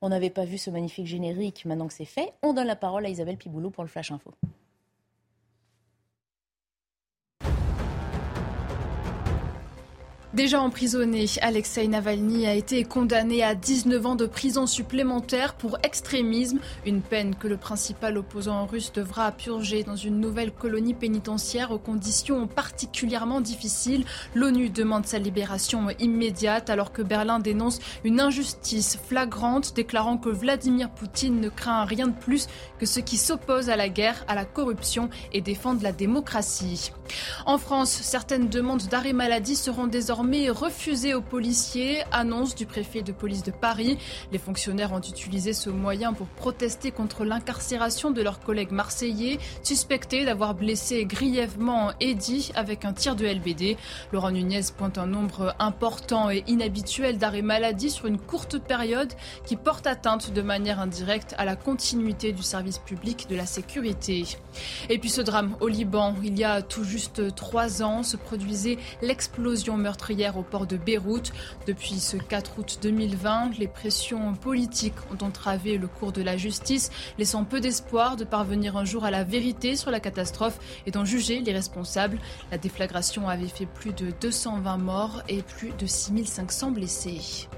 On n'avait pas vu ce magnifique générique, maintenant que c'est fait. On donne la parole à Isabelle Piboulot pour le Flash Info. Déjà emprisonné, Alexei Navalny a été condamné à 19 ans de prison supplémentaire pour extrémisme, une peine que le principal opposant russe devra purger dans une nouvelle colonie pénitentiaire aux conditions particulièrement difficiles. L'ONU demande sa libération immédiate alors que Berlin dénonce une injustice flagrante, déclarant que Vladimir Poutine ne craint rien de plus que ceux qui s'opposent à la guerre, à la corruption et défendent la démocratie. En France, certaines demandes d'arrêt maladie seront désormais refusé aux policiers, annonce du préfet de police de Paris. Les fonctionnaires ont utilisé ce moyen pour protester contre l'incarcération de leurs collègues marseillais, suspectés d'avoir blessé grièvement Eddy avec un tir de LBD. Laurent Nunez pointe un nombre important et inhabituel d'arrêts maladie sur une courte période qui porte atteinte de manière indirecte à la continuité du service public de la sécurité. Et puis ce drame au Liban, il y a tout juste trois ans, se produisait l'explosion meurtrière au port de Beyrouth. Depuis ce 4 août 2020, les pressions politiques ont entravé le cours de la justice, laissant peu d'espoir de parvenir un jour à la vérité sur la catastrophe et d'en juger les responsables. La déflagration avait fait plus de 220 morts et plus de 6500 blessés.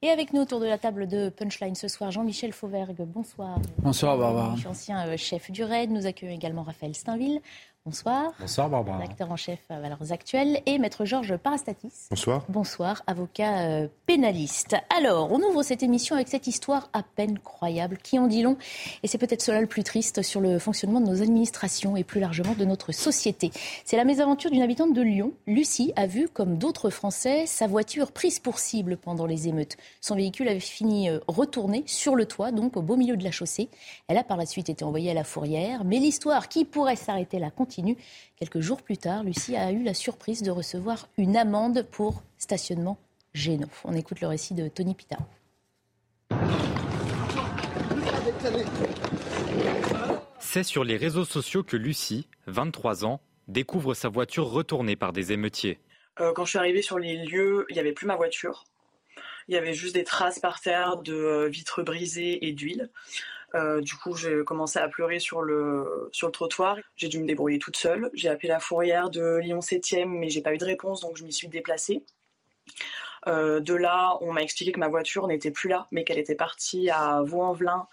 Et avec nous autour de la table de Punchline ce soir, Jean-Michel Fauvergue. Bonsoir. Bonsoir Barbara. Ancien euh, chef du RAID. Nous accueillons également Raphaël Steinville. Bonsoir. Bonsoir Barbara. Acteur en chef à Valeurs Actuelles et maître Georges Parastatis. Bonsoir. Bonsoir, avocat euh, pénaliste. Alors, on ouvre cette émission avec cette histoire à peine croyable qui en dit long? Et c'est peut-être cela le plus triste sur le fonctionnement de nos administrations et plus largement de notre société. C'est la mésaventure d'une habitante de Lyon. Lucie a vu, comme d'autres Français, sa voiture prise pour cible pendant les émeutes. Son véhicule avait fini euh, retourné sur le toit, donc au beau milieu de la chaussée. Elle a par la suite été envoyée à la fourrière, mais l'histoire qui pourrait s'arrêter là continue Quelques jours plus tard, Lucie a eu la surprise de recevoir une amende pour stationnement gênant. On écoute le récit de Tony Pita. C'est sur les réseaux sociaux que Lucie, 23 ans, découvre sa voiture retournée par des émeutiers. Euh, quand je suis arrivée sur les lieux, il n'y avait plus ma voiture. Il y avait juste des traces par terre de euh, vitres brisées et d'huile. Euh, du coup, j'ai commencé à pleurer sur le, sur le trottoir. J'ai dû me débrouiller toute seule. J'ai appelé la fourrière de Lyon 7e, mais j'ai pas eu de réponse, donc je m'y suis déplacée. Euh, de là, on m'a expliqué que ma voiture n'était plus là, mais qu'elle était partie à Vaux-en-Velin,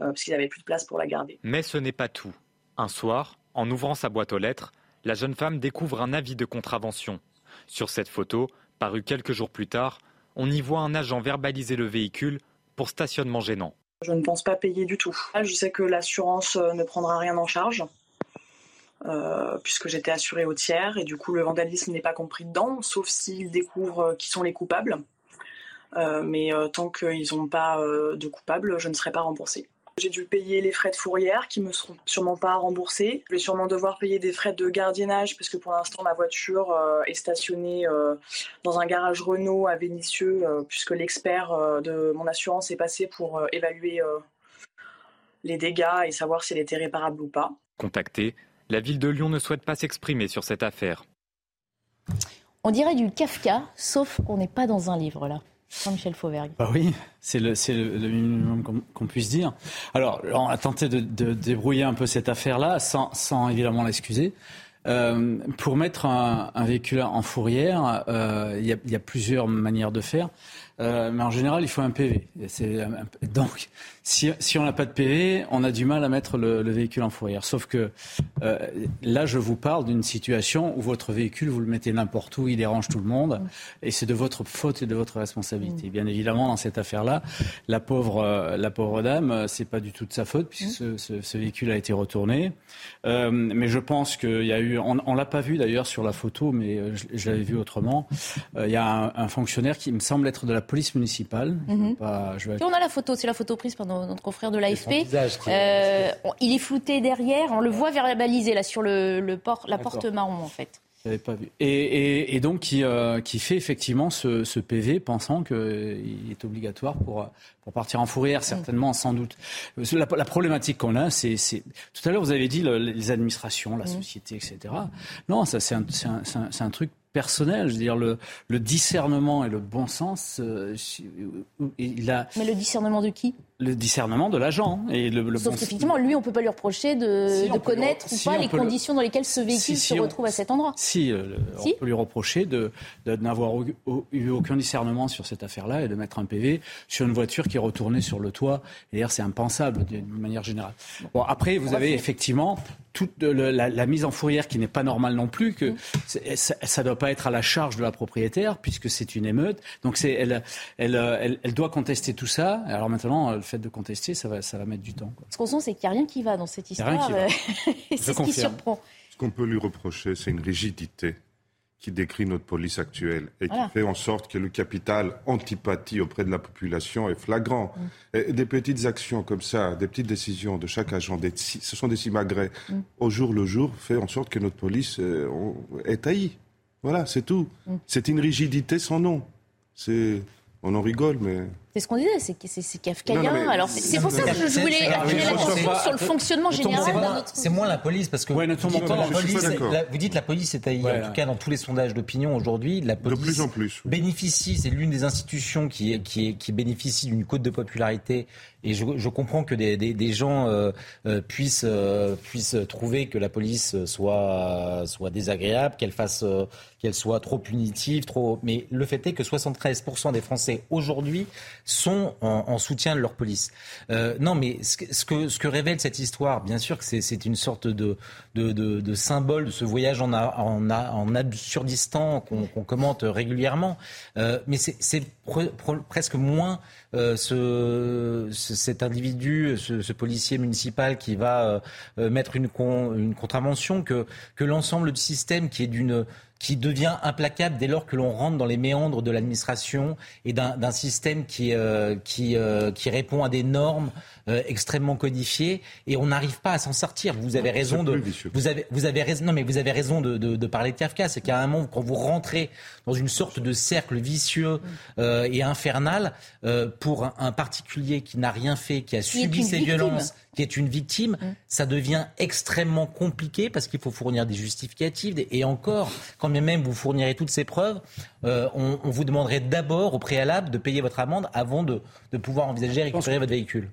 euh, parce qu'ils plus de place pour la garder. Mais ce n'est pas tout. Un soir, en ouvrant sa boîte aux lettres, la jeune femme découvre un avis de contravention. Sur cette photo, parue quelques jours plus tard, on y voit un agent verbaliser le véhicule pour stationnement gênant. Je ne pense pas payer du tout. Je sais que l'assurance euh, ne prendra rien en charge. Euh, puisque j'étais assurée au tiers et du coup le vandalisme n'est pas compris dedans, sauf s'ils découvrent euh, qui sont les coupables. mais tant qu'ils n'ont pas de coupables, je ne serai pas remboursée. J'ai dû payer les frais de fourrière qui me seront sûrement pas remboursés. Je vais sûrement devoir payer des frais de gardiennage parce que pour l'instant ma voiture euh, est stationnée euh, dans un garage Renault à Vénissieux euh, puisque l'expert de mon assurance est passé pour évaluer les dégâts et savoir si elle était réparable ou pas. Contacté, la ville de Lyon ne souhaite pas s'exprimer sur cette affaire. On dirait du Kafka, sauf qu'on n'est pas dans un livre là. Jean-Michel. Bah oui, c'est le, le, minimum qu'on puisse dire. Alors, on a tenté de, débrouiller un peu cette affaire-là, sans, sans évidemment l'excuser. Euh, pour mettre un, véhicule en fourrière, euh, il y, a plusieurs manières de faire. Euh, mais en général, il faut un PV. donc, si, si on n'a pas de PV, on a du mal à mettre le, véhicule en fourrière. Sauf que euh, là, je vous parle d'une situation où votre véhicule, vous le mettez n'importe où, il dérange tout le monde, et c'est de votre faute et de votre responsabilité. Bien évidemment, dans cette affaire-là, la pauvre, euh, la pauvre dame, c'est pas du tout de sa faute puisque ce, véhicule a été retourné. mais je pense qu'il y a eu, on, on l'a pas vu d'ailleurs sur la photo, mais je, l'avais vu autrement. il y a un fonctionnaire qui me semble être de la police municipale. Mhm. On a la photo, c'est la photo prise par notre confrère de l'AFP. Euh, il est flouté derrière, on le voit verbalisé là sur le, le port, la porte marron en fait. Pas vu. Et, et, donc qui, euh, qui, fait effectivement ce, ce PV pensant qu'il est obligatoire pour, pour partir en fourrière, mm. certainement, sans doute. La, la problématique qu'on a, c'est... Tout à l'heure, vous avez dit les administrations, la mm. société, etc. Non, ça c'est un, un, un, truc personnel. Je veux dire, le, discernement et le bon sens, euh, il a. Mais le discernement de qui? Le discernement de l'agent. Et le, le Sauf qu'effectivement, lui, on ne peut pas lui reprocher de, de connaître ou pas les conditions dans lesquelles ce véhicule se retrouve à cet endroit. Si, euh, on peut lui reprocher de, de n'avoir eu aucun discernement sur cette affaire-là et de mettre un PV sur une voiture qui est retournée sur le toit. D'ailleurs, c'est impensable d'une manière générale. Bon, après, vous avez effectivement toute la, la, mise en fourrière qui n'est pas normale non plus, que mm. ça ne doit pas être à la charge de la propriétaire puisque c'est une émeute. Donc c'est, elle, elle, elle, elle, doit contester tout ça. Alors maintenant, fait de contester, ça va, ça va mettre du temps. Ce qu'on sent, c'est qu'il n'y a rien qui va dans cette histoire. Euh, c'est ce qui surprend. Ce qu'on peut lui reprocher, c'est une rigidité qui décrit notre police actuelle et qui fait en sorte que le capital antipathie auprès de la population est flagrant. Mm. Et des petites actions comme ça, des petites décisions de chaque agent, ce sont des simagrées mm. au jour le jour, fait en sorte que notre police euh, est taillie. Voilà, c'est tout. Mm. C'est une rigidité sans nom. C'est, on en rigole, mais c'est ce qu'on disait, c'est c'est kafkaïen. Alors c'est pour ça que je voulais attirer l'attention sur le fonctionnement général de notre. C'est moins la police parce que vous, dites, la police, est taillée. En tout cas, dans tous les sondages d'opinion aujourd'hui, la police de plus en plus bénéficie. C'est l'une des institutions qui qui qui bénéficie d'une cote de popularité. Et je, je comprends que des, des, des gens euh, euh, puissent euh, puissent trouver que la police soit soit désagréable, qu'elle fasse qu'elle soit trop punitive, trop. Mais le fait est que 73% des Français aujourd'hui sont en, soutien de leur police. Euh, non, mais ce que, ce, que, révèle cette histoire, bien sûr que c'est une sorte de, de, de, symbole de ce voyage en, en, en absurdistan qu'on commente régulièrement, euh, mais c'est presque moins euh, ce, cet individu, ce, policier municipal qui va mettre une, une contravention que, que l'ensemble du système qui est d'une qui devient implacable dès lors que l'on rentre dans les méandres de l'administration et d'un système qui, euh, qui, euh, qui répond à des normes euh, extrêmement codifiées. Et on n'arrive pas à s'en sortir. Vous avez raison de vous avez vous avez raison non mais vous avez raison de, de, de parler de Kafka, c'est qu'à un moment quand vous rentrez dans une sorte de cercle vicieux et infernal pour un, particulier qui n'a rien fait, qui a subi ces violences qui est une victime, mm. ça devient extrêmement compliqué parce qu'il faut fournir des justificatifs. Et encore, quand même vous fournirez toutes ces preuves, euh, on, vous demanderait d'abord, au préalable, de payer votre amende avant de, de pouvoir envisager récupérer votre véhicule.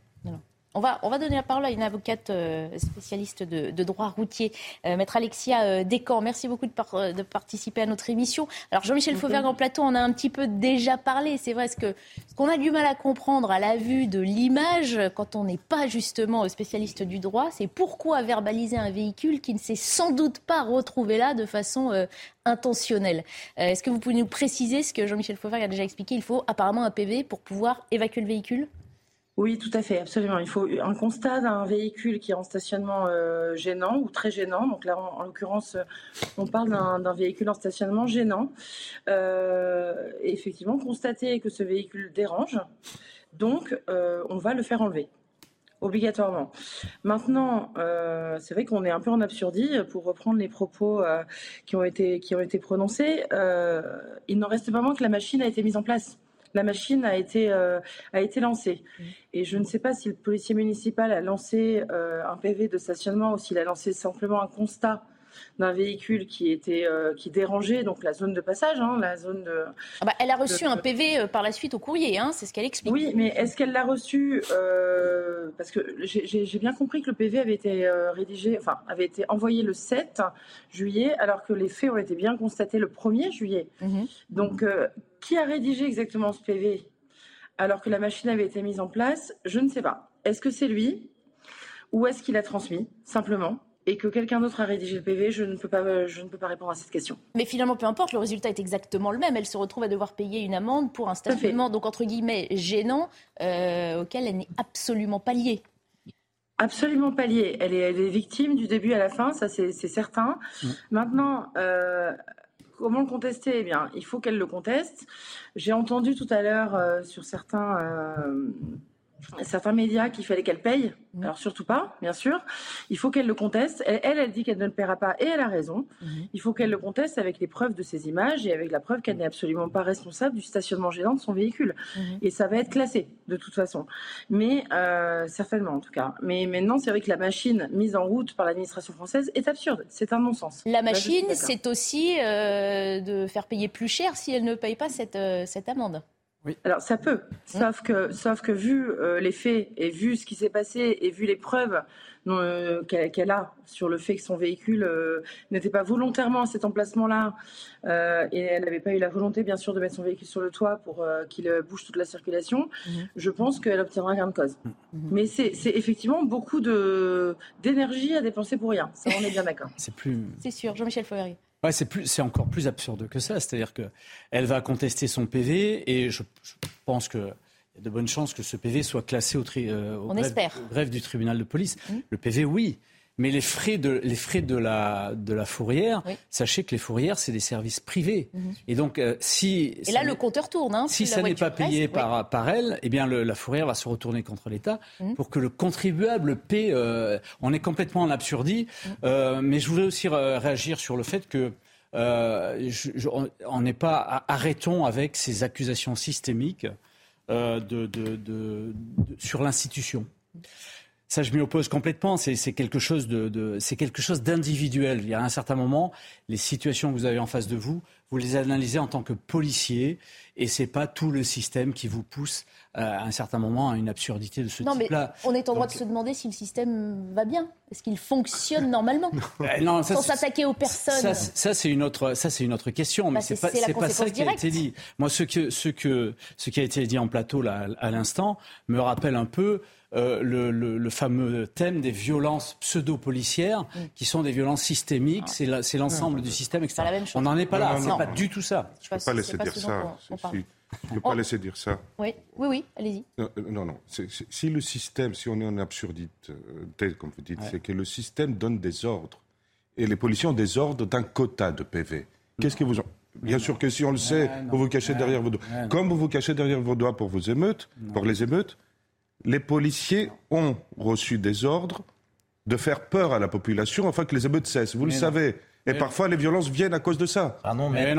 On va, on va donner la parole à une avocate euh, spécialiste de, de droit routier, euh, maître Alexia euh, Descamps. Merci beaucoup de, de, participer à notre émission. Alors Jean-Michel Fauvergue en plateau, on a un petit peu déjà parlé. C'est vrai ce que ce qu'on a du mal à comprendre à la vue de l'image, quand on n'est pas justement spécialiste du droit, c'est pourquoi verbaliser un véhicule qui ne s'est sans doute pas retrouvé là de façon intentionnelle. Est-ce que vous pouvez nous préciser ce que Jean-Michel Fauvergue a déjà expliqué? Il faut apparemment un PV pour pouvoir évacuer le véhicule? Oui, tout à fait, absolument. Il faut un constat d'un véhicule qui est en stationnement euh, gênant ou très gênant. Donc là, en, l'occurrence, on parle d'un véhicule en stationnement gênant. Euh, effectivement, constater que ce véhicule dérange. Donc, euh, on va le faire enlever obligatoirement. Maintenant, c'est vrai qu'on est un peu en absurdie pour reprendre les propos qui ont été qui ont été prononcés. il n'en reste pas moins que la machine a été mise en place la machine a été, euh, a été lancée. Mmh. Et je ne sais pas si le policier municipal a lancé euh, un PV de stationnement ou s'il a lancé simplement un constat d'un véhicule qui était euh, qui dérangeait donc la zone de passage, hein, la zone de. Ah bah, elle a reçu un PV par la suite au courrier, hein, c'est ce qu'elle explique. Oui, mais est-ce qu'elle l'a reçu Parce que j'ai bien compris que le PV avait été rédigé, enfin avait été envoyé le 7 juillet, alors que les faits ont été bien constatés le 1er juillet. Mmh donc qui a rédigé exactement ce PV alors que la machine avait été mise en place? Je ne sais pas. Est-ce que c'est lui? Ou est-ce qu'il a transmis simplement? Et que quelqu'un d'autre a rédigé le PV, je ne, peux pas, je ne peux pas répondre à cette question. Mais finalement, peu importe, le résultat est exactement le même. Elle se retrouve à devoir payer une amende pour un stationnement, donc entre guillemets, gênant, euh, auquel elle n'est absolument pas liée. Absolument pas liée. Elle est, elle est victime du début à la fin, ça c'est certain. Mm. Maintenant, euh, Comment le contester? Eh bien, il faut qu'elle le conteste. J'ai entendu tout à l'heure euh, sur certains, euh, certains médias qu'il fallait qu'elle paye. Mmh. Alors surtout pas, bien sûr. Il faut qu'elle le conteste. Elle, elle, dit qu'elle ne le paiera pas et elle a raison. Mmh. Il faut qu'elle le conteste avec les preuves de ces images et avec la preuve qu'elle n'est absolument pas responsable du stationnement gênant de son véhicule. Mmh. Et ça va être classé de toute façon. Mais euh, certainement en tout cas. Mais maintenant, c'est vrai que la machine mise en route par l'administration française est absurde. C'est un non-sens. La machine, c'est aussi euh, de faire payer plus cher si elle ne paye pas cette, euh, cette amende. Oui. Alors ça peut, sauf que, sauf que vu euh, les faits et vu ce qui s'est passé et vu les preuves euh, qu'elle a sur le fait que son véhicule euh, n'était pas volontairement à cet emplacement-là et elle n'avait pas eu la volonté bien sûr de mettre son véhicule sur le toit pour qu'il bouge toute la circulation, mhm. je pense qu'elle obtiendra gain de cause. Mhm. Mais c'est effectivement beaucoup d'énergie à dépenser pour rien, ça on est bien d'accord. C'est plus... C'est sûr, Jean-Michel Fauvery. Ouais, c'est plus, c'est encore plus absurde que ça. C'est-à-dire que elle va contester son PV et je, pense que y a de bonnes chances que ce PV soit classé au, tri, euh, au, greffe, du tribunal de police. Mmh. Le PV, oui. Mais les frais de, les frais de, la, de la fourrière, sachez que les fourrières, c'est des services privés. Mhm. Et donc, euh, si. Et là, le compteur tourne. Hein, si ça n'est pas payé par, par elle, eh bien, le, la fourrière va se retourner contre l'État mhm. pour que le contribuable paie. Euh, on est complètement en absurdie. Mhm. Euh, mais je voulais aussi réagir sur le fait que. on n'est pas. Arrêtons avec ces accusations systémiques de, de, de, sur l'institution. Ça, je m'y oppose complètement. C'est quelque chose de, c'est quelque chose d'individuel. Il y a un certain moment, les situations que vous avez en face de vous, vous les analysez en tant que policier, et c'est pas tout le système qui vous pousse euh, à un certain moment à une absurdité de ce type-là. Non, mais on est en droit de se demander si le système va bien. Est-ce qu'il fonctionne normalement? Non, Sans s'attaquer aux personnes. Ça, c'est une autre, ça c'est une autre question, mais bah, c'est pas, pas ça qui a été dit. Moi, ce que, ce que, ce qui a été dit en plateau là à l'instant me rappelle un peu euh, le, le, fameux thème des violences pseudo-policières, mm. qui sont des violences systémiques, ah. c'est l'ensemble du système, etc. On n'en est pas là, c'est pas du tout ça. Je ne peux pas laisser dire ça. Je ne peux pas laisser dire ça. Oui, oui, oui allez-y. Non, non. si le système, si on est en absurdité, tel comme vous dites, c'est que le système donne des ordres. Et les policiers ont des ordres d'un quota de PV. Qu'est-ce que vous en... Bien sûr que si on le sait, vous vous cachez derrière vos doigts. Comme vous vous cachez derrière vos doigts pour vos émeutes, pour les émeutes, les policiers ont reçu des ordres de faire peur à la population afin que les émeutes cessent. Vous le savez. Et parfois, les violences viennent à cause de ça. Pardon, mais,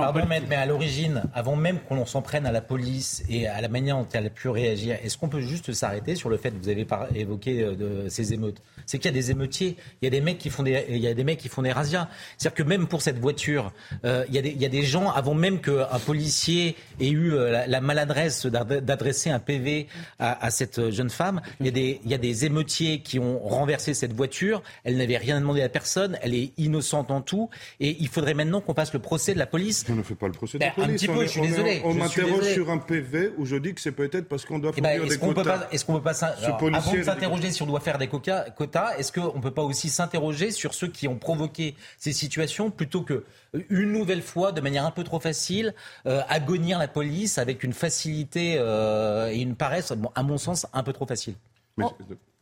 mais, à l'origine, avant même qu'on s'en prenne à la police et à la manière dont elle a pu réagir, est-ce qu'on peut juste s'arrêter sur le fait que vous avez évoqué euh, de ces émeutes? C'est qu'il y a des émeutiers, il y a des mecs qui font des, il y a des mecs qui font des razzias. C'est-à-dire que même pour cette voiture, euh, il, y a des, il, y a des, gens avant même qu'un policier ait eu euh, la, maladresse d'adresser un PV à, à, cette jeune femme, il y, a des, il y a des émeutiers qui ont renversé cette voiture. Elle n'avait rien demandé à personne. Elle est innocente en tout. Et il faudrait maintenant qu'on fasse le procès de la police. On ne fait pas le procès de la ben, police. Un petit peu, je suis désolé. On, m'interroge sur un PV où je dis que c'est peut-être parce qu'on doit eh ben, fournir des quotas. Est-ce qu'on peut pas, avant de s'interroger si on doit faire des quotas, est-ce qu'on ne peut pas aussi s'interroger sur ceux qui ont provoqué ces situations plutôt que une nouvelle fois, de manière un peu trop facile, euh, agonir la police avec une facilité euh, et une paresse, à mon sens, un peu trop facile.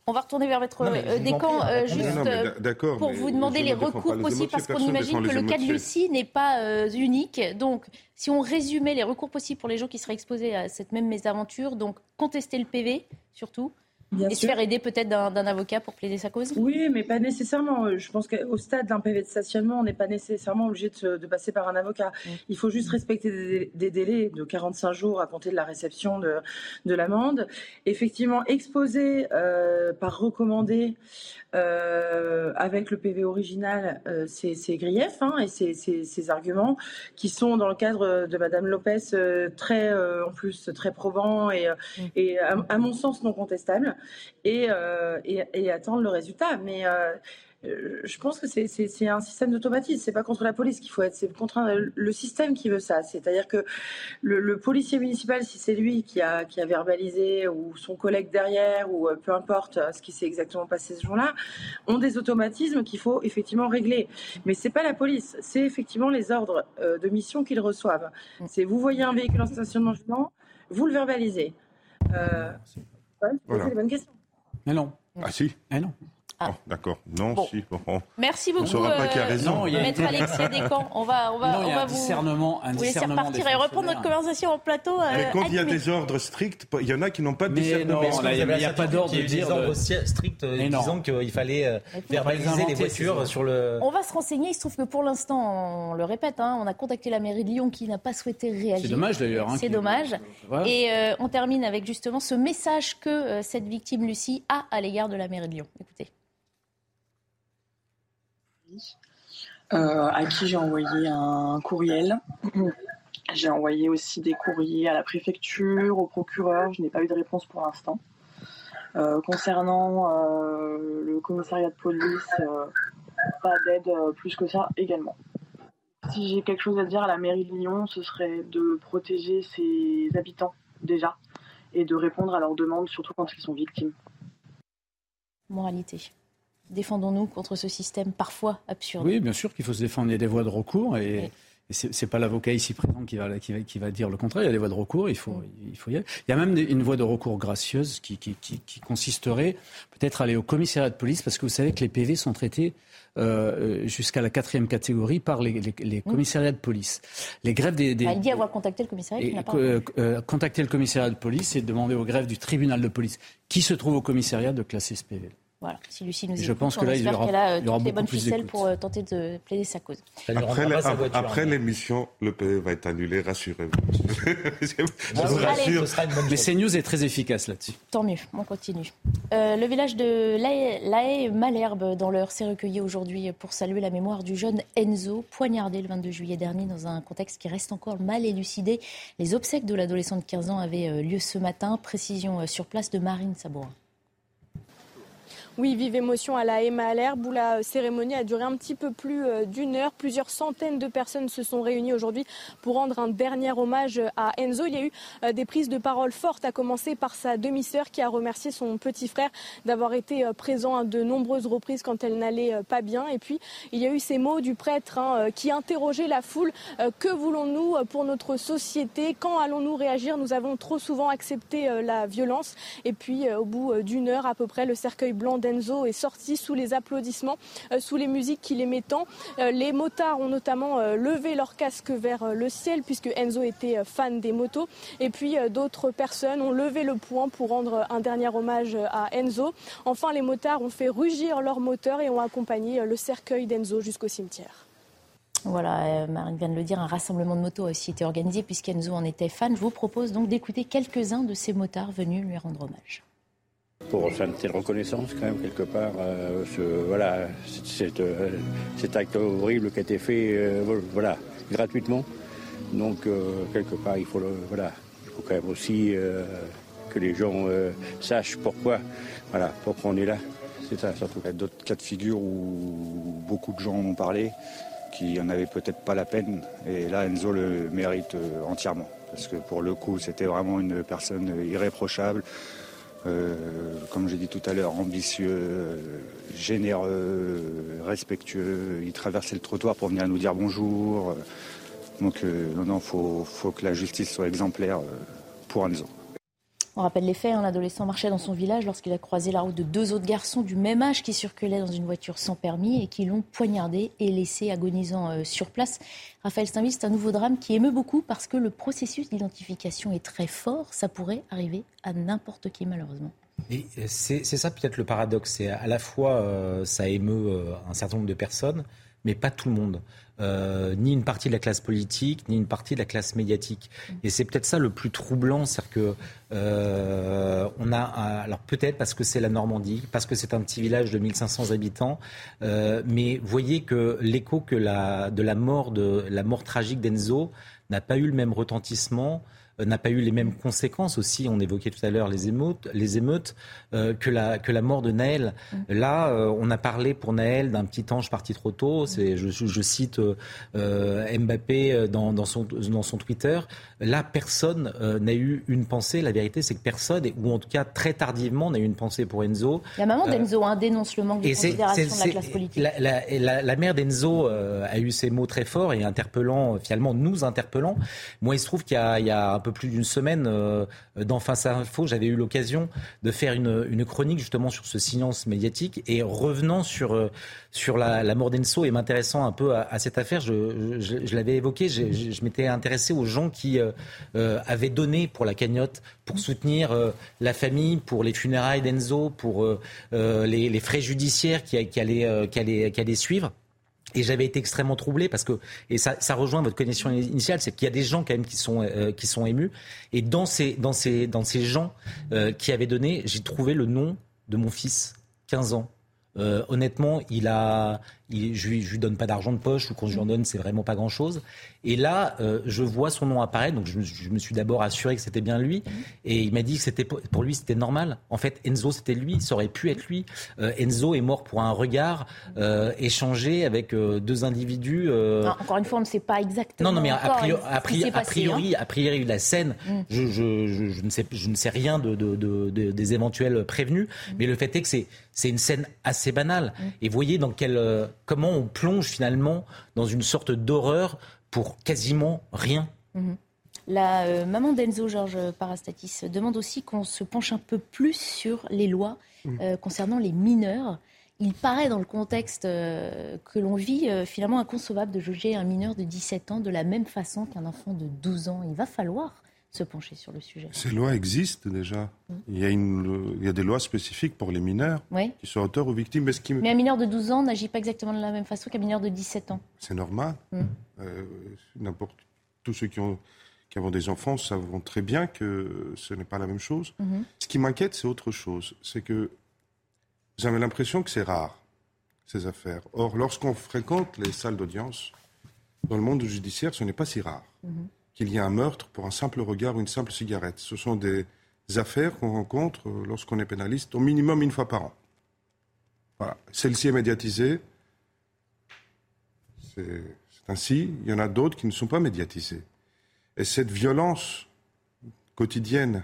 On va retourner vers votre euh, décan euh, juste euh, pour vous demander les recours possibles parce qu'on imagine que le cas de Lucie n'est pas unique. Donc, si on résumait les recours possibles pour les gens qui seraient exposés à cette même mésaventure, donc contester le PV surtout, et se faire aider peut-être d'un avocat pour plaider sa cause? Oui, mais pas nécessairement. Je pense qu'au stade d'un PV de stationnement, on n'est pas nécessairement obligé de, passer par un avocat. Mm. Il faut juste respecter des, délais de 45 jours à compter de la réception de, de l'amende. Effectivement, exposer euh, par recommandé euh, avec le PV original euh, ces, griefs hein, et ces, arguments qui sont dans le cadre de Madame Lopez très, en plus, très probants et, mm. et à mon sens non contestables. Euh, et, et, attendre le résultat. Mais euh, euh, je pense que c'est un système d'automatisme. C'est pas contre la police qu'il faut être, c'est contre le système qui veut ça. C'est-à-dire que le, policier municipal, si c'est lui qui a, qui a verbalisé ou son collègue derrière ou peu importe ce qui s'est exactement passé ce jour-là, ont des automatismes qu'il faut effectivement régler. Mais c'est pas la police, c'est effectivement les ordres de mission qu'ils reçoivent. C'est vous voyez un véhicule en stationnement vous le verbalisez. Euh, c'est une bonne question. Mais non. Ah si Mais non. Ah. D'accord. Non, si. Merci beaucoup. On saura pas qui a raison. Euh, Maître Alexia Descamps, on va, on va, non, on va un vous, discernement, un vous laisser repartir et reprendre notre conversation en plateau. Euh, Mais quand il y a des ordres stricts, il y en a qui n'ont pas de discernement. Non, il n'y a, pas d'ordre de dire des ordres stricts euh, disant qu'il fallait euh, verbaliser les voitures sur le. On va se renseigner. Il se trouve que pour l'instant, on le répète, hein, on a contacté la mairie de Lyon qui n'a pas souhaité réagir. C'est dommage d'ailleurs. Hein, C'est dommage. Et on termine avec justement ce message que cette victime Lucie a à l'égard de la mairie de Lyon. Écoutez. Euh, à qui j'ai envoyé un courriel. J'ai envoyé aussi des courriers à la préfecture, au procureur. Je n'ai pas eu de réponse pour l'instant. Euh, concernant euh, le commissariat de police, pas d'aide plus que ça également. Si j'ai quelque chose à dire à la mairie de Lyon, ce serait de protéger ses habitants déjà et de répondre à leurs demandes, surtout quand ils sont victimes. Moralité défendons-nous contre ce système parfois absurde Oui, bien sûr qu'il faut se défendre. Il y a des voies de recours et, ce n'est pas l'avocat ici présent qui va, qui, va, qui va, dire le contraire. Il y a des voies de recours, il faut, il faut y aller. Il y a même une voie de recours gracieuse qui, qui, qui consisterait peut-être aller au commissariat de police parce que vous savez que les PV sont traités euh, jusqu'à la quatrième catégorie par les, les, commissariats de police. Les grèves des, des bah, il dit avoir contacté le commissariat. Et, pas... Euh, euh, contacter le commissariat de police et demander aux grèves du tribunal de police qui se trouve au commissariat de classer ce PV. Voilà, si Lucie nous Je pense que là, il y aura, qu'elle a il y aura toutes les bonnes ficelles pour euh, tenter de plaider sa cause. Après, l'émission, le PV va être annulé, rassurez-vous. Ah Mais CNews est très efficace là-dessus. Tant mieux, on continue. Euh, le village de La Malherbe, dans l'heure, s'est recueilli aujourd'hui pour saluer la mémoire du jeune Enzo, poignardé le 22 juillet dernier dans un contexte qui reste encore mal élucidé. Les obsèques de l'adolescent de 15 ans avaient euh, lieu ce matin. Précision sur place de Marine Sabourin. Oui, vive émotion à la Emma où la cérémonie a duré un petit peu plus euh, d'une heure. Plusieurs centaines de personnes se sont réunies aujourd'hui pour rendre un dernier hommage à Enzo. Il y a eu euh, des prises de parole fortes, à commencer par sa demi-sœur qui a remercié son petit frère d'avoir été euh, présent à de nombreuses reprises quand elle n'allait pas bien. Et puis, il y a eu ces mots du prêtre hein, qui interrogeait la foule. Que voulons-nous pour notre société? Quand allons-nous réagir? Nous avons trop souvent accepté la violence. Et puis, au bout d'une heure à peu près, le cercueil blanc Enzo est sorti sous les applaudissements, euh, sous les musiques qu'il aimait tant. Euh, les motards ont notamment euh, levé leur casque vers le ciel puisque Enzo était fan des motos. Et puis d'autres personnes ont levé le poing pour rendre un dernier hommage à Enzo. Enfin, les motards ont fait rugir leurs moteurs et ont accompagné le cercueil d'Enzo jusqu'au cimetière. Voilà, Marine vient de le dire, un rassemblement de motos a aussi été organisé puisqu'Enzo en était fan. Je vous propose donc d'écouter quelques-uns de ces motards venus lui rendre hommage pour telle reconnaissance quand même quelque part. Euh, voilà, euh, cet acte horrible qui a été fait euh, voilà, gratuitement. Donc quelque part il faut, voilà, il faut quand même aussi que les gens sachent pourquoi, voilà, pourquoi on est là. C'est ça surtout. Il y a d'autres cas de figure où beaucoup de gens ont parlé, qui en avaient peut-être pas la peine. Et là Enzo le mérite entièrement. Parce que pour le coup c'était vraiment une personne irréprochable. Euh, comme j'ai dit tout à l'heure, ambitieux, généreux, respectueux. Il traversait le trottoir pour venir nous dire bonjour. Donc euh, non, non, faut, faut que la justice soit exemplaire euh, pour Anzo. On rappelle les faits, hein, l'adolescent marchait dans son village lorsqu'il a croisé la route de deux autres garçons du même âge qui circulaient dans une voiture sans permis et qui l'ont poignardé et laissé agonisant euh, sur place. Raphaël Steinville, c'est un nouveau drame qui émeut beaucoup parce que le processus d'identification est très fort. Ça pourrait arriver à n'importe qui malheureusement. C'est ça peut-être le paradoxe. C'est à la fois euh, ça émeut euh, un certain nombre de personnes, mais pas tout le monde. Euh, ni une partie de la classe politique, ni une partie de la classe médiatique. Et c'est peut-être ça le plus troublant, c'est-à-dire que euh, on a, alors peut-être parce que c'est la Normandie, parce que c'est un petit village de 1500 habitants, euh, mais voyez que l'écho que la, de la mort de la mort tragique d'Enzo n'a pas eu le même retentissement n'a pas eu les mêmes conséquences aussi. On évoquait tout à l'heure les émeutes, les émeutes euh, que, la, que la mort de Naël. Mm. Là, euh, on a parlé pour Naël d'un petit ange parti trop tôt. C'est, je, je, cite Mbappé dans, dans, son, dans son Twitter. Là, personne n'a eu une pensée. La vérité, c'est que personne, ou en tout cas très tardivement, n'a eu une pensée pour Enzo. La maman d'Enzo hein, dénonce le manque de considération de la classe politique. La, la, la, mère d'Enzo a eu ces mots très forts et interpellants, finalement nous interpellants. Moi, il se trouve qu'il y a, il y a un peu plus d'une semaine euh, dans Face Info, j'avais eu l'occasion de faire une, chronique justement sur ce silence médiatique et revenant sur, euh, la, mort d'Enso et m'intéressant un peu à, cette affaire, je, l'avais évoqué, je, m'étais intéressé aux gens qui euh, avaient donné pour la cagnotte, pour soutenir la famille, pour les funérailles d'Enzo, pour les, frais judiciaires qui allaient suivre. Et j'avais été extrêmement troublé parce que, et ça, ça rejoint votre connexion initiale, c'est qu'il y a des gens quand même qui sont, euh, qui sont émus. Et dans ces, dans ces, dans ces gens euh, qui avaient donné, j'ai trouvé le nom de mon fils, 15 ans. Euh, honnêtement, il a, je, lui, lui donne pas d'argent de poche ou quand je lui en donne, c'est vraiment pas grand-chose. Et là, euh, je vois son nom apparaître, donc je, me suis d'abord assuré que c'était bien lui. Et il m'a dit que c'était pour lui c'était normal. En fait, Enzo c'était lui, ça aurait pu être lui. Euh, Enzo est mort pour un regard euh, échangé avec deux individus. encore une fois, on ne sait pas exactement. Non, non, mais a priori, a priori, a priori, la scène, mm. je, je, ne sais, je ne sais rien de, de, des éventuels prévenus, mm. mais le fait est que c'est une scène assez banale. Mm. Et voyez dans quelle comment on plonge finalement dans une sorte d'horreur pour quasiment rien. Mhm. La euh, maman d'Enzo, Georges Parastatis, demande aussi qu'on se penche un peu plus sur les lois mhm. euh, concernant les mineurs. Il paraît, dans le contexte euh, que l'on vit, finalement inconcevable de juger un mineur de 17 ans de la même façon qu'un enfant de 12 ans. Il va falloir se pencher sur le sujet. Ces lois existent déjà. Mm. Il, y a une, il, y a des lois spécifiques pour les mineurs qui sont auteurs ou victimes. Mais, qui... mais, un mineur de 12 ans n'agit pas exactement de la même façon qu'un mineur de 17 ans. C'est normal. Mm. Euh, n'importe tous ceux qui ont, qui ont des enfants savent très bien que ce n'est pas la même chose. Mm-hmm. Ce qui m'inquiète, c'est autre chose. C'est que avez l'impression que c'est rare, ces affaires. Or, lorsqu'on fréquente les salles d'audience, dans le monde judiciaire, ce n'est pas si rare. Qu'il y a un meurtre pour un simple regard ou une simple cigarette. Ce sont des affaires qu'on rencontre euh, lorsqu'on est pénaliste au minimum une fois par an. Voilà. Celle-ci est médiatisée. C'est ainsi. Il y en a d'autres qui ne sont pas médiatisées. Et cette violence quotidienne,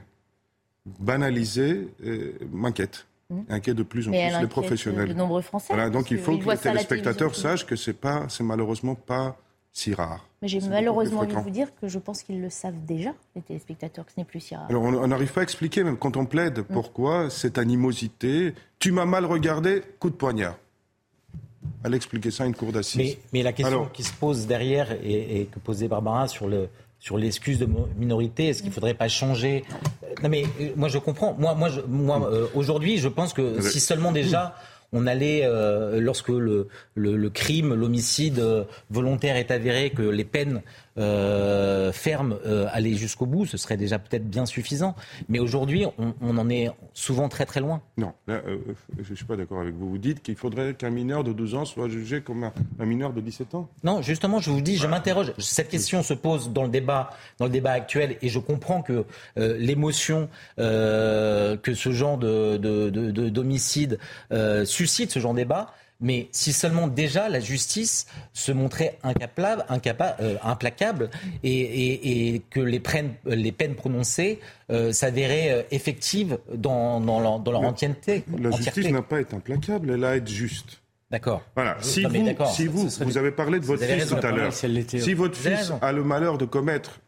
banalisée, euh, m'inquiète. Mmh. Inquiète de plus en plus les professionnels. De nombreux Français. donc il faut que les téléspectateurs sachent que c'est pas, c'est malheureusement pas si rare. Mais j'ai malheureusement envie de vous dire que je pense qu'ils le savent déjà, les téléspectateurs, que ce n'est plus si rare. Alors on n'arrive pas à expliquer, même quand on plaide, mm. pourquoi cette animosité. Tu m'as mal regardé, coup de poignard. Allez expliquer ça à une cour d'assises. Mais, la question qui se pose derrière et, que posait Barbara sur le sur l'excuse de minorité, est-ce qu'il ne faudrait pas changer? Non mais euh, moi je comprends. Moi, moi, moi euh, aujourd'hui, je pense que si seulement déjà on allait, euh, lorsque le, crime, l'homicide euh, volontaire est avéré, que les peines euh, fermes allaient jusqu'au bout, ce serait déjà peut-être bien suffisant. Mais aujourd'hui, on, en est souvent très très loin. Non, je ne suis pas d'accord avec vous. Vous dites qu'il faudrait qu'un mineur de 12 ans soit jugé comme un, mineur de 17 ans Non, justement, je vous dis, je m'interroge. Cette question se pose dans le débat, dans le débat actuel, et je comprends que l'émotion que ce genre de d'homicide suscite ce genre de débat. Mais si seulement déjà la justice se montrait incapable, euh, implacable et, que les, les, peines prononcées euh, s'avéraient euh, effectives dans, leur, dans leur entièreté. La justice n'a pas été implacable, elle a été juste. D'accord. Voilà. Si vous, si vous, vous avez parlé de votre fils tout à l'heure, si votre fils a le malheur de commettre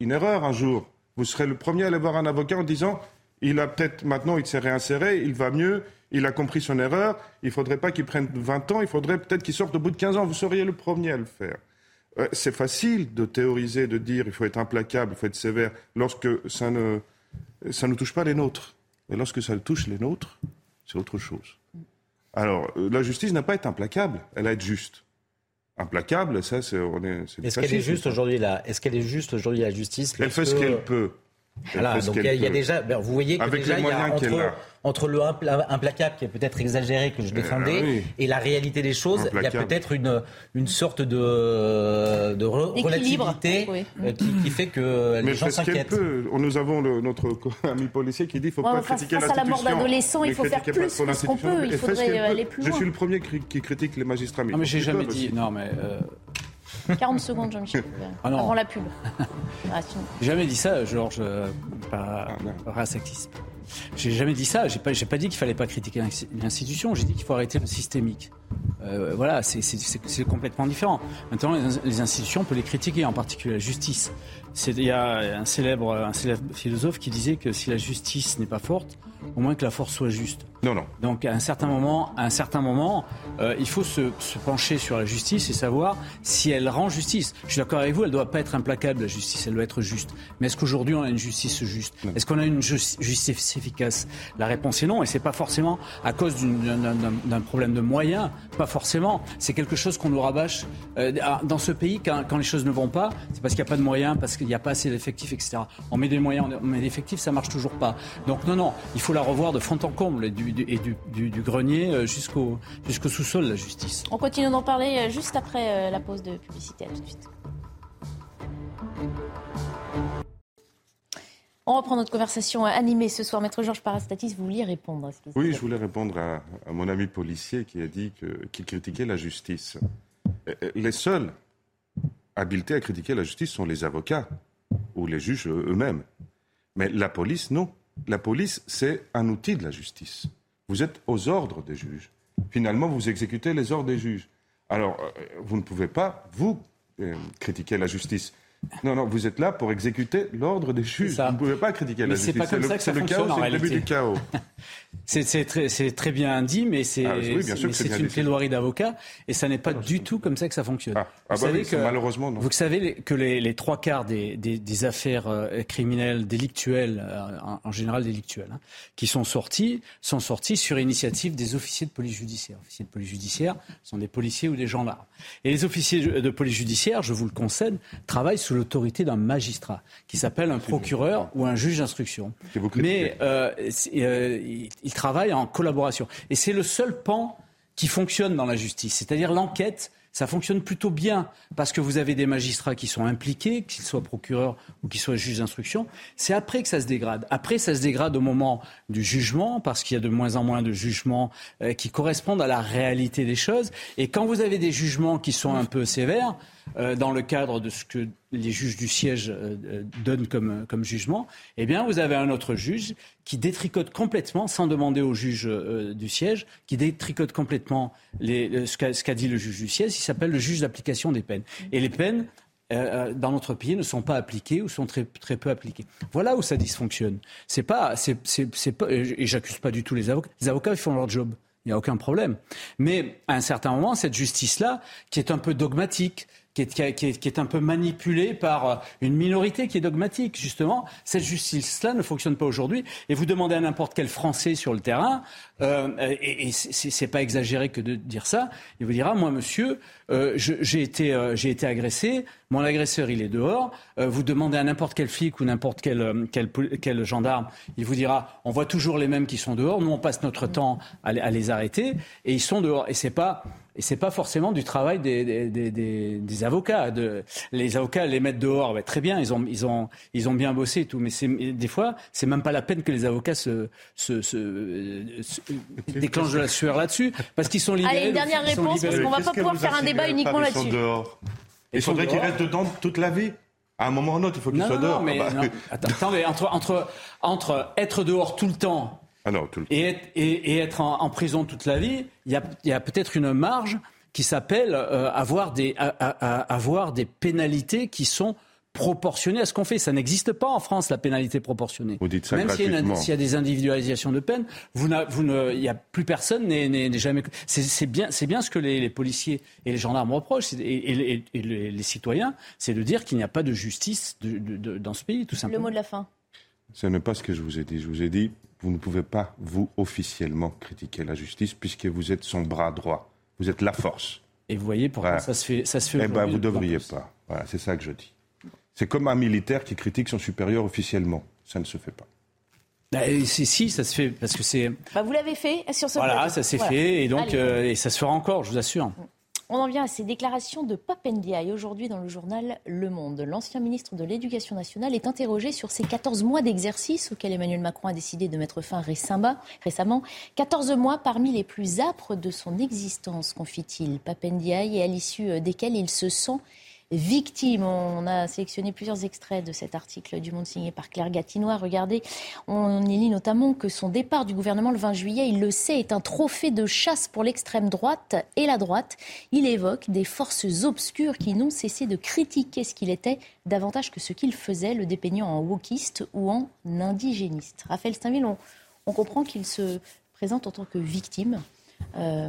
une erreur un jour, vous serez le premier à aller voir un avocat en disant il a peut-être maintenant, il s'est réinséré, il va mieux, il a compris son erreur, il ne faudrait pas qu'il prenne 20 ans, il faudrait peut-être qu'il sorte au bout de 15 ans, vous seriez le premier à le faire. Euh, c'est facile de théoriser, de dire il faut être implacable, il faut être sévère, lorsque ça ne, ça ne touche pas les nôtres. Mais lorsque ça touche les nôtres, c'est autre chose. Alors, euh, la justice n'a pas été implacable, elle a été juste. Implacable, ça, c'est. Est, Est-ce qu'elle est juste aujourd'hui là Est-ce qu'elle est juste aujourd'hui la justice Elle fait ce qu'elle peut. Voilà, donc il y, a déjà, ben, vous voyez que déjà, il y a entre, entre, le implacable qui est peut-être exagéré que je défendais eh, et la réalité des choses, il y a peut-être une, une sorte de, de relativité euh, qui, fait que les gens s'inquiètent. Nous avons notre ami policier qui dit qu'il ne faut pas critiquer l'institution. Face à la mort d'adolescents, il faut faire plus que qu'on peut. Il faudrait aller plus loin. Je suis le premier qui critique les magistrats. Non, mais j'ai jamais dit. Non, mais. 40 secondes, Jean-Michel ah avant la pub. Ah, J'ai jamais dit ça, Georges, euh, pas ah, racisme. J'ai jamais dit ça. J'ai pas, pas dit qu'il fallait pas critiquer l'institution. J'ai dit qu'il faut arrêter le systémique. Euh, voilà, c'est complètement différent. Maintenant, les, institutions, on peut les critiquer, en particulier la justice. Il y a un célèbre, un célèbre philosophe qui disait que si la justice n'est pas forte, au moins que la force soit juste. Non, non. Donc à un certain moment, à un certain moment, euh, il faut se, se, pencher sur la justice et savoir si elle rend justice. Je suis d'accord avec vous, elle ne doit pas être implacable, la justice, elle doit être juste. Mais est-ce qu'aujourd'hui on a une justice juste? Est-ce qu'on a une justice efficace? La réponse est non, et c'est pas forcément à cause d'un problème de moyens, pas forcément. C'est quelque chose qu'on nous rabâche euh, dans ce pays quand, quand, les choses ne vont pas. C'est parce qu'il n'y a pas de moyens, parce qu'il n'y a pas assez d'effectifs, etc. On met des moyens, on met des effectifs, ça marche toujours pas. Donc non, non, il faut la revoir de fond en comble, du, et du, du, grenier euh, jusqu'au jusqu'au sous-sol, la justice. On continue d'en parler euh, juste après euh, la pause de publicité. À tout de suite. On reprend notre conversation animée ce soir. Maître Georges Parastatis, vous vouliez répondre Oui, je voulais répondre à, mon ami policier qui a dit qu'il critiquait la justice. Les seuls habilités à critiquer la justice sont les avocats ou les juges eux-mêmes. Mais la police, non. La police, c'est un outil de la justice. Vous êtes aux ordres des juges. Finalement, vous exécutez les ordres des juges. Alors, euh, vous ne pouvez pas, vous, euh, critiquer la justice. Non, non, vous êtes là pour exécuter l'ordre des juges. Vous ne pouvez pas critiquer la justice. C'est le, chaos, c'est le début du chaos. c'est très, très, bien dit, mais c'est ah, une plaidoirie d'avocat, et ça n'est pas du tout comme ça que ça fonctionne. Ah, ah vous bah savez que, malheureusement, non. Vous savez que les, trois quarts des, des, affaires euh, criminelles, délictuelles, euh, en, général délictuelles, hein, qui sont sorties, sont sorties sur initiative des officiers de police judiciaire. officiers de police judiciaire sont des policiers ou des gendarmes. Et les officiers de police judiciaire, je vous le concède, travaillent sous l'autorité d'un magistrat qui s'appelle un procureur ou un juge d'instruction. Mais euh, euh, il travaille en collaboration. Et c'est le seul pan qui fonctionne dans la justice, c'est-à-dire l'enquête ça fonctionne plutôt bien parce que vous avez des magistrats qui sont impliqués, qu'ils soient procureurs ou qu'ils soient juges d'instruction. C'est après que ça se dégrade. Après, ça se dégrade au moment du jugement parce qu'il y a de moins en moins de jugements euh, qui correspondent à la réalité des choses. Et quand vous avez des jugements qui sont un peu sévères, euh, dans le cadre de ce que les juges du siège euh, euh, donnent comme, comme jugement, eh bien, vous avez un autre juge qui détricote complètement, sans demander au juge du siège, qui détricote complètement ce qu'a dit le juge du siège. Il s'appelle le juge d'application des peines. Et les peines, dans notre pays ne sont pas appliquées ou sont très, très peu appliquées. Voilà où ça dysfonctionne. C'est pas, c'est, et j'accuse pas du tout les avocats. Les avocats, ils font leur job. Il n'y a aucun problème. Mais à un certain moment, cette justice-là, qui est un peu dogmatique, qui est, un peu manipulé par euh, une minorité qui est dogmatique, justement. Cette justice-là ne fonctionne pas aujourd'hui. Et vous demandez à n'importe quel Français sur le terrain, euh, et, et c'est pas exagéré que de dire ça, il vous dira, moi, monsieur, euh, j'ai été, j'ai été agressé, mon agresseur, il est dehors. vous demandez à n'importe quel flic ou n'importe quel, quel, quel, gendarme, il vous dira, on voit toujours les mêmes qui sont dehors. Nous, on passe notre temps à, à les arrêter, et ils sont dehors. Et c'est pas et c'est pas forcément du travail des, des, des, des, avocats. De, les avocats les mettent dehors, bah, très bien, ils ont, ils, ont, ils ont bien bossé et tout. Mais des fois, c'est même pas la peine que les avocats se, se, se, déclenchent de la sueur là-dessus, parce qu'ils sont libérés. Allez, une dernière réponse, parce qu'on va pas pouvoir faire un débat uniquement là-dessus. Il faudrait qu'ils restent dedans toute la vie. À un moment ou un autre, il faut qu'ils soient dehors. Mais, ah bah. attends, mais entre, entre, entre être dehors tout le temps ah et, être, en, prison toute la vie, il y a, peut-être une marge qui s'appelle euh, avoir, des, avoir des pénalités qui sont proportionnées à ce qu'on fait. Ça n'existe pas en France, la pénalité proportionnée. Vous dites ça Même s'il y, a des individualisations de peine, vous, il n'y a plus personne n'est jamais. C'est bien, bien ce que les, policiers et les gendarmes reprochent, et, les, citoyens, c'est de dire qu'il n'y a pas de justice dans ce pays, tout simplement. Le mot de la fin. Ce n'est pas ce que je vous ai dit. Je vous ai dit, vous ne pouvez pas, vous, officiellement critiquer la justice, puisque vous êtes son bras droit. Vous êtes la force. Et vous voyez pourquoi ça se fait, ça se fait Eh bien, vous ne devriez pas. Voilà, c'est ça que je dis. C'est comme un militaire qui critique son supérieur officiellement. Ça ne se fait pas. Bah, si, ça se fait parce que c'est. Bah, vous l'avez fait sur ce. Voilà, ça s'est fait et donc euh, et ça se fera encore, je vous assure. On en vient à ces déclarations de Papendiaï aujourd'hui dans le journal Le Monde. L'ancien ministre de l'Éducation nationale est interrogé sur ces 14 mois d'exercice auxquels Emmanuel Macron a décidé de mettre fin récemment. 14 mois parmi les plus âpres de son existence, confie-t-il. Papendiaï et à l'issue desquels il se sent victime. On a sélectionné plusieurs extraits de cet article du Monde signé par Claire Gatinois. Regardez, on y lit notamment que son départ du gouvernement le 20 juillet, il le sait, est un trophée de chasse pour l'extrême droite et la droite. Il évoque des forces obscures qui n'ont cessé de critiquer ce qu'il était davantage que ce qu'il faisait, le dépeignant en wokiste ou en indigéniste. Raphaël Steinville, on, comprend qu'il se présente en tant que victime. Euh,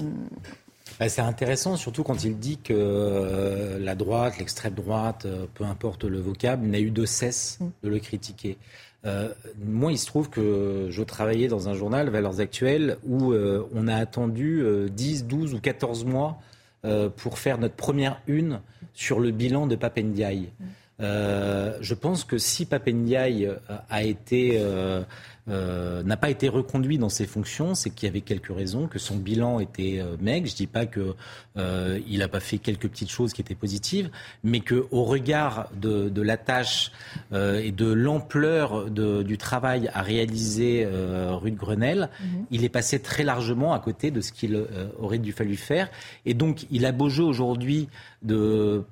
c'est intéressant, surtout quand il dit que euh, la droite, l'extrême droite, euh, peu importe le vocable, n'a eu de cesse mm. de le critiquer. Euh, moi, il se trouve que je travaillais dans un journal, Valeurs Actuelles, où on a attendu 10, 12 ou 14 mois pour faire notre première une sur le bilan de Papendiaï. Mm. je pense que si Papendiaï a été euh, n'a pas été reconduit dans ses fonctions, c'est qu'il y avait quelques raisons, que son bilan était euh, maigre. Je ne dis pas qu'il euh, n'a pas fait quelques petites choses qui étaient positives, mais qu'au regard de, la tâche et de l'ampleur du travail à réaliser rue de Grenelle, mhm. il est passé très largement à côté de ce qu'il aurait dû fallu faire. Et donc, il a beau jeu aujourd'hui de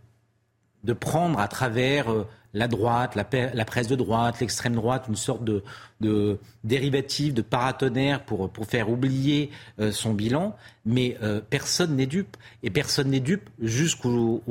de prendre à travers la droite, la, presse de droite, l'extrême droite, une sorte de, de dérivative, de paratonnerre pour, pour faire oublier euh, son bilan. Mais euh, personne n'est dupe. Et personne n'est dupe jusqu'aux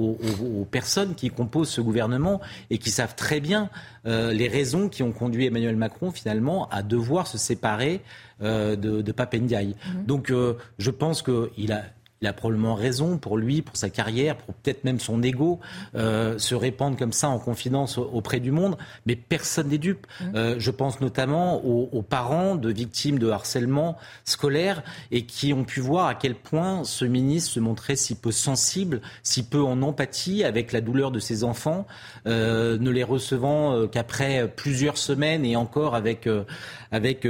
personnes qui composent ce gouvernement et qui savent très bien euh, les raisons qui ont conduit Emmanuel Macron finalement à devoir se séparer de, de Papendiaï. Mmh. Donc je pense qu'il a il a probablement raison pour lui, pour sa carrière, pour peut-être même son ego, euh, se répandre comme ça en confidence auprès du monde. Mais personne n'est dupe. Mmh. Euh, je pense notamment aux, parents de victimes de harcèlement scolaire et qui ont pu voir à quel point ce ministre se montrait si peu sensible, si peu en empathie avec la douleur de ses enfants, euh, ne les recevant qu'après plusieurs semaines et encore avec avec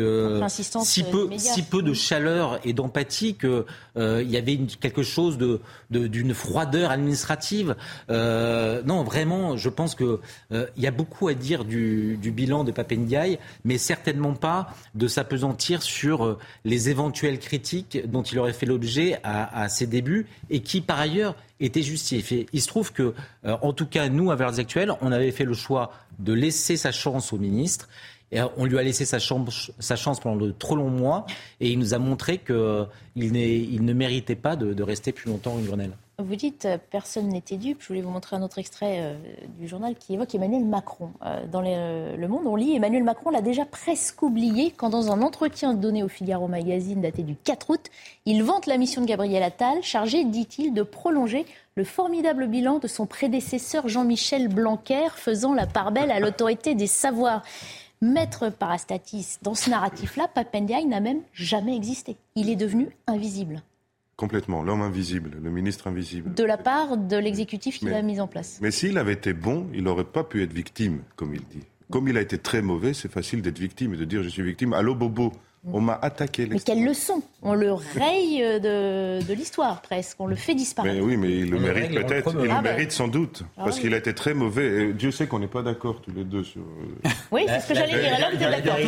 si peu si peu de chaleur et d'empathie que il y avait une quelque chose de, d'une froideur administrative. Euh, non, vraiment, je pense qu'il euh, y a beaucoup à dire du, bilan de Papendiaï, mais certainement pas de s'apesantir sur euh, les éventuelles critiques dont il aurait fait l'objet à, ses débuts et qui, par ailleurs, étaient justifiées. Il se trouve que, en tout cas, nous, à Valeurs Actuelles, on avait fait le choix de laisser sa chance au ministre et on lui a laissé sa chance, pendant de trop longs mois et il nous a montré qu'il il ne méritait pas de, rester plus longtemps une Grenelle. Vous dites euh, personne n'était dupe. Je voulais vous montrer un autre extrait euh, du journal qui évoque Emmanuel Macron. Euh, dans Le Monde, on lit Emmanuel Macron l'a déjà presque oublié quand, dans un entretien donné au Figaro Magazine daté du 4 août, il vante la mission de Gabriel Attal, chargé, dit-il, de prolonger le formidable bilan de son prédécesseur Jean-Michel Blanquer, faisant la part belle à l'autorité des savoirs. Maître parastatis, dans ce narratif-là, Papendiaï n'a même jamais existé. Il est devenu invisible. Complètement, l'homme invisible, le ministre invisible. De la part de l'exécutif qui l'a mis en place. Mais s'il avait été bon, il n'aurait pas pu être victime, comme il dit. Comme il a été très mauvais, c'est facile d'être victime et de dire je suis victime. Allô Bobo, on m'a attaqué. Mais quelle leçon On le raye de, de l'histoire presque, on le fait disparaître. Mais oui, mais il le mérite peut-être, il le ah, mérite sans doute, ah parce qu'il a été très mauvais. Dieu sait qu'on n'est pas d'accord tous les deux sur. Euh, oui, c'est ce que j'allais dire. Alors, vous êtes d'accord.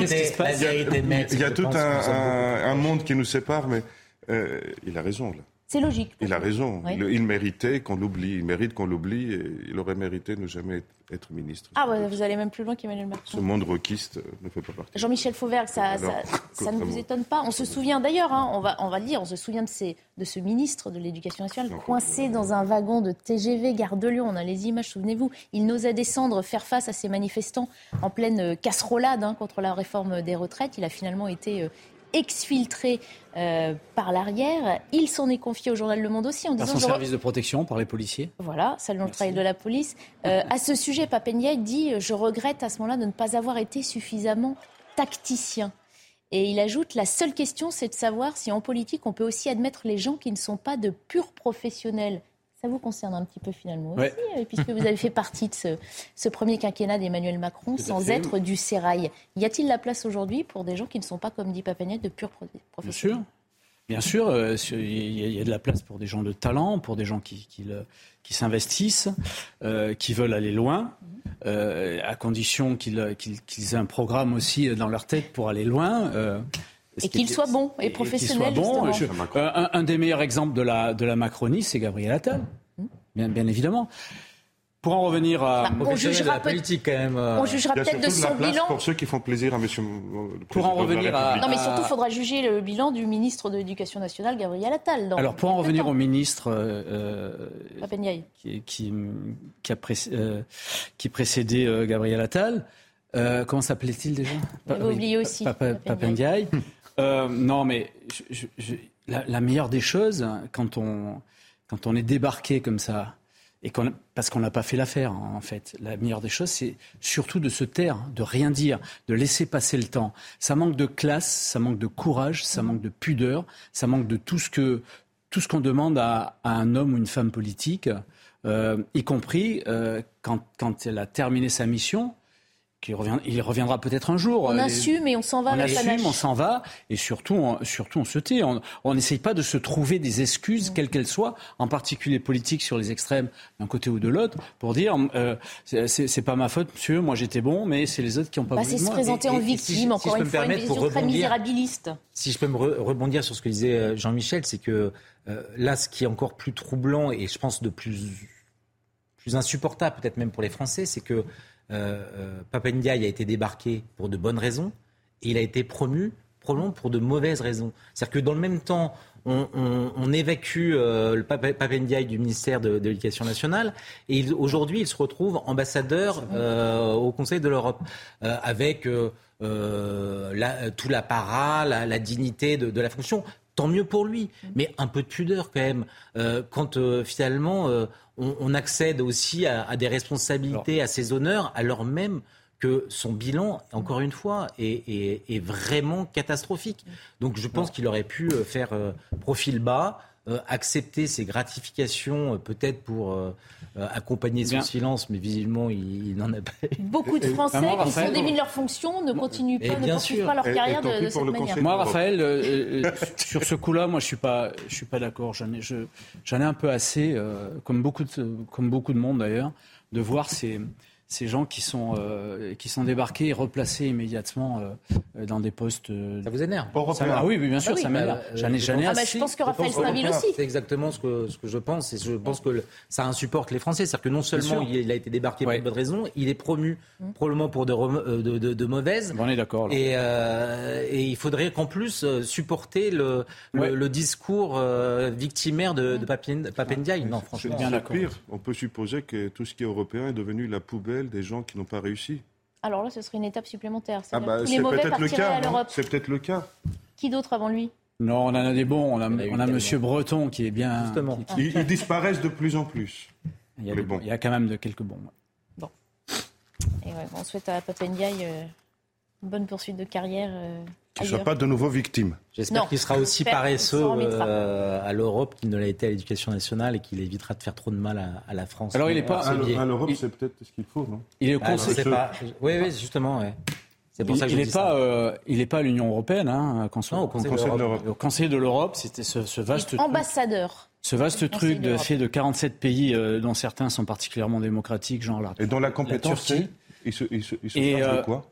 Il y a tout un, monde qui nous sépare, mais euh, il a raison là. C'est logique. Il a raison. Il, méritait qu'on l'oublie. Il mérite qu'on l'oublie et il aurait mérité de ne jamais être, ministre. Ah, vous allez même plus loin qu'Emmanuel Macron. Ce monde requiste ne fait pas partie. Jean-Michel Fauvergue, ça, ça, ne vous étonne pas. On se souvient d'ailleurs, hein, on, va, on va le dire, on se souvient de, ces, de ce ministre de l'Éducation nationale coincé dans un wagon de TGV Gare de Lyon. On a les images, souvenez-vous. Il n'osait descendre, faire face à ces manifestants en pleine euh, casserolade hein, contre la réforme des retraites. Il a finalement été euh, exfiltré euh, par l'arrière. Il s'en est confié au journal Le Monde aussi en par disant... son service de protection, par les policiers. Voilà, selon le travail de la police. Euh, à ce sujet, Papendia dit « Je regrette à ce moment-là de ne pas avoir été suffisamment tacticien ». Et il ajoute, la seule question, c'est de savoir si en politique, on peut aussi admettre les gens qui ne sont pas de purs professionnels. Ça vous concerne un petit peu finalement aussi, euh, puisque vous avez fait partie de ce, premier quinquennat d'Emmanuel Macron sans être du sérail. Y a-t-il la place aujourd'hui pour des gens qui ne sont pas, comme dit Papagnet, de purs professionnels Bien sûr. Bien sûr, il y, a de la place pour des gens de talent, pour des gens qui, qui, s'investissent, euh, qui veulent aller loin, euh, à condition qu'ils aient un programme aussi dans leur tête pour aller loin. Et qu'il soit bon et professionnel. bon. un, des meilleurs exemples de la, de la Macronie, c'est Gabriel Attal, bien, bien évidemment. Pour en revenir à. Bah, on jugera la politique quand même. On jugera peut-être de son bilan. Pour ceux qui font plaisir à monsieur. Pour en revenir à. Non, mais surtout, il faudra juger le bilan du ministre de l'Éducation nationale, Gabriel Attal. Alors, pour en revenir au ministre. Euh, qui, qui, qui, a euh, qui précédait euh, Gabriel Attal. Euh, comment s'appelait-il déjà? J'avais oublié aussi. Papendiaï. Non, mais la, meilleure des choses, quand on, quand on est débarqué comme ça, et parce qu'on n'a pas fait l'affaire, en fait. La meilleure des choses, c'est surtout de se taire, de rien dire, de laisser passer le temps. Ça manque de classe, ça manque de courage, ça manque de pudeur, ça manque de tout ce que tout ce qu'on demande à, à, un homme ou une femme politique, euh, y compris euh, quand, quand elle a terminé sa mission, revient, il reviendra peut-être un jour. On assume et on s'en va. On assume, on s'en va, et surtout, on, surtout on se tait. On n'essaye pas de se trouver des excuses, quelles qu'elles soient, en particulier politiques sur les extrêmes d'un côté ou de l'autre, pour dire euh, c'est pas ma faute, monsieur, moi j'étais bon, mais c'est les autres qui n'ont pas bah, voulu. C'est se présenter en victime, encore une fois, une vision très misérabiliste. Si je peux me rebondir sur ce que disait euh, Jean-Michel, c'est que euh, là, ce qui est encore plus troublant et je pense de plus plus insupportable, peut-être même pour les Français, c'est que euh, euh, Papendiaï a été débarqué pour de bonnes raisons et il a été promu probablement pour de mauvaises raisons. C'est-à-dire que dans le même temps, on, évacue euh, le Papendiaï du ministère de, l'Éducation nationale et aujourd'hui il se retrouve ambassadeur au Conseil de l'Europe avec la, tout l'apparat, la, la, dignité de, de, la fonction. Tant mieux pour lui, mais un peu de pudeur quand même. quand finalement on, accède aussi à, des responsabilités, à ses honneurs, alors même que son bilan, encore une fois, est, vraiment catastrophique. Donc je pense qu'il aurait pu euh, faire euh, profil bas, euh, accepter ses gratifications, peut-être pour accompagner son silence, mais visiblement, il, n'en a pas. Beaucoup de Français qui sont démis de leur fonction ne continuent pas, ne poursuivent pas leur carrière de, cette manière. Moi, Raphaël, sur ce coup-là, moi, je suis pas, je suis pas d'accord. J'en ai, j'en ai un peu assez, comme beaucoup de, comme beaucoup de monde d'ailleurs, de voir ces ces gens qui sont, euh, qui sont débarqués et replacés immédiatement euh, dans des postes. Euh, ça vous énerve? Ah oui, bien sûr, ah ça m'énerve. J'en ai, j'en ai ah bah, je pense que Raphaël Stainville aussi. C'est exactement ce que, ce que je pense. Et je pense que ça insupporte les Français. C'est-à-dire que non seulement il, a été débarqué pour de bonnes raisons, il est promu mmh. probablement pour de, de, de, mauvaises. On est d'accord. Et, et, il faudrait qu'en plus supporter le, le, discours victimaire de, de Papendiaï. Non, franchement. Bien d'accord. Pire, on peut supposer que tout ce qui est européen est devenu la poubelle des gens qui n'ont pas réussi. Alors là, ce serait une étape supplémentaire. Ah bah, c'est peut-être le cas. C'est peut-être le cas. Qui d'autre avant lui? Non, on en a des bons. On a, on a Monsieur Breton qui est bien. Justement. Ils, disparaissent de plus en plus. Il y a, il y a quand même de quelques bons. Bon. Et on souhaite à Papendiaï euh, une bonne poursuite de carrière. Euh, qu'il ne soit pas de nouveau victime. J'espère qu'il sera aussi paresseux euh, à l'Europe qu'il ne l'a été à l'éducation nationale et qu'il évitera de faire trop de mal à, la France. Alors il n'est pas à, l'Europe, c'est peut-être ce qu'il faut, non Il est au ah, Conseil. pas... Oui, oui, justement. Ouais. C'est pour il, ça que il n'est pas, euh, il n'est pas à l'Union européenne, hein, non, au Conseil, de l'Europe. Au Conseil de l'Europe, c'était ce, ce, vaste ambassadeur. Ce vaste truc de, fait de 47 pays, euh, dont certains sont particulièrement démocratiques, genre la. Et dont la compétence, il se, il se, il se et, de quoi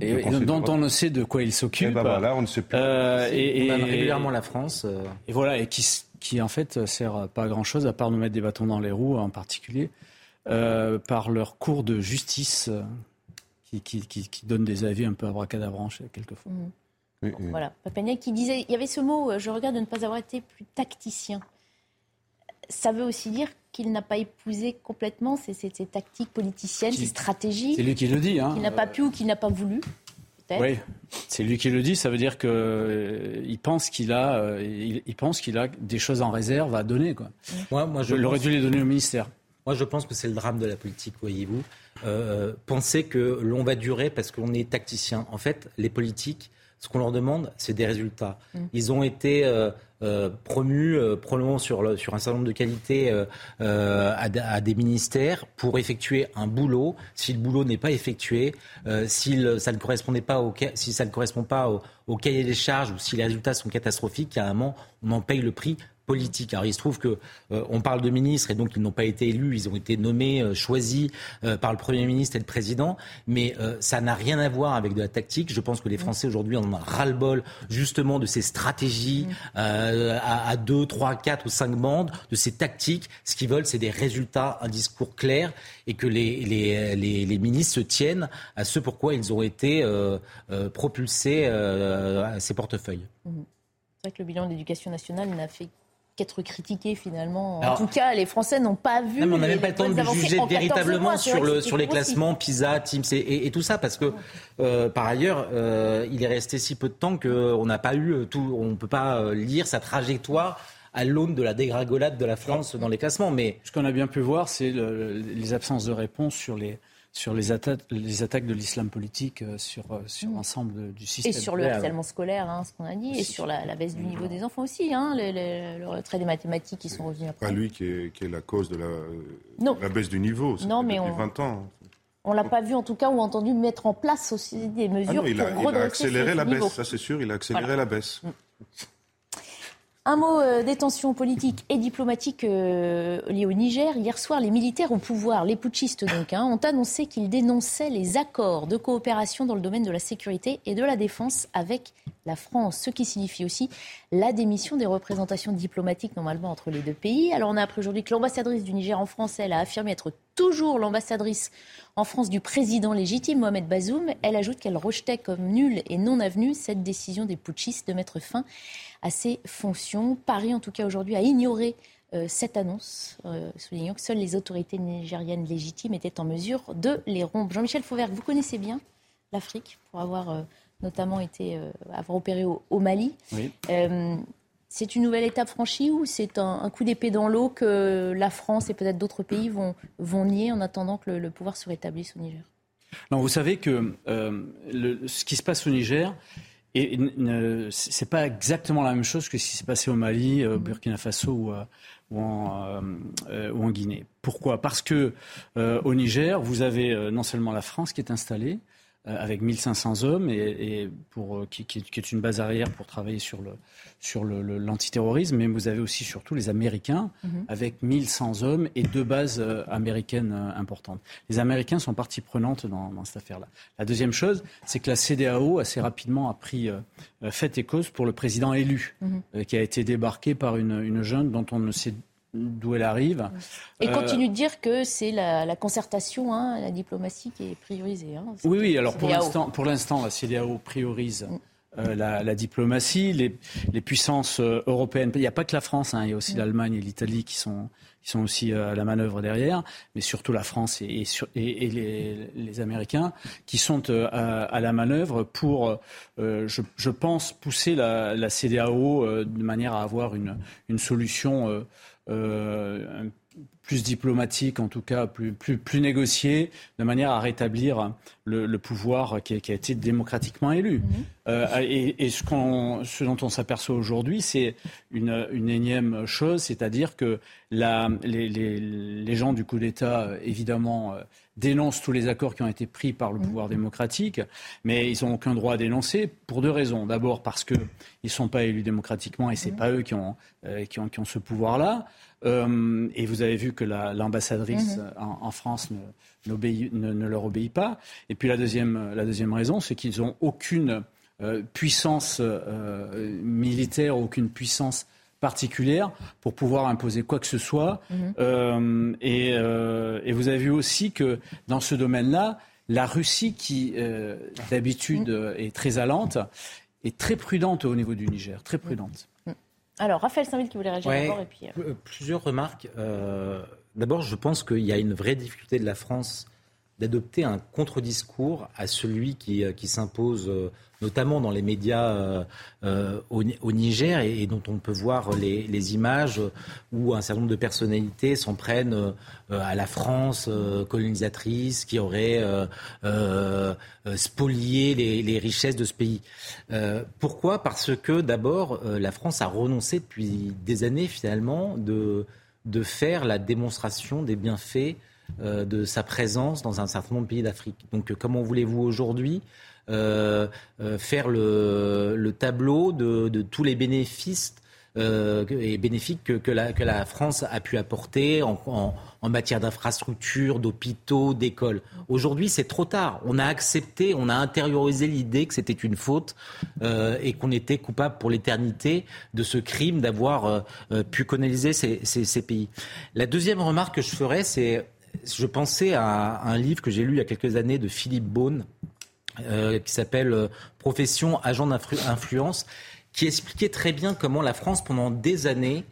et, dont on ne sait de quoi il s'occupe. Et ben voilà, on ne sait plus. Euh, et, régulièrement la France. Euh. Et voilà, et qui, qui en fait sert pas à grand chose à part nous mettre des bâtons dans les roues, en particulier euh, par leur cours de justice qui, qui, qui, donne des avis un peu abracadabrants quelquefois. Mmh. Voilà, Papenel qui disait, il y avait ce mot, je regarde de ne pas avoir été plus tacticien. Ça veut aussi dire qu'il n'a pas épousé complètement ces, tactiques politiciennes, ces stratégies. C'est lui qui le dit. Hein. Qu'il n'a pas pu ou qu'il n'a pas voulu. Oui, c'est lui qui le dit. Ça veut dire qu'il euh, pense qu'il a, euh, il, pense qu'il a des choses en réserve à donner. Quoi. Moi, moi, je l'aurais dû les donner au ministère. Moi, je pense que c'est le drame de la politique, voyez-vous. Euh, penser que l'on va durer parce qu'on est tacticien. En fait, les politiques, ce qu'on leur demande, c'est des résultats. Mm. Ils ont été euh, euh, promus euh, probablement sur, sur un certain nombre de qualités à, des ministères pour effectuer un boulot. Si le boulot n'est pas effectué, si ça ne correspondait pas au, si ça ne correspond pas au, cahier des charges ou si les résultats sont catastrophiques, à un moment, on en paye le prix politique. Alors il se trouve que euh, on parle de ministres et donc ils n'ont pas été élus, ils ont été nommés, euh, choisis euh, par le Premier ministre et le Président, mais ça n'a rien à voir avec de la tactique. Je pense que les Français aujourd'hui en ont ras-le-bol justement de ces stratégies à, à, deux, trois, quatre ou cinq bandes, de ces tactiques. Ce qu'ils veulent, c'est des résultats, un discours clair et que les, les, les, les, ministres se tiennent à ce pourquoi ils ont été propulsés à ces portefeuilles. Mmh. C'est vrai que le bilan de l'éducation nationale n'a fait qu'être critiqué finalement. En tout cas, les Français n'ont pas vu. Non, on n'a même pas le temps de juger véritablement sur, le, sur les classements PISA, Teams et, tout ça, parce que euh, par ailleurs, euh, il est resté si peu de temps qu'on n'a pas eu tout, on ne peut pas euh, lire sa trajectoire à l'aune de la dégringolade de la France dans les classements. Mais ce qu'on a bien pu voir, c'est les absences de réponse sur les sur les, attaques, les attaques de l'islam politique euh, sur, euh, sur mm. l'ensemble du système. Et sur le harcèlement scolaire, hein, ce qu'on a dit, et sur la, baisse du niveau des enfants aussi, hein, le retrait des mathématiques qui sont revenus après. Pas lui qui est, qui est la cause de la, la baisse du niveau, non, mais depuis on... 20 ans. On l'a pas vu en tout cas ou entendu mettre en place aussi des mesures ah il, a, pour il a accéléré la baisse, ça c'est sûr, il a accéléré la baisse. Un mot euh, des tensions politiques et diplomatiques euh, liées au Niger. Hier soir, les militaires au pouvoir, les putschistes donc, hein, ont annoncé qu'ils dénonçaient les accords de coopération dans le domaine de la sécurité et de la défense avec la France, ce qui signifie aussi la démission des représentations diplomatiques normalement entre les deux pays. Alors on a appris aujourd'hui que l'ambassadrice du Niger en France, elle a affirmé être toujours l'ambassadrice en France du président légitime Mohamed Bazoum. Elle ajoute qu'elle rejetait comme nulle et non avenue cette décision des putschistes de mettre fin à ses fonctions. Paris, en tout cas aujourd'hui, a ignoré euh, cette annonce, euh, soulignant que seules les autorités nigériennes légitimes étaient en mesure de les rompre. Jean-Michel Fauvert, vous connaissez bien l'Afrique pour avoir euh, notamment été avoir opéré au, Mali. c'est une nouvelle étape franchie ou c'est un, coup d'épée dans l'eau que la France et peut-être d'autres pays vont, vont nier en attendant que le, pouvoir se rétablisse au Niger? Non, vous savez que ce qui se passe au Niger, et ce n'est pas exactement la même chose que ce qui s'est passé au Mali, au euh, Burkina Faso ou, euh, euh, ou, en, Guinée. Pourquoi? Parce que au Niger, vous avez non seulement la France qui est installée, euh, avec 1500 hommes et, pour, euh, qui, est une base arrière pour travailler sur le sur l'antiterrorisme, mais vous avez aussi surtout les Américains mhm. avec 1100 hommes et deux bases euh, américaines importantes. Les Américains sont partie prenante dans, cette affaire-là. La deuxième chose, c'est que la CDAO assez rapidement a pris fait et cause pour le président élu, mhm. qui a été débarqué par une, une jeune dont on ne sait d'où elle arrive. Et euh, continue de dire que c'est la, concertation, hein, la diplomatie qui est priorisée. Hein. oui, oui, alors pour l'instant, pour l'instant, la CDAO priorise. Mm. Euh, la, diplomatie, les, puissances euh, européennes. Il n'y a pas que la France, hein, il y a aussi mm. l'Allemagne et l'Italie qui sont, qui sont aussi à la manœuvre derrière, mais surtout la France et, et, les, Américains qui sont à, la manœuvre pour, je, pense, pousser la, la CDAO de manière à avoir une, une solution euh, plus diplomatique, en tout cas plus, plus, plus négocié, de manière à rétablir le, pouvoir qui a, qui a, été démocratiquement élu. Mhm. Euh, et, ce, ce, dont on s'aperçoit aujourd'hui, c'est une, une, énième chose, c'est-à-dire que la, les, les, les, gens du coup d'État, évidemment, euh, dénoncent tous les accords qui ont été pris par le mhm. pouvoir démocratique, mais ils n'ont aucun droit à dénoncer pour deux raisons. D'abord parce qu'ils ne sont pas élus démocratiquement et ce n'est mhm. pas eux qui ont, euh, qui ont, qui ont ce pouvoir-là. Euh, et vous avez vu que l'ambassadrice mhm. en, France ne, ne, leur obéit pas. Et puis la deuxième, la deuxième raison, c'est qu'ils n'ont aucune euh, puissance euh, militaire, aucune puissance particulière pour pouvoir imposer quoi que ce soit. Mhm. Et, et, vous avez vu aussi que dans ce domaine-là, la Russie, qui d'habitude mhm. est très allante, est très prudente au niveau du Niger, très prudente. Alors, Raphaël Saint-Ville qui voulait réagir d'abord. Et puis... Euh, plusieurs remarques. Euh, d'abord, je pense qu'il y a une vraie difficulté de la France d'adopter un contre-discours à celui qui, euh, s'impose notamment dans les médias au, Niger et, dont on peut voir les, images où un certain nombre de personnalités s'en prennent à la France colonisatrice qui aurait spolié les, les, richesses de ce pays. pourquoi? Parce que d'abord, la France a renoncé depuis des années finalement de, de faire la démonstration des bienfaits de sa présence dans un certain nombre de pays d'Afrique. Donc comment voulez-vous aujourd'hui euh, euh, faire le, tableau de, tous les bénéfices euh, et bénéfique que, la, France a pu apporter en, matière d'infrastructures, d'hôpitaux, d'écoles? Aujourd'hui, c'est trop tard. On a accepté, on a intériorisé l'idée que c'était une faute euh, et qu'on était coupable pour l'éternité de ce crime d'avoir euh, euh, pu coloniser ces, ces, ces, pays. La deuxième remarque que je ferais, c'est je pensais à un livre que j'ai lu il y a quelques années de Philippe Beaune, euh, qui s'appelle Profession agent d'influence qui expliquait très bien comment la France, pendant des années,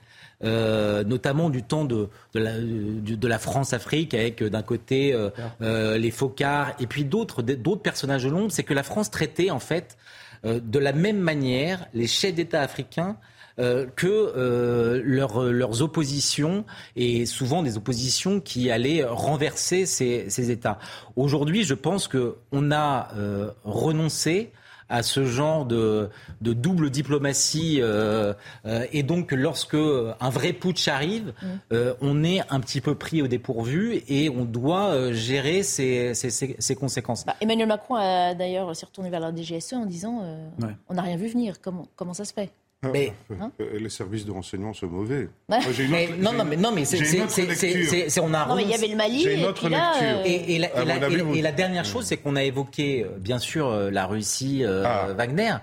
euh, notamment du temps de, de, la, France-Afrique, avec euh, d'un côté euh, euh, les Focards et puis d'autres personnages de l'ombre, c'est que la France traitait en fait euh, de la même manière les chefs d'État africains euh, que euh, leur, leurs oppositions et souvent des oppositions qui allaient renverser ces, ces États. Aujourd'hui, je pense qu'on a euh, renoncé à ce genre de, de double diplomatie. Euh, euh, et donc, lorsque un vrai putsch arrive, euh, on est un petit peu pris au dépourvu et on doit euh, gérer ses, ses, ses conséquences. Bah, Emmanuel Macron a d'ailleurs s'est retourné vers la DGSE en disant ouais. on n'a rien vu venir. Comment, comment ça se fait? Mais, hein les services de renseignement sont mauvais. Moi, mais, non, non, mais, non, mais c'est, c'est, on a. Non, mais il y avait le Mali. J'ai une autre lecture. Là, euh... et, et, la, et, la, avis, et, la, dernière chose, c'est qu'on a évoqué, bien sûr, la Russie, euh, ah. Wagner,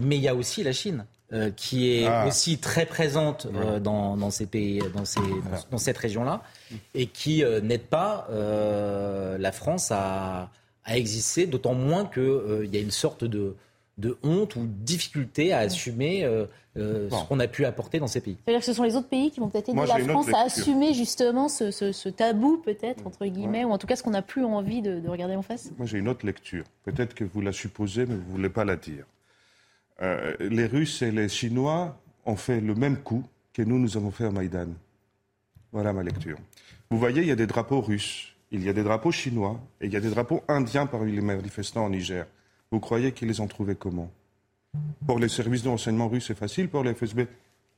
mais il y a aussi la Chine. Euh, qui est ah. aussi très présente euh, dans, dans, ces pays, dans, ces, dans, dans cette région-là, et qui euh, n'aide pas la France à, à exister, d'autant moins qu'il y a une sorte de, de honte ou de difficulté à assumer euh, euh, bon. ce qu'on a pu apporter dans ces pays. C'est-à-dire que ce sont les autres pays qui vont peut-être aider la France à assumer justement ce, ce, ce tabou, peut-être, entre guillemets, ouais. ou en tout cas ce qu'on n'a plus envie de, de, regarder en face Moi, j'ai une autre lecture. Peut-être que vous la supposez, mais vous ne voulez pas la dire. Euh, les Russes et les Chinois ont fait le même coup que nous, nous avons fait à Maïdan. Voilà ma lecture. Vous voyez, il y a des drapeaux russes, il y a des drapeaux chinois, et il y a des drapeaux indiens parmi les manifestants en Niger. Vous croyez qu'ils les ont trouvés comment? Pour les services de renseignement russes, c'est facile. Pour les FSB,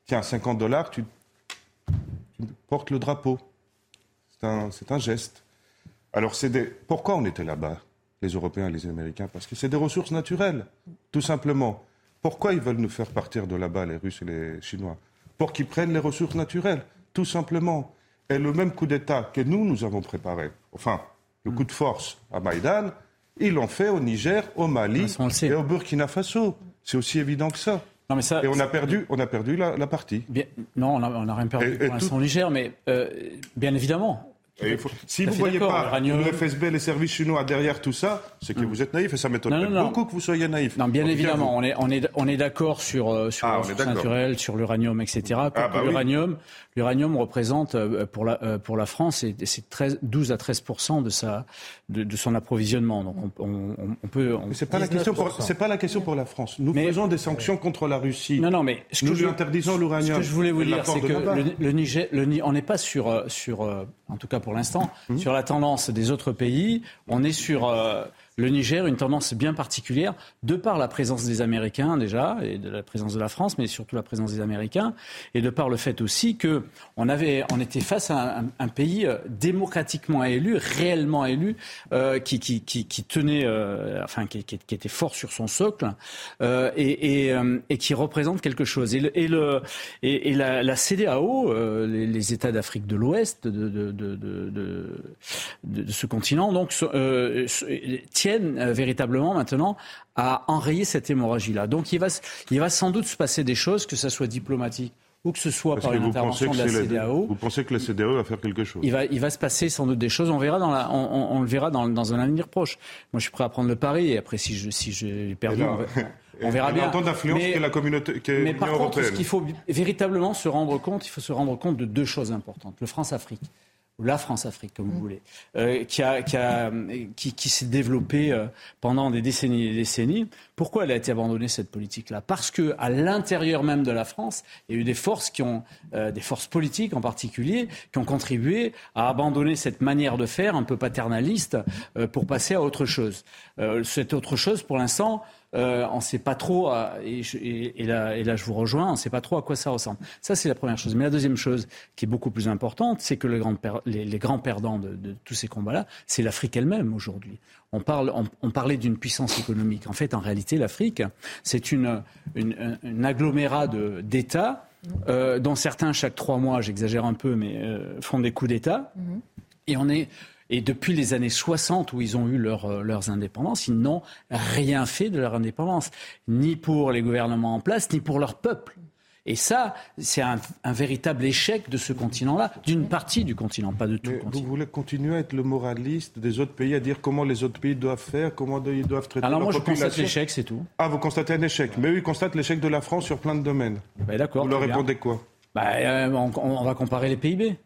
tiens, 50 dollars, tu, tu, portes le drapeau. C'est un, un, geste. Alors, c'est des... pourquoi on était là-bas, les Européens et les Américains? Parce que c'est des ressources naturelles, tout simplement. Pourquoi ils veulent nous faire partir de là-bas, les Russes et les Chinois? Pour qu'ils prennent les ressources naturelles, tout simplement. Et le même coup d'État que nous, nous avons préparé, enfin, le coup de force à Maïdan, ils l'ont fait au Niger, au Mali et au Burkina Faso. C'est aussi évident que ça. Non, mais ça et on a perdu, on a perdu la, la partie. Bien, non, on n'a rien perdu et, pour l'instant au Niger, mais euh, bien évidemment, faut... Si vous ne voyez pas le FSB, les services chinois derrière tout ça, c'est que mmh. vous êtes naïf et ça m'étonne beaucoup que vous soyez naïf. Non, bien évidemment, on est, on est, on est d'accord sur, euh, sur ah, le naturel, sur l'uranium, etc. Ah, bah l'uranium, oui. L'uranium représente euh, pour la, euh, pour la France, c'est 12 à 13 de, sa, de, de son approvisionnement. Donc on, on, on peut. C'est pas la question pour, c'est pas la question pour la France. Nous mais, faisons des sanctions contre la Russie. Non, non, mais ce nous lui interdisons l'uranium. Ce que je voulais vous dire, c'est que le, le, Niger, le, on n'est pas sur, sur, en tout cas pour l'instant, mmh. sur la tendance des autres pays. On est sur euh, le Niger, une tendance bien particulière, de par la présence des Américains déjà, et de la présence de la France, mais surtout la présence des Américains, et de par le fait aussi que on, avait, était face à un, pays euh, démocratiquement élu, réellement élu, euh, qui, tenait, euh, enfin, qui, était fort sur son socle, et, qui représente quelque chose. Et, la, CDAO, les, États d'Afrique de l'Ouest, de, de, ce continent, donc, euh, véritablement maintenant à enrayer cette hémorragie-là. Donc il va, il va sans doute se passer des choses, que ce soit diplomatique ou que ce soit Parce par une intervention de la CDAO. La, vous pensez que la CDAO va faire quelque chose? Il va, il va se passer sans doute des choses. On verra dans la, on, on le verra dans, dans, un avenir proche. Moi, je suis prêt à prendre le pari et après, si je, si j'ai perdu, là, on, on verra bien. Autant d'influence que la communauté, que mais par contre, ce qu'il faut véritablement se rendre compte, il faut se rendre compte de deux choses importantes. Le France-Afrique ou la France-Afrique, comme vous mmh. voulez, euh, qui, a, qui, a, qui, qui s'est développée euh, pendant des décennies et des décennies. Pourquoi elle a été abandonnée, cette politique-là? Parce que à l'intérieur même de la France, il y a eu des forces qui ont, euh, des forces politiques en particulier, qui ont contribué à abandonner cette manière de faire un peu paternaliste euh, pour passer à autre chose. Euh, cette autre chose, pour l'instant, euh, on ne sait pas trop, euh, et, et, et, là, et, là, je vous rejoins, on ne sait pas trop à quoi ça ressemble. Ça, c'est la première chose. Mais la deuxième chose, qui est beaucoup plus importante, c'est que le grand per, les, les, grands perdants de, de tous ces combats-là, c'est l'Afrique elle-même aujourd'hui. On, parle, on, on parlait d'une puissance économique. En fait, en réalité, l'Afrique, c'est une, une, une agglomérat d'États euh, dont certains chaque trois mois, j'exagère un peu, mais font des coups d'État. Mhm. Et on est et depuis les années 60, où ils ont eu leur, leurs indépendances, ils n'ont rien fait de leur indépendance, ni pour les gouvernements en place, ni pour leur peuple. Et ça, c'est un, véritable échec de ce continent-là, d'une partie du continent, pas de tout le continent. Vous voulez continuer à être le moraliste des autres pays, à dire comment les autres pays doivent faire, comment ils doivent traiter Alors moi, je constate l'échec, c'est tout. Ah, vous constatez un échec. Mais eux, ils constatent l'échec de la France sur plein de domaines. Ben, d'accord. Vous leur répondez quoi? Bah, euh, on, va comparer les PIB.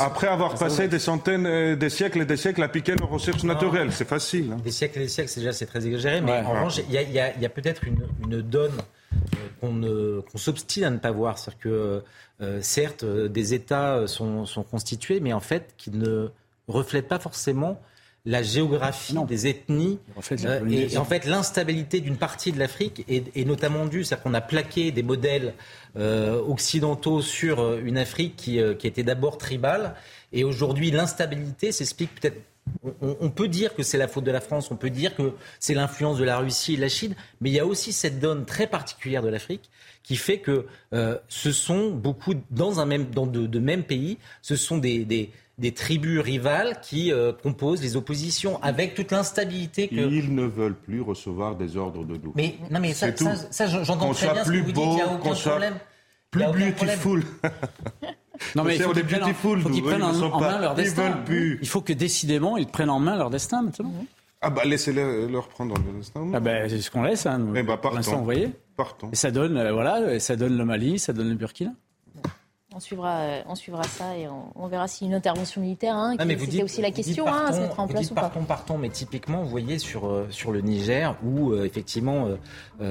Après avoir passé des centaines, euh, des siècles et des siècles à piquer nos ressources naturelles, c'est facile. Hein. Des siècles et des siècles, c'est déjà c'est très exagéré, mais en revanche, il y a, peut-être une, une, donne qu'on s'obstine à ne pas voir. C'est-à-dire que, euh, certes, des États sont, constitués, mais en fait, qui ne reflètent pas forcément la géographie des ethnies euh, et, en fait l'instabilité d'une partie de l'Afrique est, notamment due, c'est-à-dire qu'on a plaqué des modèles euh, occidentaux sur une Afrique qui, qui était d'abord tribale. Et aujourd'hui l'instabilité s'explique peut-être on, peut dire que c'est la faute de la France, on peut dire que c'est l'influence de la Russie et de la Chine, mais il y a aussi cette donne très particulière de l'Afrique qui fait que euh, ce sont beaucoup, dans, un même, dans de, mêmes pays, ce sont des, des, tribus rivales qui euh, composent les oppositions avec toute l'instabilité que... Ils ne veulent plus recevoir des ordres de nous. Mais, non, mais ça, ça, j'entends très bien ce que vous dites, il n'y a aucun problème. Plus beautiful. Non mais il faut qu'ils prennent, en, main leur destin. Il faut que décidément ils prennent en main leur destin maintenant. Ah bah laissez-les leur prendre leur destin. Ah bah c'est ce qu'on laisse. Hein, nous. Eh bah, partons. vous voyez. Partons. Et ça donne euh, voilà, ça donne le Mali, ça donne le Burkina. On suivra, euh, on suivra ça et on, verra si une intervention militaire, hein, c'était aussi la question, hein, à se mettre en place ou pas. Partons, partons, mais typiquement, vous voyez sur, euh, sur le Niger, où effectivement, au,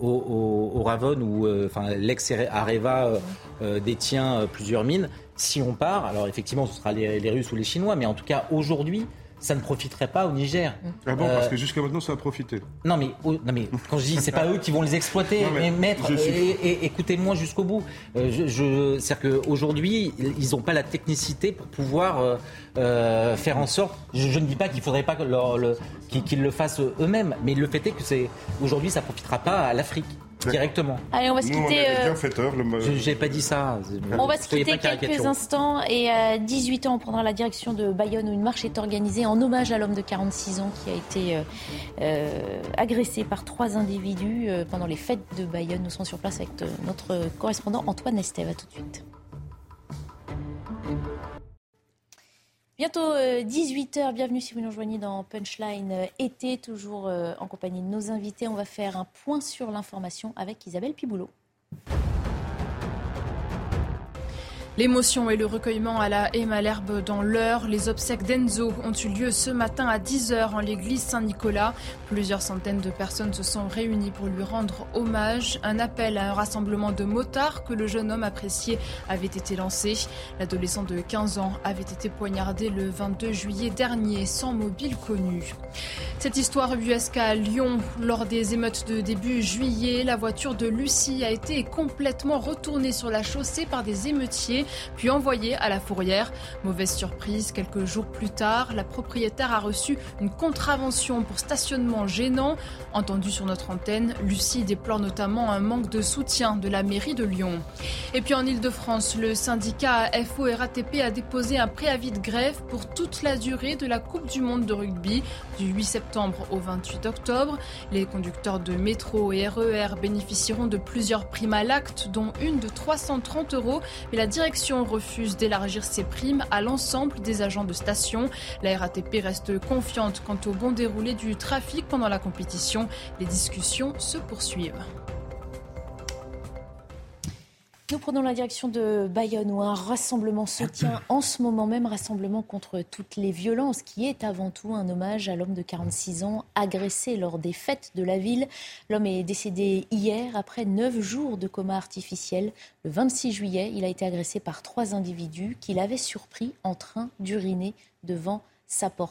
au, Ravon, où enfin, l'ex-Areva détient plusieurs mines, si on part, alors effectivement, ce sera les, les Russes ou les Chinois, mais en tout cas, aujourd'hui, ça ne profiterait pas au Niger. Ah bon, parce que euh, jusqu'à maintenant, ça a profité. Non, mais, non, mais quand je dis, c'est pas eux qui vont les exploiter, mais, maître, écoutez-moi jusqu'au bout. Euh, je, C'est-à-dire qu'aujourd'hui, ils n'ont pas la technicité pour pouvoir euh, faire en sorte. Je, ne dis pas qu'il ne faudrait pas qu'ils le fassent eux-mêmes, mais le fait est que c'est aujourd'hui, ça ne profitera pas à l'Afrique directement. Allez, on va se quitter. Euh... J'ai pas dit ça. On va se quitter quelques instants et à 18 ans, on prendra la direction de Bayonne où une marche est organisée en hommage à l'homme de 46 ans qui a été euh, euh, agressé par trois individus euh, pendant les fêtes de Bayonne. Nous sommes sur place avec notre correspondant Antoine Estève. À tout de suite. Bientôt 18h, euh, bienvenue si vous nous rejoignez dans Punchline euh, été, toujours euh, en compagnie de nos invités. On va faire un point sur l'information avec Isabelle Piboulot. L'émotion et le recueillement à la haie Malherbe dans l'heure. Les obsèques d'Enzo ont eu lieu ce matin à 10h en l'église Saint-Nicolas. Plusieurs centaines de personnes se sont réunies pour lui rendre hommage. Un appel à un rassemblement de motards que le jeune homme apprécié avait été lancé. L'adolescent de 15 ans avait été poignardé le 22 juillet dernier sans mobile connu. Cette histoire ubuesque à Lyon, lors des émeutes de début juillet, la voiture de Lucie a été complètement retournée sur la chaussée par des émeutiers puis envoyé à la fourrière. Mauvaise surprise, quelques jours plus tard, la propriétaire a reçu une contravention pour stationnement gênant. Entendu sur notre antenne, Lucie déplore notamment un manque de soutien de la mairie de Lyon. Et puis en Ile-de-France, le syndicat FO-RATP a déposé un préavis de grève pour toute la durée de la Coupe du Monde de rugby du 8 septembre au 28 octobre. Les conducteurs de métro et RER e bénéficieront de plusieurs primes à l'acte, dont une de 330 euros. Mais la direction refuse d'élargir ses primes à l'ensemble des agents de station. La RATP reste confiante quant au bon déroulé du trafic pendant la compétition. Les discussions se poursuivent. Nous prenons la direction de Bayonne où un rassemblement se tient en ce moment même, rassemblement contre toutes les violences, qui est avant tout un hommage à l'homme de 46 ans agressé lors des fêtes de la ville. L'homme est décédé hier après neuf jours de coma artificiel. Le 26 juillet, il a été agressé par trois individus qu'il avait surpris en train d'uriner devant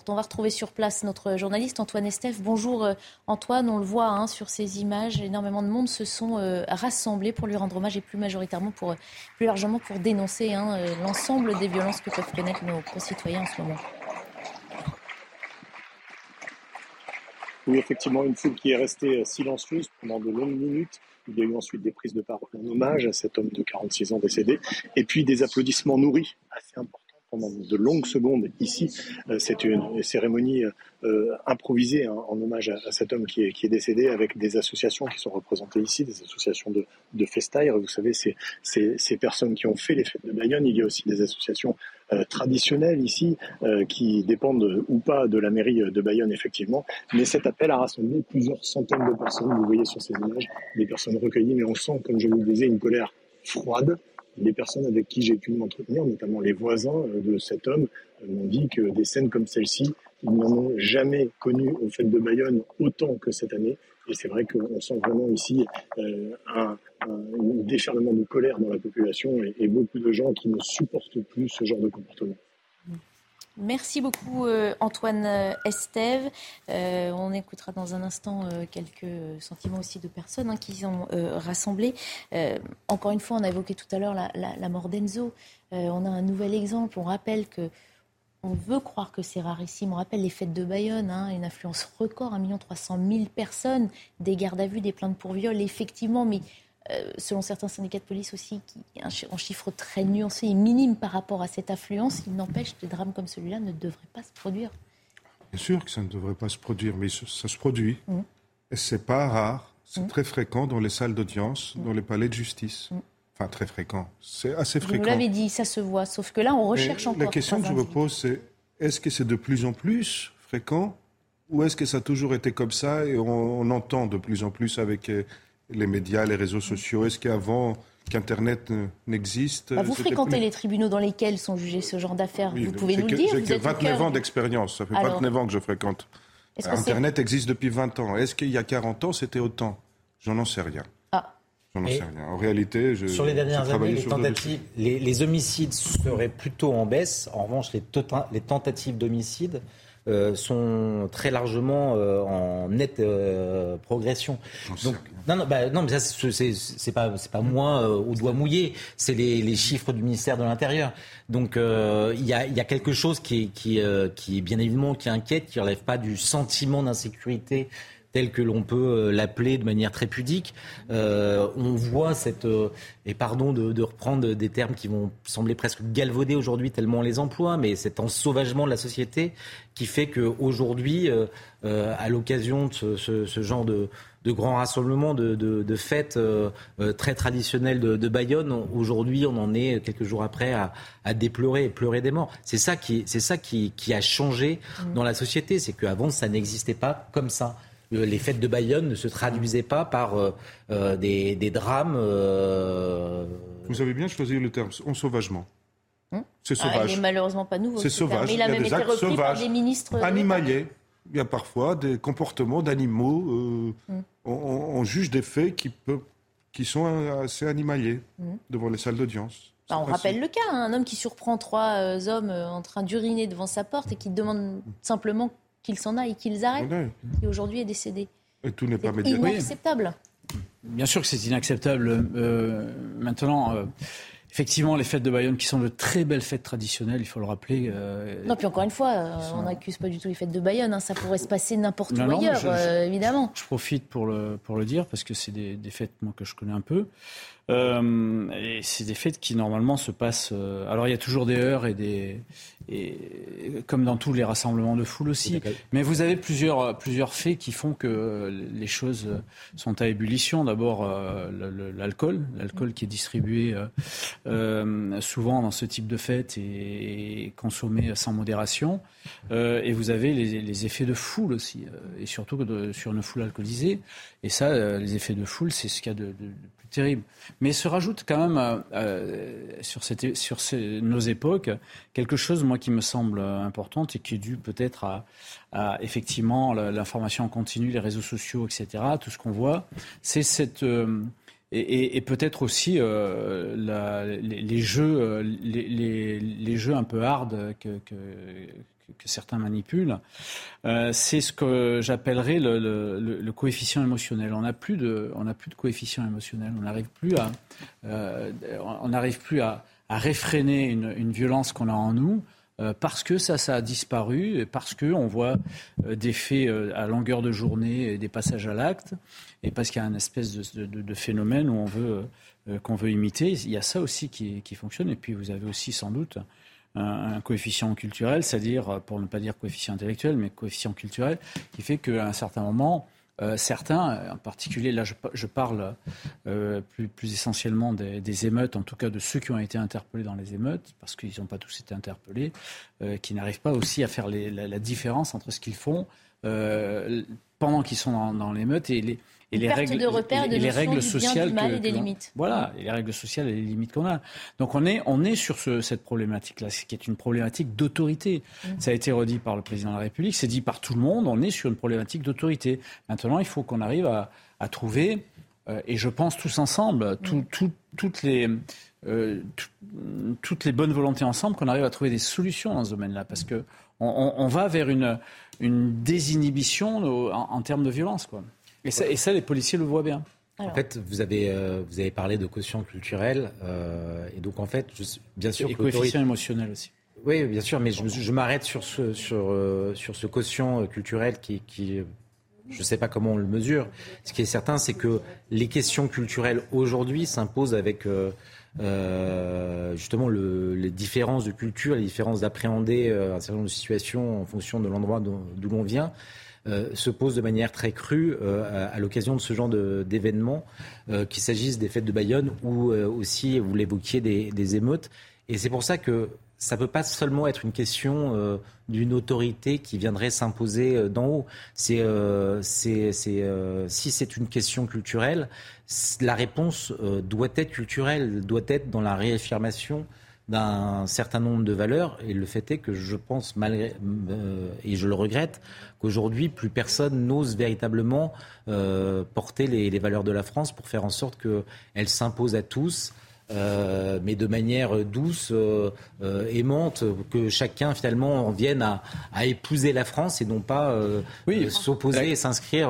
On va retrouver sur place notre journaliste Antoine Estève. Bonjour euh, Antoine, on le voit hein, sur ces images, énormément de monde se sont euh, rassemblés pour lui rendre hommage et plus majoritairement, pour, plus largement pour dénoncer hein, euh, l'ensemble des violences que peuvent connaître nos concitoyens en ce moment. Oui, effectivement, une foule qui est restée silencieuse pendant de longues minutes. Il y a eu ensuite des prises de parole en hommage à cet homme de 46 ans décédé, et puis des applaudissements nourris, assez importants pendant de longues secondes ici. Euh, c'est une cérémonie euh, improvisée hein, en hommage à, cet homme qui est, qui est, décédé avec des associations qui sont représentées ici, des associations de, de festaires. Vous savez, c'est ces personnes qui ont fait les fêtes de Bayonne. Il y a aussi des associations euh, traditionnelles ici qui dépendent ou pas de la mairie de Bayonne, effectivement. Mais cet appel a rassemblé plusieurs centaines de personnes. Vous voyez sur ces images des personnes recueillies, mais on sent, comme je vous le disais, une colère froide, les personnes avec qui j'ai pu m'entretenir, notamment les voisins euh, de cet homme, euh, m'ont dit que des scènes comme celle-ci, ils n'en ont jamais connu au fait de Bayonne autant que cette année. Et c'est vrai qu'on sent vraiment ici euh, un, déferlement de colère dans la population et beaucoup de gens qui ne supportent plus ce genre de comportement. Merci beaucoup euh, Antoine euh, Estève. Euh, on écoutera dans un instant quelques sentiments aussi de personnes hein, qui sont rassemblées. encore une fois, on a évoqué tout à l'heure la, mort d'Enzo. on a un nouvel exemple. On rappelle que on veut croire que c'est rarissime. On rappelle les fêtes de Bayonne, hein, une influence record, 1 300 000 personnes, des gardes à vue, des plaintes pour viol, effectivement, mais selon certains syndicats de police aussi, qui un, chiffre très nuancé et minime par rapport à cette affluence, il n'empêche que des drames comme celui-là ne devraient pas se produire. Bien sûr que ça ne devrait pas se produire, mais ça, se produit. Mmh. Et c'est pas rare, c'est mmh. très fréquent dans les salles d'audience, mmh. dans les palais de justice. Enfin, très fréquent. C'est assez fréquent. Vous l'avez dit, ça se voit, sauf que là, on recherche encore. La question que je me pose, c'est est-ce que c'est de plus en plus fréquent ou est-ce que ça a toujours été comme ça et on, on entend de plus en plus avec euh, les médias, les réseaux sociaux Est-ce qu'avant qu'Internet n'existe bah, Vous fréquentez les tribunaux dans lesquels sont jugés ce genre d'affaires Vous pouvez nous le dire J'ai 29 ans d'expérience. Ça fait 29 ans que je fréquente. Internet existe depuis 20 ans. Est-ce qu'il y a 40 ans, c'était autant? J'en sais rien. Ah. J'en sais rien. En réalité, je, sur les dernières années, les, tentatives, les, homicides seraient plutôt en baisse. En revanche, les, les tentatives d'homicide euh, sont très largement euh, en nette euh, progression. Donc, non, non, bah, non, mais ça, c'est pas, c'est pas moi au doigt mouillé, c'est les, les, chiffres du ministère de l'Intérieur. Donc, il y a, y, a, quelque chose qui est, qui, qui bien évidemment qui inquiète, qui relève pas du sentiment d'insécurité tel que l'on peut euh, l'appeler de manière très pudique. Euh, on voit cette, euh, et pardon de, reprendre des termes qui vont sembler presque galvaudés aujourd'hui tellement on les emploie, mais cet ensauvagement de la société qui fait qu'aujourd'hui, à l'occasion de ce, genre de, de grands rassemblements, de, fêtes très traditionnelles de, Bayonne. Aujourd'hui, on en est quelques jours après à, déplorer et pleurer des morts. C'est ça qui, c'est ça qui, qui, a changé mmh. dans la société. C'est qu'avant, ça n'existait pas comme ça. Euh, les fêtes de Bayonne ne se traduisaient pas par euh, euh, des, drames. Vous avez bien choisi le terme, ensauvagement. Hum c'est ah, sauvage. il n'est malheureusement pas nouveau. C'est sauvage. il a, même été repris par des ministres. Animaliers. Il y a parfois des comportements d'animaux. Hum. on, juge des faits qui, peuvent, qui sont assez animaliers hum. devant les salles d'audience. Bah, on rappelle le cas, hein. un homme qui surprend trois hommes en train d'uriner devant sa porte et qui demande simplement qu'ils s'en aillent, qu'ils arrêtent, qui aujourd'hui est décédé. Et tout n'est pas inacceptable. Bien sûr que c'est inacceptable. Euh, maintenant, euh, effectivement, les fêtes de Bayonne, qui sont de très belles fêtes traditionnelles, il faut le rappeler. Euh, non, puis encore une fois, on n'accuse pas du tout les fêtes de Bayonne. Hein, ça pourrait se passer n'importe où ailleurs, évidemment. Je profite pour le, pour le dire, parce que c'est des, des, fêtes moi, que je connais un peu. Euh, et c'est des fêtes qui normalement se passent. Euh, alors il y a toujours des heures et des et comme dans tous les rassemblements de foule aussi. Mais vous avez plusieurs plusieurs faits qui font que les choses sont à ébullition. D'abord l'alcool, l'alcool qui est distribué euh, souvent dans ce type de fête et, consommé sans modération. et vous avez les, les, effets de foule aussi, et surtout sur une foule alcoolisée. Et ça, les effets de foule, c'est ce qu'il y a de, de, terrible. Mais se rajoute quand même euh, euh, sur, nos époques quelque chose, moi, qui me semble important et qui est dû peut-être à, effectivement l'information en continu, les réseaux sociaux, etc. Tout ce qu'on voit, c'est cette euh, et, peut-être aussi les, jeux, les, jeux un peu hard que, que certains manipulent, euh, c'est ce que j'appellerais le, coefficient émotionnel. On n'a plus de, plus de coefficient émotionnel. On n'arrive plus à, euh, on n'arrive plus à, réfréner une, violence qu'on a en nous. parce que ça, ça a disparu, parce qu'on voit des faits à longueur de journée, des passages à l'acte, et parce qu'il y a un espèce de, phénomène où on veut qu'on veut imiter. Il y a ça aussi qui, fonctionne. Et puis vous avez aussi sans doute un, coefficient culturel, c'est-à-dire, pour ne pas dire coefficient intellectuel, mais coefficient culturel, qui fait qu'à un certain moment, euh, certains, en particulier, là je, parle euh, plus, essentiellement des, émeutes, en tout cas de ceux qui ont été interpellés dans les émeutes, parce qu'ils n'ont pas tous été interpellés, euh, qui n'arrivent pas aussi à faire la, différence entre ce qu'ils font pendant qu'ils sont dans, dans l'émeute et les, et les règles, de repères, de les règles sociales du mal et des limites. Voilà, et les règles sociales et les limites qu'on a. Donc on est, on est sur ce, cette problématique-là, qui est une problématique d'autorité. Mm. Ça a été redit par le président de la République, c'est dit par tout le monde. On est sur une problématique d'autorité. Maintenant, il faut qu'on arrive à, à trouver, euh, et je pense tous ensemble, mm. toutes les euh, toutes les bonnes volontés ensemble, qu'on arrive à trouver des solutions dans ce domaine-là, parce que on, on, va vers une, une désinhibition en, en termes de violence, quoi. Et ça, les policiers le voient bien. En fait, vous avez, euh, vous avez parlé de quotient culturel. Euh, et donc, en fait, bien sûr. Et coefficient émotionnel aussi. Oui, bien sûr, mais je, m'arrête sur ce, sur, euh, sur ce quotient culturel qui, qui je ne sais pas comment on le mesure. Ce qui est certain, c'est que les questions culturelles aujourd'hui s'imposent avec justement le, les différences de culture, les différences d'appréhender un certain nombre de situations en fonction de l'endroit d'où l'on vient. Euh, se pose de manière très crue euh, à, l'occasion de ce genre d'événements, euh, qu'il s'agisse des fêtes de Bayonne ou aussi, vous l'évoquiez, des, émeutes. Et c'est pour ça que ça ne peut pas seulement être une question d'une autorité qui viendrait s'imposer d'en haut. C'est, si c'est une question culturelle, la réponse doit être culturelle, doit être dans la réaffirmation d'un certain nombre de valeurs. Et le fait est que je pense, malgré, euh, et je le regrette, qu'aujourd'hui, plus personne n'ose véritablement euh, porter les, valeurs de la France pour faire en sorte qu'elles s'imposent à tous. Euh, mais de manière douce, aimante, que chacun finalement vienne à, épouser la France et non pas s'opposer et s'inscrire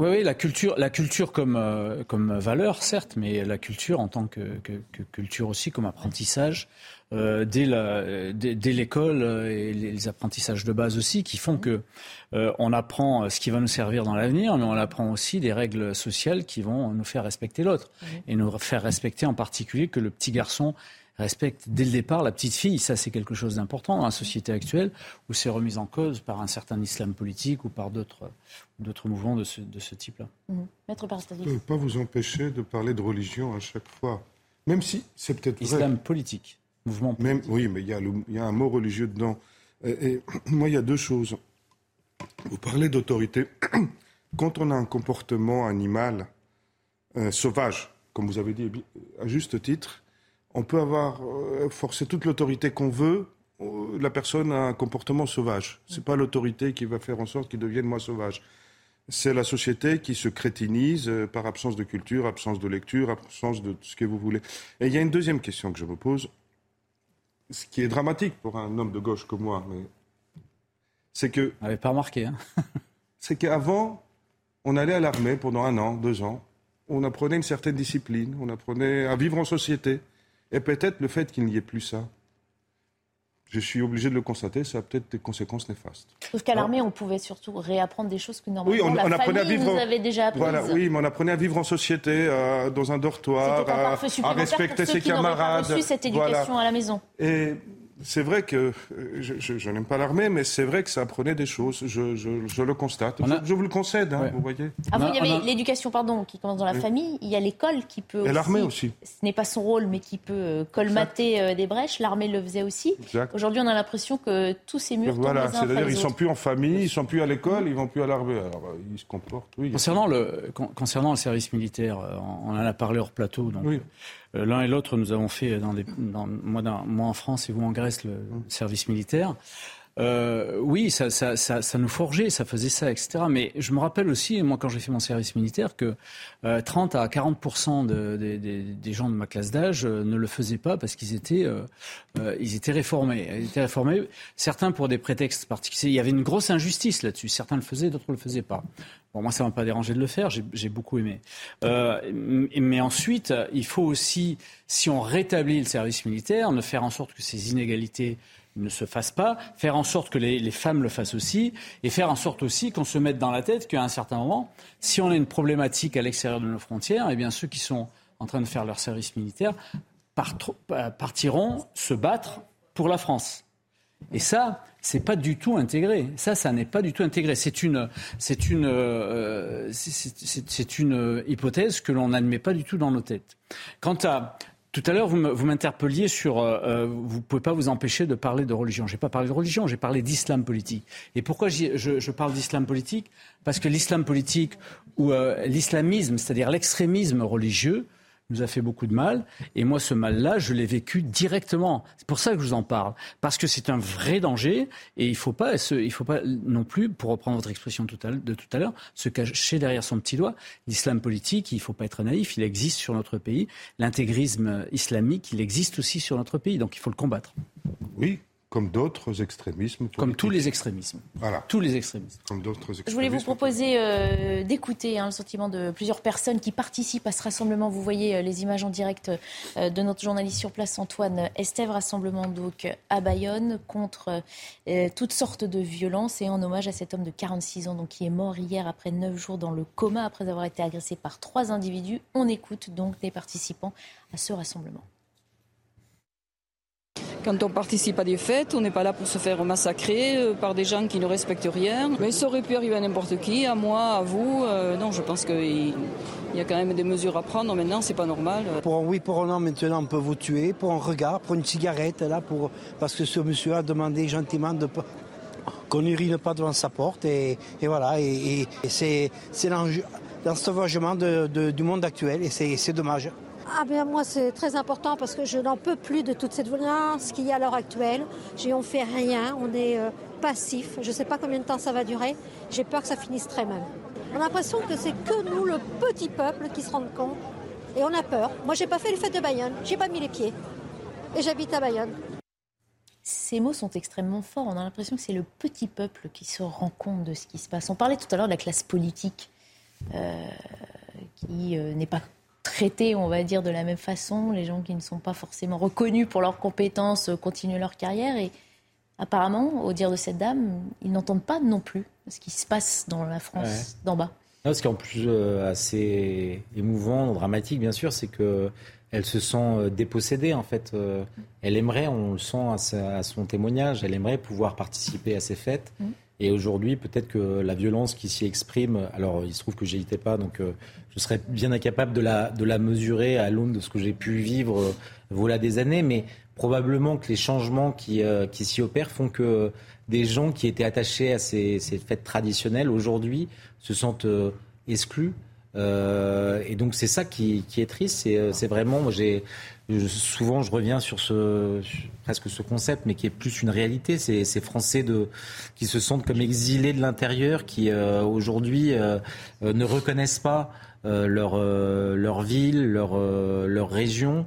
oui, oui, la culture, la culture comme, euh, comme valeur, certes, mais la culture en tant que, culture aussi, comme apprentissage, euh, dès, l'école euh, et les apprentissages de base aussi, qui font que on apprend ce qui va nous servir dans l'avenir, mais on apprend aussi des règles sociales qui vont nous faire respecter l'autre. Et nous faire respecter en particulier que le petit garçon respecte dès le départ la petite fille. Ça, c'est quelque chose d'important dans la société actuelle où c'est remis en cause par un certain islam politique ou par d'autres, d'autres mouvements de ce, de ce type-là. Mmh. Maître Je ne peux pas vous empêcher de parler de religion à chaque fois. Même si c'est peut-être Islam politique, mouvement politique. Même, oui, mais il y, a il y a un mot religieux dedans. Et, moi, il y a deux choses. Vous parlez d'autorité. Quand on a un comportement animal euh, sauvage, comme vous avez dit à juste titre, on peut avoir euh, forcé toute l'autorité qu'on veut. Euh, la personne a un comportement sauvage. Ce n'est pas l'autorité qui va faire en sorte qu'il devienne moins sauvage. C'est la société qui se crétinise euh, par absence de culture, absence de lecture, absence de ce que vous voulez. Et il y a une deuxième question que je me pose, ce qui est dramatique pour un homme de gauche comme moi, mais c'est que. Vous n'avez pas remarqué, hein C'est qu'avant, on allait à l'armée pendant un an, deux ans. On apprenait une certaine discipline, on apprenait à vivre en société. Et peut-être le fait qu'il n'y ait plus ça, je suis obligé de le constater, ça a peut-être des conséquences néfastes. Sauf qu'à l'armée, on pouvait surtout réapprendre des choses que normalement oui, on, la on apprenait à vivre nous avait déjà apprises. Voilà, oui, mais on apprenait à vivre en société, euh, dans un dortoir, à, respecter ses camarades. Pas reçu cette éducation à la maison. Et c'est vrai que euh, je, n'aime pas l'armée, mais c'est vrai que ça apprenait des choses. Je, le constate. Je, vous le concède, hein, vous voyez. Avant, il y avait l'éducation, pardon, qui commence dans la famille. Il y a l'école qui peut. Et l'armée aussi. Ce n'est pas son rôle, mais qui peut euh, colmater euh, des brèches. L'armée le faisait aussi. Aujourd'hui, on a l'impression que tous ces murs. Voilà, c'est-à-dire ils sont plus en famille, ils sont plus à l'école, ils vont plus à l'armée. Alors ils se comportent. Oui. Concernant le concernant le service militaire, on en a parlé hors plateau. Donc, oui. Euh, l'un et l'autre, nous avons fait, dans des, dans, moi, moi, en France et vous en Grèce, le service militaire. Euh, oui, ça, ça, ça, ça, nous forgeait, ça faisait ça, etc. Mais je me rappelle aussi, moi, quand j'ai fait mon service militaire, que 30 à 40 de, des gens de ma classe d'âge ne le faisaient pas parce qu'ils étaient, ils étaient réformés. Ils étaient réformés, certains pour des prétextes particuliers. Il y avait une grosse injustice là-dessus. Certains le faisaient, d'autres ne le faisaient pas. Bon, moi, ça m'a pas dérangé de le faire. J'ai beaucoup aimé. Euh, mais ensuite, il faut aussi, si on rétablit le service militaire, ne faire en sorte que ces inégalités ne se fassent pas, faire en sorte que les, femmes le fassent aussi, et faire en sorte aussi qu'on se mette dans la tête qu'à un certain moment, si on a une problématique à l'extérieur de nos frontières, eh bien ceux qui sont en train de faire leur service militaire partiront se battre pour la France. Et ça, c'est pas du tout intégré. Ça, ça n'est pas du tout intégré. C'est une, c'est une, euh, c'est une hypothèse que l'on n'admet pas du tout dans nos têtes. Quant à tout à l'heure, vous m'interpelliez sur. Euh, euh, vous ne pouvez pas vous empêcher de parler de religion. Je n'ai pas parlé de religion, j'ai parlé d'islam politique. Et pourquoi je, je, parle d'islam politique? Parce que l'islam politique ou l'islamisme, c'est-à-dire l'extrémisme religieux, nous a fait beaucoup de mal. Et moi, ce mal-là, je l'ai vécu directement. C'est pour ça que je vous en parle. Parce que c'est un vrai danger. Et il ne faut, pas faut pas non plus, pour reprendre votre expression de tout à l'heure, se cacher derrière son petit doigt. L'islam politique, il ne faut pas être naïf, il existe sur notre pays. L'intégrisme islamique, il existe aussi sur notre pays. Donc il faut le combattre. Oui, comme d'autres extrémismes. Comme tous les extrémismes. Voilà. Tous les extrémismes. Comme d'autres extrémismes. Je voulais vous proposer euh, d'écouter hein, le sentiment de plusieurs personnes qui participent à ce rassemblement. Vous voyez euh, les images en direct euh, de notre journaliste sur place, Antoine Estève. Rassemblement donc à Bayonne contre toutes sortes de violences et en hommage à cet homme de 46 ans donc, qui est mort hier après 9 jours dans le coma après avoir été agressé par trois individus. On écoute donc les participants à ce rassemblement. Quand on participe à des fêtes, on n'est pas là pour se faire massacrer euh, par des gens qui ne respectent rien. Mais ça aurait pu arriver à n'importe qui, à moi, à vous. Euh, non, je pense qu'il y a quand même des mesures à prendre. Maintenant, c'est pas normal. Pour oui, pour un an, maintenant, on peut vous tuer pour un regard, pour une cigarette, là, pour parce que ce monsieur a demandé gentiment de qu'on n'urine pas devant sa porte. Et, voilà, et, c'est l'ensauvagement du monde actuel, et c'est dommage. Ah bien moi c'est très important parce que je n'en peux plus de toute cette violence qu'il y a à l'heure actuelle. On fait rien, on est euh, passif. Je ne sais pas combien de temps ça va durer. J'ai peur que ça finisse très mal. On a l'impression que c'est que nous, le petit peuple, qui se rendent compte. Et on a peur. Moi j'ai pas fait le fête de Bayonne, j'ai pas mis les pieds. Et j'habite à Bayonne. Ces mots sont extrêmement forts. On a l'impression que c'est le petit peuple qui se rend compte de ce qui se passe. On parlait tout à l'heure de la classe politique euh, qui euh, n'est pas traités, on va dire, de la même façon. Les gens qui ne sont pas forcément reconnus pour leurs compétences euh, continuent leur carrière. Et apparemment, au dire de cette dame, ils n'entendent pas non plus ce qui se passe dans la France d'en bas. ce qui est en plus euh, assez émouvant, dramatique, bien sûr, c'est que elle se sent euh, dépossédée en fait. Elle aimerait, on le sent à, son témoignage, elle aimerait pouvoir participer à ces fêtes. Et aujourd'hui, peut-être que la violence qui s'y exprime, alors il se trouve que j'étais pas, donc euh, je serais bien incapable de la, mesurer à l'aune de ce que j'ai pu vivre euh, voilà des années, mais probablement que les changements qui, euh, qui s'y opèrent font que des gens qui étaient attachés à ces fêtes traditionnelles aujourd'hui se sentent exclus. Et donc c'est ça qui, est triste. C'est vraiment, moi j'ai souvent, je reviens sur ce presque ce concept, mais qui est plus une réalité. C'est ces Français de, qui se sentent comme exilés de l'intérieur, qui euh, aujourd'hui euh, euh, ne reconnaissent pas leur, ville, leur, région,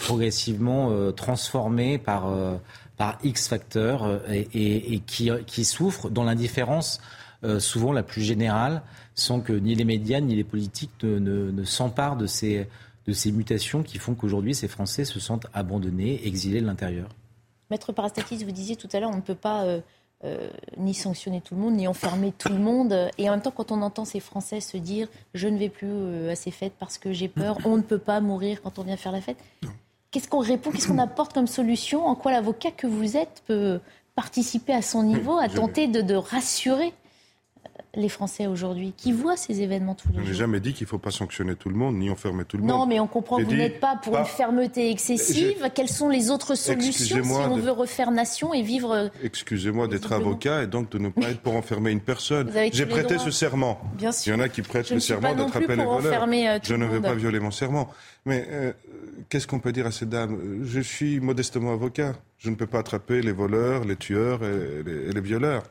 progressivement transformée par, X facteurs et, et, qui, qui souffrent dans l'indifférence souvent la plus générale, sans que ni les médias ni les politiques ne, ne, ne s'emparent de ces de ces mutations qui font qu'aujourd'hui ces Français se sentent abandonnés, exilés de l'intérieur. Maître Parastatis, vous disiez tout à l'heure, on ne peut pas euh, euh, ni sanctionner tout le monde, ni enfermer tout le monde. Et en même temps, quand on entend ces Français se dire je ne vais plus euh, à ces fêtes parce que j'ai peur, on ne peut pas mourir quand on vient faire la fête. Qu'est-ce qu'on répond Qu'est-ce qu'on apporte comme solution? En quoi l'avocat que vous êtes peut participer à son niveau, à tenter de rassurer? Les Français aujourd'hui qui voient ces événements tous les jours Je n'ai jamais dit qu'il ne faut pas sanctionner tout le monde, ni enfermer tout le monde. Non, mais on comprend que vous n'êtes pas pour une fermeté excessive. Quelles sont les autres solutions si on veut refaire nation et vivre... Euh, Excusez-moi d'être avocat et donc de ne pas être pour enfermer une personne. J'ai prêté ce serment. Bien sûr. Il y en a qui prêtent le serment d'attraper les voleurs. Euh, Je ne veux pas violer mon serment. Mais euh, qu'est-ce qu'on peut dire à ces dames Je suis modestement avocat. Je ne peux pas attraper les voleurs, les tueurs et les, violeurs.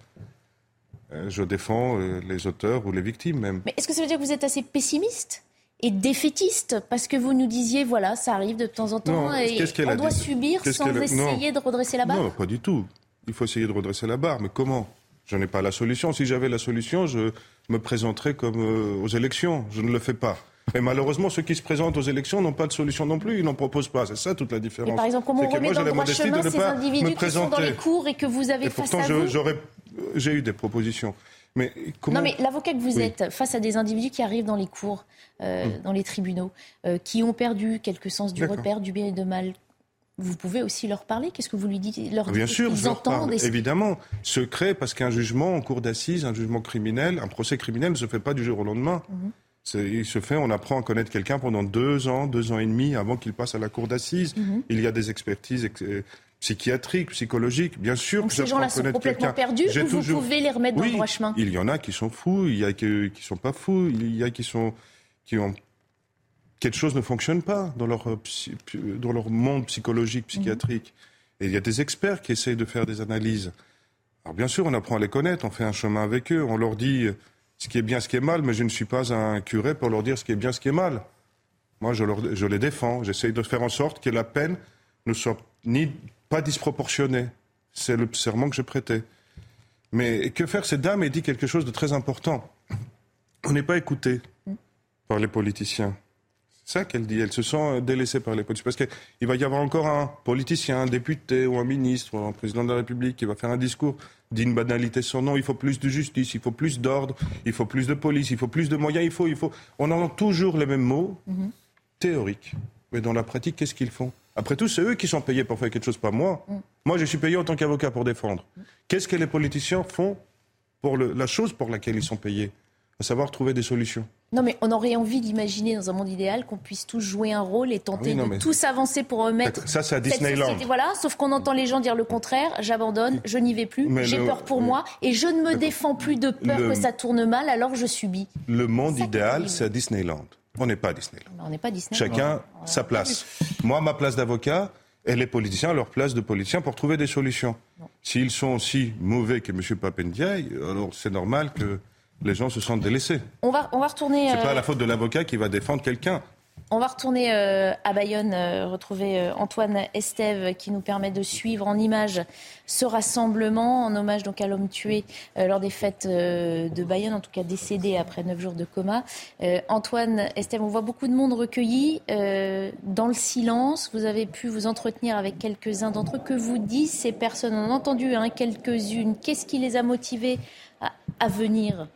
Euh, je défends euh, les auteurs ou les victimes même. Mais est-ce que ça veut dire que vous êtes assez pessimiste et défaitiste Parce que vous nous disiez, voilà, ça arrive de temps en temps et on doit subir sans essayer de redresser la barre Non, pas du tout. Il faut essayer de redresser la barre. Mais comment? Je n'ai pas la solution. Si j'avais la solution, je me présenterais comme aux élections. Je ne le fais pas. Et malheureusement, ceux qui se présentent aux élections n'ont pas de solution non plus. Ils n'en proposent pas. C'est ça toute la différence. Et par exemple, comment on remet dans le droit chemin ces individus qui sont dans les cours et que vous avez et face pourtant, à vous J'ai eu des propositions. Mais comment... Non, mais l'avocat que vous êtes face à des individus qui arrivent dans les cours, euh, hum. dans les tribunaux, euh, qui ont perdu quelque sens du repère, du bien et de mal, vous pouvez aussi leur parler? Qu'est-ce que vous lui dites? Leur Bien sûr, je leur parle, évidemment. Secret, parce qu'un jugement en cour d'assises, un jugement criminel, un procès criminel ne se fait pas du jour au lendemain. Mhm. Il se fait, on apprend à connaître quelqu'un pendant deux ans, deux ans et demi avant qu'il passe à la cour d'assises. Mhm. Il y a des expertises euh, psychiatriques, psychologiques, bien sûr. Donc ces gens-là sont complètement perdus ou vous pouvez les remettre dans le droit chemin? Il y en a qui sont fous, il y a qui, ne sont pas fous, il y a qui sont qui ont quelque chose ne fonctionne pas dans leur dans leur monde psychologique, psychiatrique. Et il y a des experts qui essayent de faire des analyses. Alors bien sûr, on apprend à les connaître, on fait un chemin avec eux, on leur dit ce qui est bien, ce qui est mal, mais je ne suis pas un curé pour leur dire ce qui est bien, ce qui est mal. Moi, je, les défends. J'essaye de faire en sorte que la peine ne soit ni pas disproportionnée. C'est le serment que je prêtais. Mais que faire? Cette dame Elle dit quelque chose de très important. On n'est pas écouté par les politiciens. C'est ça qu'elle dit. Elle se sent délaissée par les politiciens. Parce qu'il va y avoir encore un politicien, un député ou un ministre ou un président de la République qui va faire un discours d'une banalité son nom. Il faut plus de justice, il faut plus d'ordre, il faut plus de police, il faut plus de moyens, il faut, il faut. On entend toujours les mêmes mots mhm. théoriques. Mais dans la pratique, qu'est-ce qu'ils font? Après tout, c'est eux qui sont payés pour faire quelque chose, pas moi. Mhm. Moi, je suis payé en tant qu'avocat pour défendre. Qu'est-ce que les politiciens font pour la chose pour laquelle ils sont payés? À savoir trouver des solutions. Non, mais on aurait envie d'imaginer dans un monde idéal qu'on puisse tous jouer un rôle et tenter ah de tous avancer pour remettre. Ça, c'est à Disneyland. Voilà, sauf qu'on entend les gens dire le contraire j'abandonne, je n'y vais plus, j'ai peur pour moi et je ne me défends plus de peur que ça tourne mal, alors je subis. Le monde idéal, c'est à Disneyland. On n'est pas à Disneyland. On n'est pas Disneyland. Chacun sa place. Moi, ma place d'avocat, et les politiciens leur place de politiciens pour trouver des solutions. S'ils sont aussi mauvais que M. Papendiaï, alors c'est normal que les gens se sentent délaissés. On va, on va retourner. C'est pas euh, la faute de l'avocat qui va défendre quelqu'un. On va retourner euh, à Bayonne, euh, retrouver Antoine Estève qui nous permet de suivre en images ce rassemblement en hommage donc à l'homme tué lors des fêtes de Bayonne, en tout cas décédé après neuf jours de coma. Antoine Estève, on voit beaucoup de monde recueilli dans le silence. Vous avez pu vous entretenir avec quelques-uns d'entre eux. Que vous disent ces personnes? On a entendu hein, quelques-unes. Qu'est-ce qui les a motivés à venir?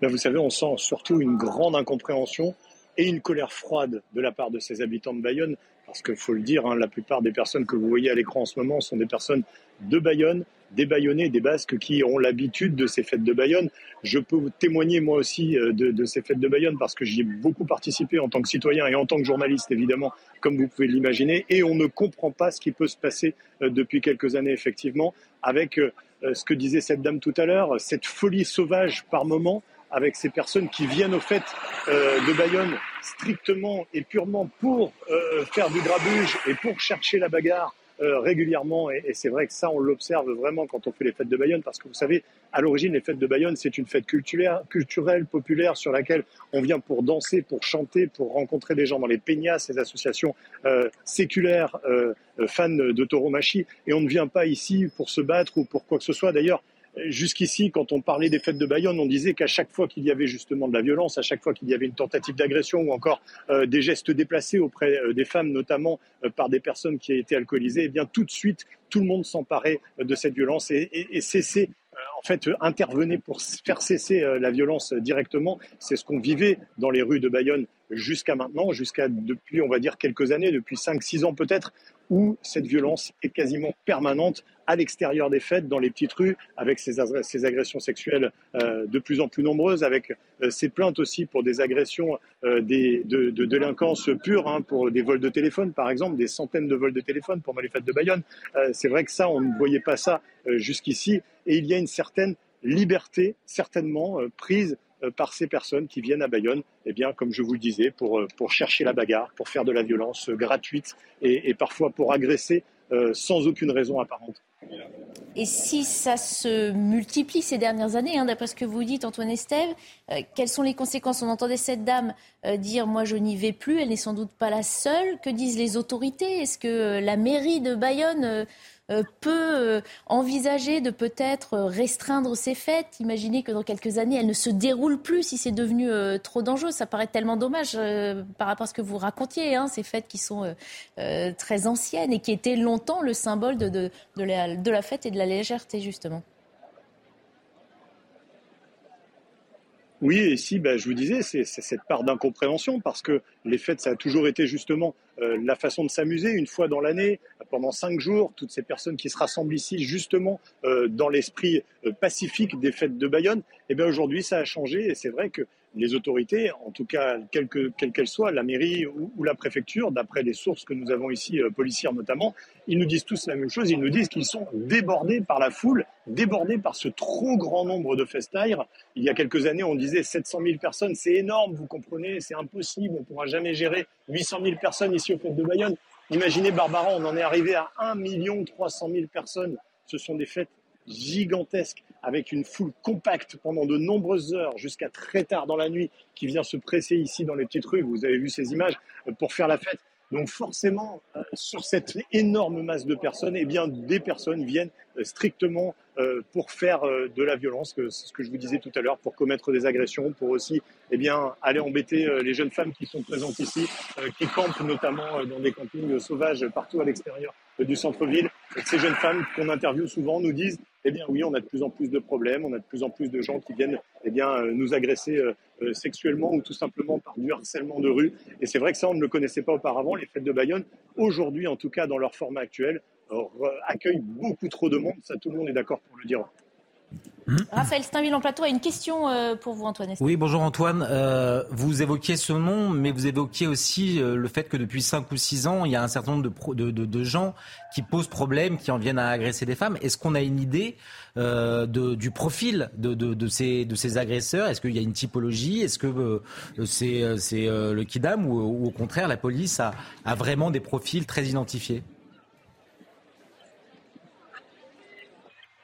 Ben, vous savez, on sent surtout une grande incompréhension et une colère froide de la part de ces habitants de Bayonne, parce qu'il faut le dire, hein, la plupart des personnes que vous voyez à l'écran en ce moment sont des personnes de Bayonne, des Bayonnais, des Basques qui ont l'habitude de ces fêtes de Bayonne. Je peux vous témoigner moi aussi euh, de, ces fêtes de Bayonne parce que j'y ai beaucoup participé en tant que citoyen et en tant que journaliste évidemment, comme vous pouvez l'imaginer, et on ne comprend pas ce qui peut se passer euh, depuis quelques années effectivement avec euh, ce que disait cette dame tout à l'heure, cette folie sauvage par moment avec ces personnes qui viennent au fait de Bayonne strictement et purement pour faire du grabuge et pour chercher la bagarre euh, régulièrement. Et, c'est vrai que ça, on l'observe vraiment quand on fait les fêtes de Bayonne, parce que vous savez, à l'origine, les fêtes de Bayonne, c'est une fête culturelle, culturelle, populaire, sur laquelle on vient pour danser, pour chanter, pour rencontrer des gens dans les peñas, ces associations euh, séculaires, euh, fans de tauromachie. Et on ne vient pas ici pour se battre ou pour quoi que ce soit. D'ailleurs, Jusqu'ici, quand on parlait des fêtes de Bayonne, on disait qu'à chaque fois qu'il y avait justement de la violence, à chaque fois qu'il y avait une tentative d'agression ou encore euh, des gestes déplacés auprès euh, des femmes, notamment euh, par des personnes qui étaient alcoolisées, eh bien tout de suite, tout le monde s'emparait de cette violence et, et, cessait en fait, intervenait pour faire cesser la violence directement. C'est ce qu'on vivait dans les rues de Bayonne jusqu'à maintenant, jusqu'à depuis, on va dire, quelques années, depuis 5-6 ans peut-être, où cette violence est quasiment permanente à l'extérieur des fêtes, dans les petites rues, avec ces, agressions sexuelles euh, de plus en plus nombreuses, avec euh, ces plaintes aussi pour des agressions euh, des, de, délinquance pure, hein, pour des vols de téléphone par exemple, des centaines de vols de téléphone pendant les fêtes de Bayonne. c'est vrai que ça, on ne voyait pas ça jusqu'ici, et il y a une certaine liberté certainement prise par ces personnes qui viennent à Bayonne, eh bien, comme je vous le disais, pour, chercher la bagarre, pour faire de la violence gratuite et parfois pour agresser sans aucune raison apparente. Et si ça se multiplie ces dernières années, hein, d'après ce que vous dites, Antoine Estève, euh, quelles sont les conséquences? On entendait cette dame euh, dire Moi, je n'y vais plus. Elle n'est sans doute pas la seule. Que disent les autorités? Est-ce que euh, la mairie de Bayonne euh, peut euh, envisager de peut-être euh, restreindre ces fêtes Imaginez que dans quelques années, elles ne se déroulent plus si c'est devenu trop dangereux. Ça paraît tellement dommage par rapport à ce que vous racontiez, hein, ces fêtes qui sont très anciennes et qui étaient longtemps le symbole de la fête et de la légèreté, justement. Oui, et si, ben, je vous disais, c'est cette part d'incompréhension, parce que les fêtes, ça a toujours été justement euh, la façon de s'amuser, une fois dans l'année, pendant cinq jours, toutes ces personnes qui se rassemblent ici, justement, euh, dans l'esprit euh, pacifique des fêtes de Bayonne, et eh bien aujourd'hui, ça a changé, et c'est vrai que les autorités, en tout cas, quelles qu'elles soient, la mairie ou, la préfecture, d'après les sources que nous avons ici, euh, policières notamment, ils nous disent tous la même chose. Ils nous disent qu'ils sont débordés par la foule, débordés par ce trop grand nombre de festaires. Il y a quelques années, on disait 700 000 personnes, c'est énorme, vous comprenez, c'est impossible, on pourra jamais gérer 800 000 personnes ici au Fêtes de Bayonne. Imaginez Barbara, on en est arrivé à 1 300 000 personnes. Ce sont des fêtes gigantesque avec une foule compacte pendant de nombreuses heures jusqu'à très tard dans la nuit qui vient se presser ici dans les petites rues. Vous avez vu ces images euh, pour faire la fête. Donc forcément, euh, sur cette énorme masse de personnes, eh bien, des personnes viennent euh, strictement pour faire de la violence, c'est ce que je vous disais tout à l'heure, pour commettre des agressions, pour aussi eh bien, aller embêter les jeunes femmes qui sont présentes ici, qui campent notamment dans des campings sauvages partout à l'extérieur du centre-ville. Ces jeunes femmes qu'on interviewe souvent nous disent eh bien oui, on a de plus en plus de problèmes, on a de plus en plus de gens qui viennent eh bien, euh, nous agresser euh, euh, sexuellement ou tout simplement par du harcèlement de rue. Et c'est vrai que ça, on ne le connaissait pas auparavant. Les fêtes de Bayonne, aujourd'hui en tout cas dans leur format actuel, accueillent beaucoup trop de monde. Ça, tout le monde est d'accord pour le dire. Mmh. Raphaël Steinville en plateau a une question euh, pour vous, Antoine. Oui, bonjour Antoine. Euh, vous évoquiez ce nom, mais vous évoquiez aussi euh, le fait que depuis 5 ou 6 ans, il y a un certain nombre de, gens qui posent problème, qui en viennent à agresser des femmes. Est-ce qu'on a une idée du profil de, ces, agresseurs? Est-ce qu'il y a une typologie? Est-ce que c'est le Kidam ou, au contraire la police a vraiment des profils très identifiés?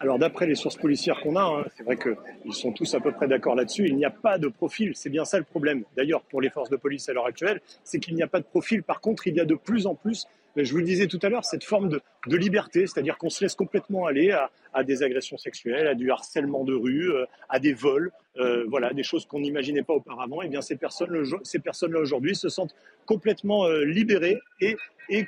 Alors d'après les sources policières qu'on a, hein, c'est vrai qu'ils sont tous à peu près d'accord là-dessus, il n'y a pas de profil. C'est bien ça le problème. D'ailleurs, pour les forces de police à l'heure actuelle, c'est qu'il n'y a pas de profil. Par contre, il y a de plus en plus, je vous le disais tout à l'heure, cette forme de, liberté, c'est-à-dire qu'on se laisse complètement aller à, des agressions sexuelles, à du harcèlement de rue, euh, à des vols, euh, voilà, des choses qu'on n'imaginait pas auparavant. Et eh bien ces personnes, ces personnes-là aujourd'hui se sentent complètement euh, libérées et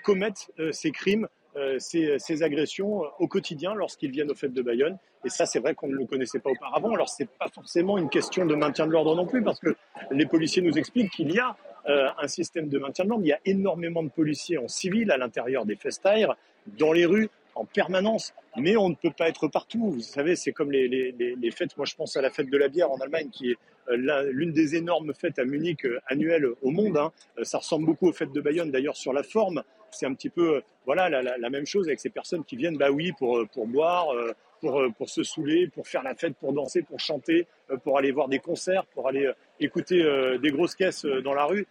commettent ces crimes euh, ces, agressions euh, au quotidien lorsqu'ils viennent aux fêtes de Bayonne. Et ça, c'est vrai qu'on ne le connaissait pas auparavant. Alors, c'est pas forcément une question de maintien de l'ordre non plus, parce que les policiers nous expliquent qu'il y a euh, un système de maintien de l'ordre. Il y a énormément de policiers en civil à l'intérieur des festaires, dans les rues, en permanence. Mais on ne peut pas être partout. Vous savez, c'est comme les, fêtes. Moi, je pense à la fête de la bière en Allemagne, qui est l'une des énormes fêtes à Munich annuelles au monde. Hein. Ça ressemble beaucoup aux fêtes de Bayonne, d'ailleurs, sur la forme c'est un petit peu euh, voilà la, même chose avec ces personnes qui viennent, bah oui, pour, euh, pour boire, euh, pour, pour se saouler, pour faire la fête, pour danser, pour chanter, pour aller voir des concerts, pour aller écouter des grosses caisses dans la rue.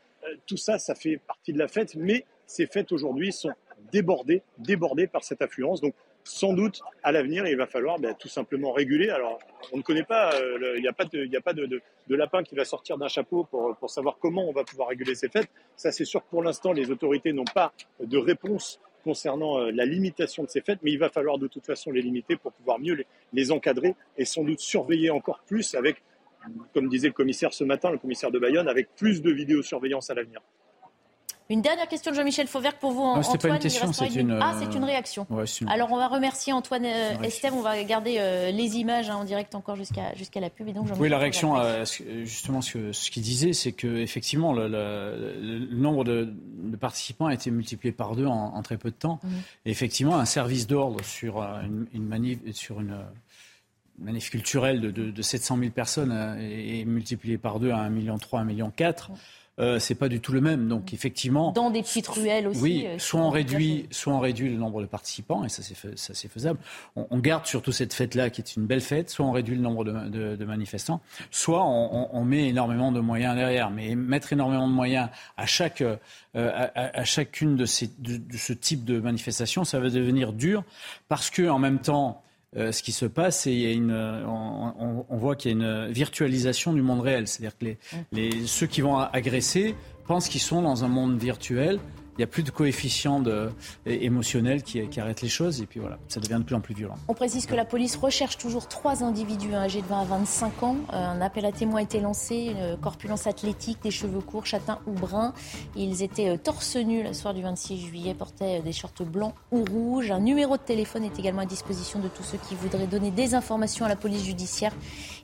Tout ça, ça fait partie de la fête, mais ces fêtes aujourd'hui sont débordées, débordées par cette affluence. Donc sans doute à l'avenir, il va falloir ben, tout simplement réguler. Alors, on ne connaît pas, euh, il n'y a pas, de, lapin qui va sortir d'un chapeau pour, pour, savoir comment on va pouvoir réguler ces fêtes. Ça, c'est sûr que pour l'instant, les autorités n'ont pas de réponse concernant euh, la limitation de ces fêtes, mais il va falloir de toute façon les limiter pour pouvoir mieux les, les encadrer et sans doute surveiller encore plus avec, comme disait le commissaire ce matin, le commissaire de Bayonne, avec plus de vidéosurveillance à l'avenir. Une dernière question de Jean-Michel Fauvert pour vous, non, Antoine. Pas une question, c'est une... Ah, c'est une réaction. Alors, on va remercier Antoine euh, Estève. On va garder euh, les images hein, en direct encore jusqu'à jusqu'à la pub. Et donc, oui, la réaction, justement, ce, ce qu'il disait, c'est que effectivement, le, le, nombre de, de, participants a été multiplié par deux en, très peu de temps. Mhm. Et effectivement, un service d'ordre sur euh, une, une manif, sur une manif culturelle de, de, de 700 000 personnes est multiplié par deux à 1,3 million, 1,4 million. Euh, c'est pas du tout le même. Donc effectivement, dans des petites ruelles aussi. Oui, soit on réduit, soit on réduit le nombre de participants et ça c'est faisable. On, garde surtout cette fête-là qui est une belle fête. Soit on réduit le nombre de, manifestants, soit on, met énormément de moyens derrière. Mais mettre énormément de moyens à chaque à, chacune de, ces, de ce type de manifestation, ça va devenir dur parce que en même temps euh, ce qui se passe, c'est il une, on, voit qu'il y a une virtualisation du monde réel. C'est-à-dire que les, ceux qui vont agresser pensent qu'ils sont dans un monde virtuel il n'y a plus de coefficient de, émotionnel qui, qui, arrête les choses. Et puis voilà, ça devient de plus en plus violent. On précise que la police recherche toujours trois individus âgés de 20 à 25 ans. Euh, un appel à témoins a été lancé. Une corpulence athlétique, des cheveux courts, châtains ou bruns. Ils étaient euh, torse nu la soirée du 26 juillet, portaient euh, des shorts blancs ou rouges. Un numéro de téléphone est également à disposition de tous ceux qui voudraient donner des informations à la police judiciaire.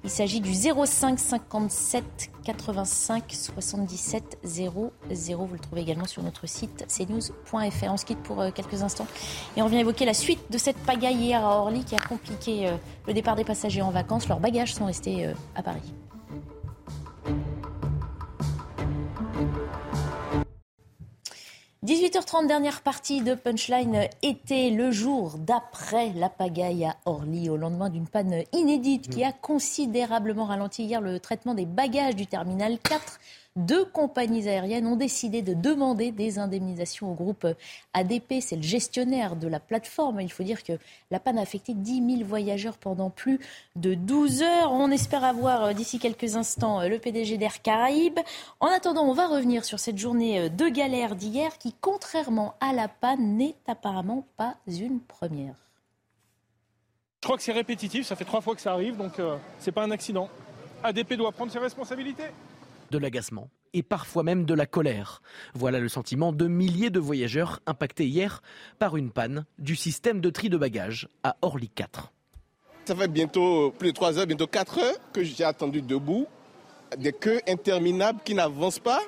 Il s'agit du 05 57 85 77 00. Vous le trouvez également sur notre site cnews.fr. On se quitte pour euh, quelques instants et on vient évoquer la suite de cette pagaille hier à Orly qui a compliqué euh, le départ des passagers en vacances. Leurs bagages sont restés euh, à Paris. 18h30, dernière partie de Punchline était le jour d'après la pagaille à Orly, au lendemain d'une panne inédite qui a considérablement ralenti hier le traitement des bagages du terminal 4 deux compagnies aériennes ont décidé de demander des indemnisations au groupe ADP. C'est le gestionnaire de la plateforme. Il faut dire que la panne a affecté 10 000 voyageurs pendant plus de 12 heures. On espère avoir euh, d'ici quelques instants euh, le PDG d'Air Caraïbes. En attendant, on va revenir sur cette journée euh, de galère d'hier qui, contrairement à la panne, n'est apparemment pas une première. Je crois que c'est répétitif, ça fait trois fois que ça arrive, donc ce c'est pas un accident. ADP doit prendre ses responsabilités de l'agacement et parfois même de la colère. Voilà le sentiment de milliers de voyageurs impactés hier par une panne du système de tri de bagages à Orly 4. Ça fait bientôt plus de 3 heures, bientôt 4 heures que j'ai attendu debout. Des queues interminables qui n'avancent pas.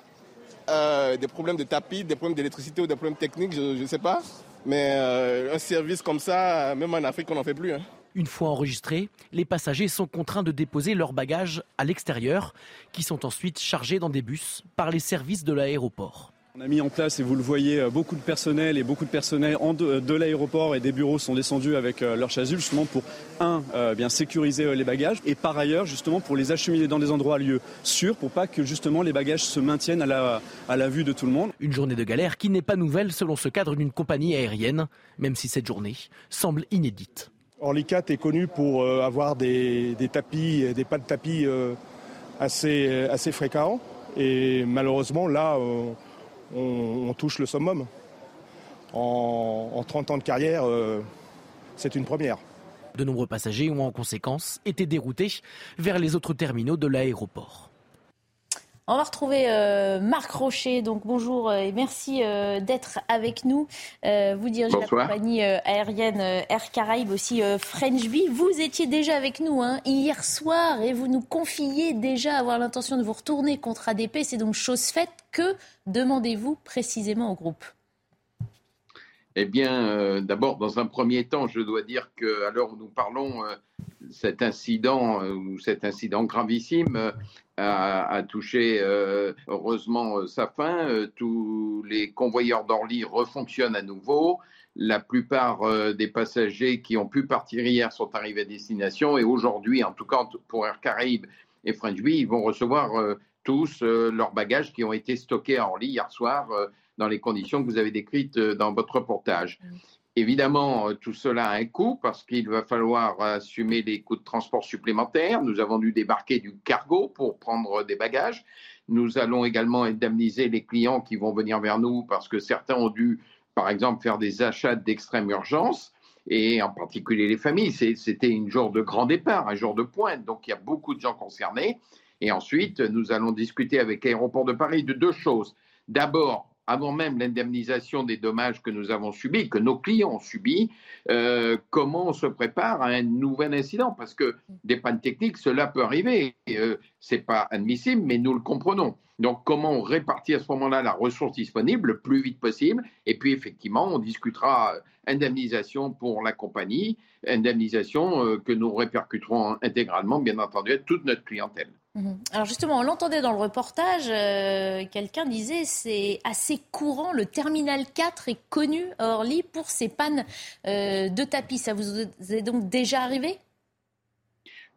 Euh, des problèmes de tapis, des problèmes d'électricité ou des problèmes techniques, je ne sais pas. Mais euh, un service comme ça, même en Afrique, on n'en fait plus. Hein. Une fois enregistrés, les passagers sont contraints de déposer leurs bagages à l'extérieur, qui sont ensuite chargés dans des bus par les services de l'aéroport. On a mis en place, et vous le voyez, euh, beaucoup de personnel et beaucoup de personnel de, l'aéroport et des bureaux sont descendus avec euh, leurs chasubles justement pour, un, euh, bien sécuriser les bagages et par ailleurs justement pour les acheminer dans des endroits lieux sûrs pour pas que justement les bagages se maintiennent à la, à la vue de tout le monde. Une journée de galère qui n'est pas nouvelle selon ce cadre d'une compagnie aérienne, même si cette journée semble inédite. Orlicat est connu pour euh, avoir des, tapis, des pas de tapis euh, assez, fréquents. Et malheureusement, là, euh, on, touche le summum. En, en 30 ans de carrière, c'est une première. De nombreux passagers ont en conséquence été déroutés vers les autres terminaux de l'aéroport. On va retrouver euh, Marc Rocher. Donc bonjour euh, et merci euh, d'être avec nous. vous dirigez la compagnie aérienne Air Caraïbes aussi French Bee. Vous étiez déjà avec nous hein, hier soir et vous nous confiez déjà avoir l'intention de vous retourner contre ADP. C'est donc chose faite. Que demandez-vous précisément au groupe? Eh bien, d'abord, dans un premier temps, je dois dire que, alors nous parlons, cet incident ou cet incident gravissime a, touché euh, heureusement euh, sa fin. Euh, tous les convoyeurs d'Orly refonctionnent à nouveau. La plupart des passagers qui ont pu partir hier sont arrivés à destination et aujourd'hui, en tout cas pour Air Caraïbes et French Bee, ils vont recevoir tous leurs bagages qui ont été stockés à Orly hier soir dans les conditions que vous avez décrites dans votre reportage. Évidemment, euh, tout cela a un coût parce qu'il va falloir assumer les coûts de transport supplémentaires. Nous avons dû débarquer du cargo pour prendre des bagages. Nous allons également indemniser les clients qui vont venir vers nous parce que certains ont dû, par exemple, faire des achats d'extrême urgence et en particulier les familles. C'était un jour de grand départ, un jour de pointe, donc il y a beaucoup de gens concernés. Et ensuite, nous allons discuter avec Aéroport de Paris de deux choses. D'abord, avant même l'indemnisation des dommages que nous avons subis, que nos clients ont subis, euh, comment on se prépare à un nouvel incident? Parce que des pannes techniques, cela peut arriver. Euh, Ce n'est pas admissible, mais nous le comprenons. Donc, comment on répartit à ce moment-là la ressource disponible le plus vite possible? Et puis, effectivement, on discutera indemnisation pour la compagnie, indemnisation euh, que nous répercuterons intégralement, bien entendu, à toute notre clientèle. Mhm. Alors justement, on l'entendait dans le reportage, euh, quelqu'un disait c'est assez courant, le terminal 4 est connu à Orly pour ses pannes euh, de tapis. Ça vous est donc déjà arrivé?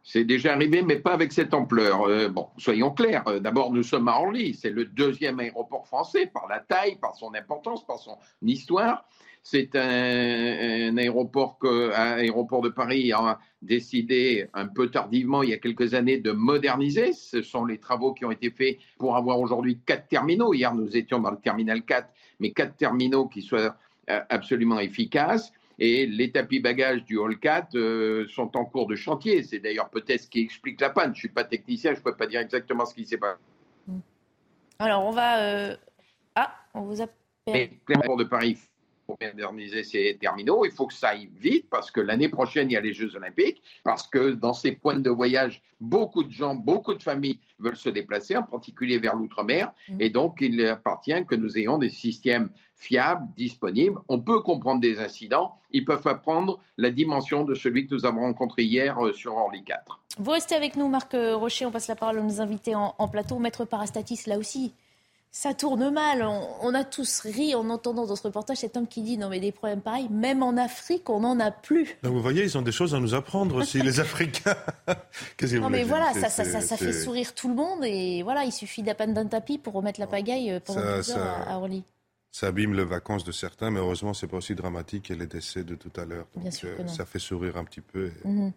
C'est déjà arrivé, mais pas avec cette ampleur. Euh, bon, soyons clairs. D'abord, nous sommes à Orly. C'est le deuxième aéroport français par la taille, par son importance, par son histoire. C'est un, aéroport que aéroport de Paris a décidé un peu tardivement, il y a quelques années, de moderniser. Ce sont les travaux qui ont été faits pour avoir aujourd'hui quatre terminaux. Hier, nous étions dans le terminal 4, mais quatre terminaux qui soient euh, absolument efficaces. Et les tapis bagages du Hall 4 euh, sont en cours de chantier. C'est d'ailleurs peut-être ce qui explique la panne. Je ne suis pas technicien, je ne peux pas dire exactement ce qui s'est passé. Alors, on va. Euh, ah, on vous appelle. Mais l'aéroport de Paris pour moderniser ces terminaux. Il faut que ça aille vite parce que l'année prochaine, il y a les Jeux Olympiques, parce que dans ces points de voyage, beaucoup de gens, beaucoup de familles veulent se déplacer, en particulier vers l'outre-mer. Mmh. Et donc, il appartient que nous ayons des systèmes fiables, disponibles. On peut comprendre des incidents. Ils peuvent apprendre la dimension de celui que nous avons rencontré hier euh, sur Orly 4. Vous restez avec nous, Marc Rocher. On passe la parole à nos invités en, en plateau. Maître Parastatis, là aussi, ça tourne mal. On, a tous ri en entendant dans ce reportage cet homme qui dit non mais des problèmes pareils, même en Afrique, on n'en a plus. Donc vous voyez, ils ont des choses à nous apprendre aussi, les Africains. Qu'est-ce que non mais voilà, ça, ça, ça, fait sourire tout le monde et voilà, il suffit peine d'un tapis pour remettre la pagaille euh, pendant heures à, Orly. Ça abîme les vacances de certains, mais heureusement c'est pas aussi dramatique que les décès de tout à l'heure. Donc euh, ça fait sourire un petit peu. Mhm.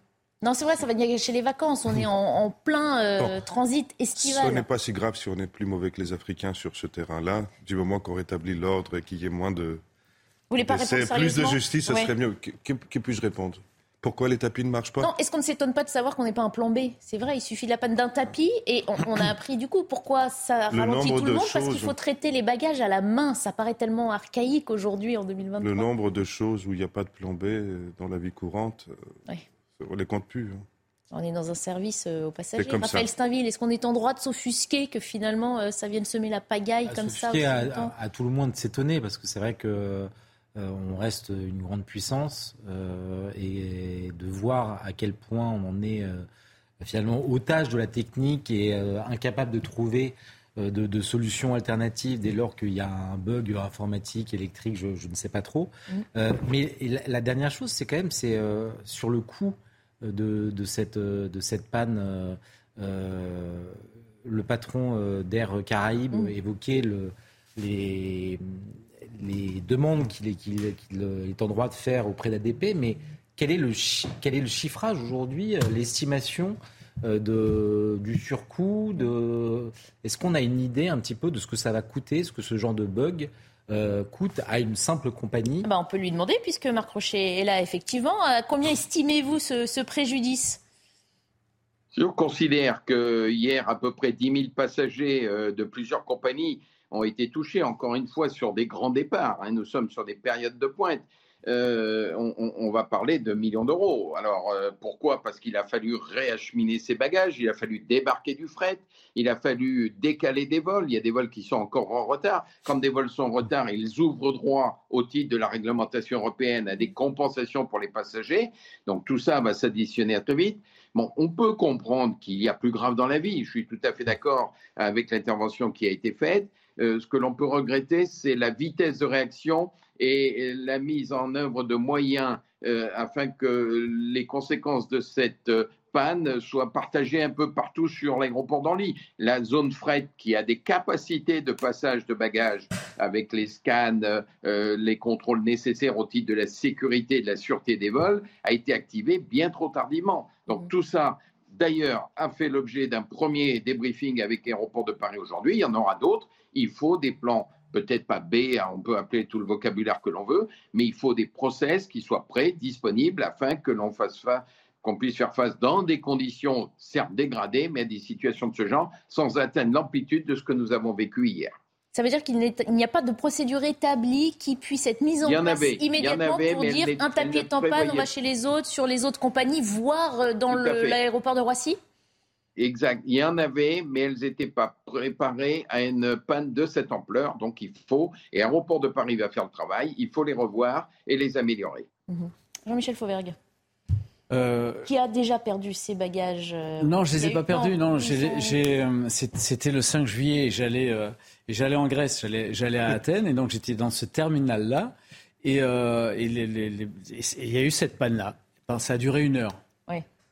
Non, c'est vrai, ça va chez les vacances. On est en, plein euh, transit estival. Ce n'est pas si grave si on est plus mauvais que les Africains sur ce terrain-là, du moment qu'on rétablit l'ordre et qu'il y ait moins de. Vous voulez pas répondre Plus de justice, ce serait mieux. Que, puis-je répondre? Pourquoi les tapis ne marchent pas? Non, est-ce qu'on ne s'étonne pas de savoir qu'on n'est pas un plan B? C'est vrai, il suffit de la panne d'un tapis et on, a appris du coup pourquoi ça ralentit tout le monde Parce qu'il faut traiter les bagages à la main. Ça paraît tellement archaïque aujourd'hui en 2023. Le nombre de choses où il n'y a pas de plan B euh, dans la vie courante. Euh, oui on les compte plus. Hein. On est dans un service euh, aux passagers. Raphaël Steinville, est-ce qu'on est en droit de s'offusquer que finalement euh, ça vienne semer la pagaille comme ça à, à, tout le monde de s'étonner parce que c'est vrai que euh, on reste une grande puissance et de voir à quel point on en est finalement otage de la technique et incapable de trouver de, solutions alternatives dès lors qu'il y a un bug informatique, électrique, je, ne sais pas trop. Mmh. mais la, la, dernière chose, c'est quand même c'est sur le coup de, cette, de cette panne. Euh, euh, le patron euh, d'Air Caraïbes mm. évoquait le, les, les demandes qu'il est, en droit de faire auprès d'ADP, mais quel est le, quel est le chiffrage aujourd'hui, l'estimation de, du surcoût de... Est-ce qu'on a une idée un petit peu de ce que ça va coûter, ce que ce genre de bug euh, coûte à une simple compagnie? Ah bah, On peut lui demander, puisque Marc Rocher est là, effectivement. combien estimez-vous ce, préjudice? Si on considère que hier, à peu près 10 000 passagers euh, de plusieurs compagnies ont été touchés, encore une fois, sur des grands départs, hein, nous sommes sur des périodes de pointe. Euh, on, va parler de millions d'euros. Alors euh, pourquoi? Parce qu'il a fallu réacheminer ses bagages, il a fallu débarquer du fret, il a fallu décaler des vols. Il y a des vols qui sont encore en retard. Quand des vols sont en retard, ils ouvrent droit au titre de la réglementation européenne à des compensations pour les passagers. Donc tout ça va s'additionner à très vite. Bon, on peut comprendre qu'il y a plus grave dans la vie. Je suis tout à fait d'accord avec l'intervention qui a été faite. Euh, ce que l'on peut regretter, c'est la vitesse de réaction et la mise en œuvre de moyens euh, afin que les conséquences de cette euh, panne soient partagées un peu partout sur l'aéroport d'Orly. La zone fret qui a des capacités de passage de bagages avec les scans, les contrôles nécessaires au titre de la sécurité et de la sûreté des vols a été activée bien trop tardivement. Donc tout ça, d'ailleurs, a fait l'objet d'un premier débriefing avec l'aéroport de Paris aujourd'hui. Il y en aura d'autres il faut des plans, peut-être pas B, hein, on peut appeler tout le vocabulaire que l'on veut, mais il faut des process qui soient prêts, disponibles, afin que l'on fasse face qu'on puisse faire face dans des conditions certes dégradées, mais à des situations de ce genre, sans atteindre l'amplitude de ce que nous avons vécu hier. Ça veut dire qu'il n'y a pas de procédure établie qui puisse être mise en, place immédiatement pour dire un tapis est en panne, on va chez les autres, sur les autres compagnies, voire euh, dans l'aéroport de Roissy? Exact. Il y en avait, mais elles n'étaient pas préparées à une panne de cette ampleur. Donc il faut, et Aéroport de Paris va faire le travail, il faut les revoir et les améliorer. Mhm. Jean-Michel Fauvergue. qui a déjà perdu ses bagages Non, je les ai pas perdus. Non, c'était le 5 juillet. J'allais, j'allais en Grèce. J'allais à Athènes et donc j'étais dans ce terminal là. Et il y a eu cette panne là. ça a duré une heure.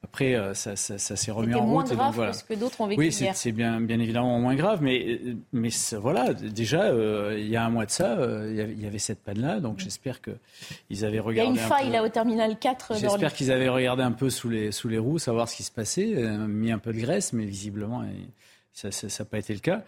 Après, euh, ça, ça, ça s'est remis en route. moins grave voilà. que d'autres ont vécu Oui, c'est bien, bien évidemment moins grave, mais, mais voilà, déjà, euh, il y a un mois de ça, euh, il y avait cette panne-là, donc j'espère qu'ils avaient regardé. Il y a une faille là au terminal 4 J'espère qu'ils avaient regardé un peu sous les, sous les roues, savoir ce qui se passait, mis un peu de graisse, mais visiblement, ça n'a pas été le cas.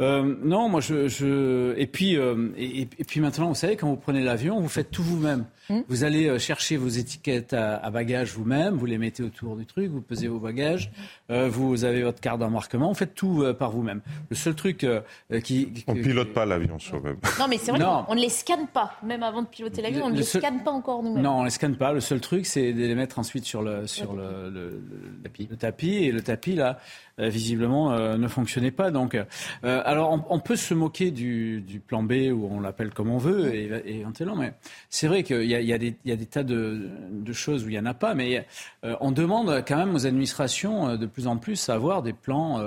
Euh, non, moi, je, je... Et, puis, euh, et, puis maintenant, vous savez, quand vous prenez l'avion, vous faites tout vous-même. Hmm. Vous allez euh, chercher vos étiquettes à, à bagages vous-même, vous les mettez autour du truc, vous pesez vos bagages, euh, vous avez votre carte d'embarquement, vous faites tout euh, par vous-même. Le seul truc euh, qui, On ne pilote pas l'avion soi-même. Non, mais c'est vrai qu'on ne les scanne pas. Même avant de piloter l'avion, on ne les scanne pas encore nous-mêmes. Non, on ne les scanne pas. Le seul truc, c'est de les mettre ensuite sur le, sur le, le, tapis. le tapis. Et le tapis, là, visiblement, ne fonctionnait pas. Donc, alors, on, on peut se moquer du, du, plan B ou on l'appelle comme on veut, et, éventuellement. Mais c'est vrai qu'il y, y, y, a des tas de, de choses où il n'y en a pas. Mais euh, on demande quand même aux administrations euh, de plus en plus à avoir des plans,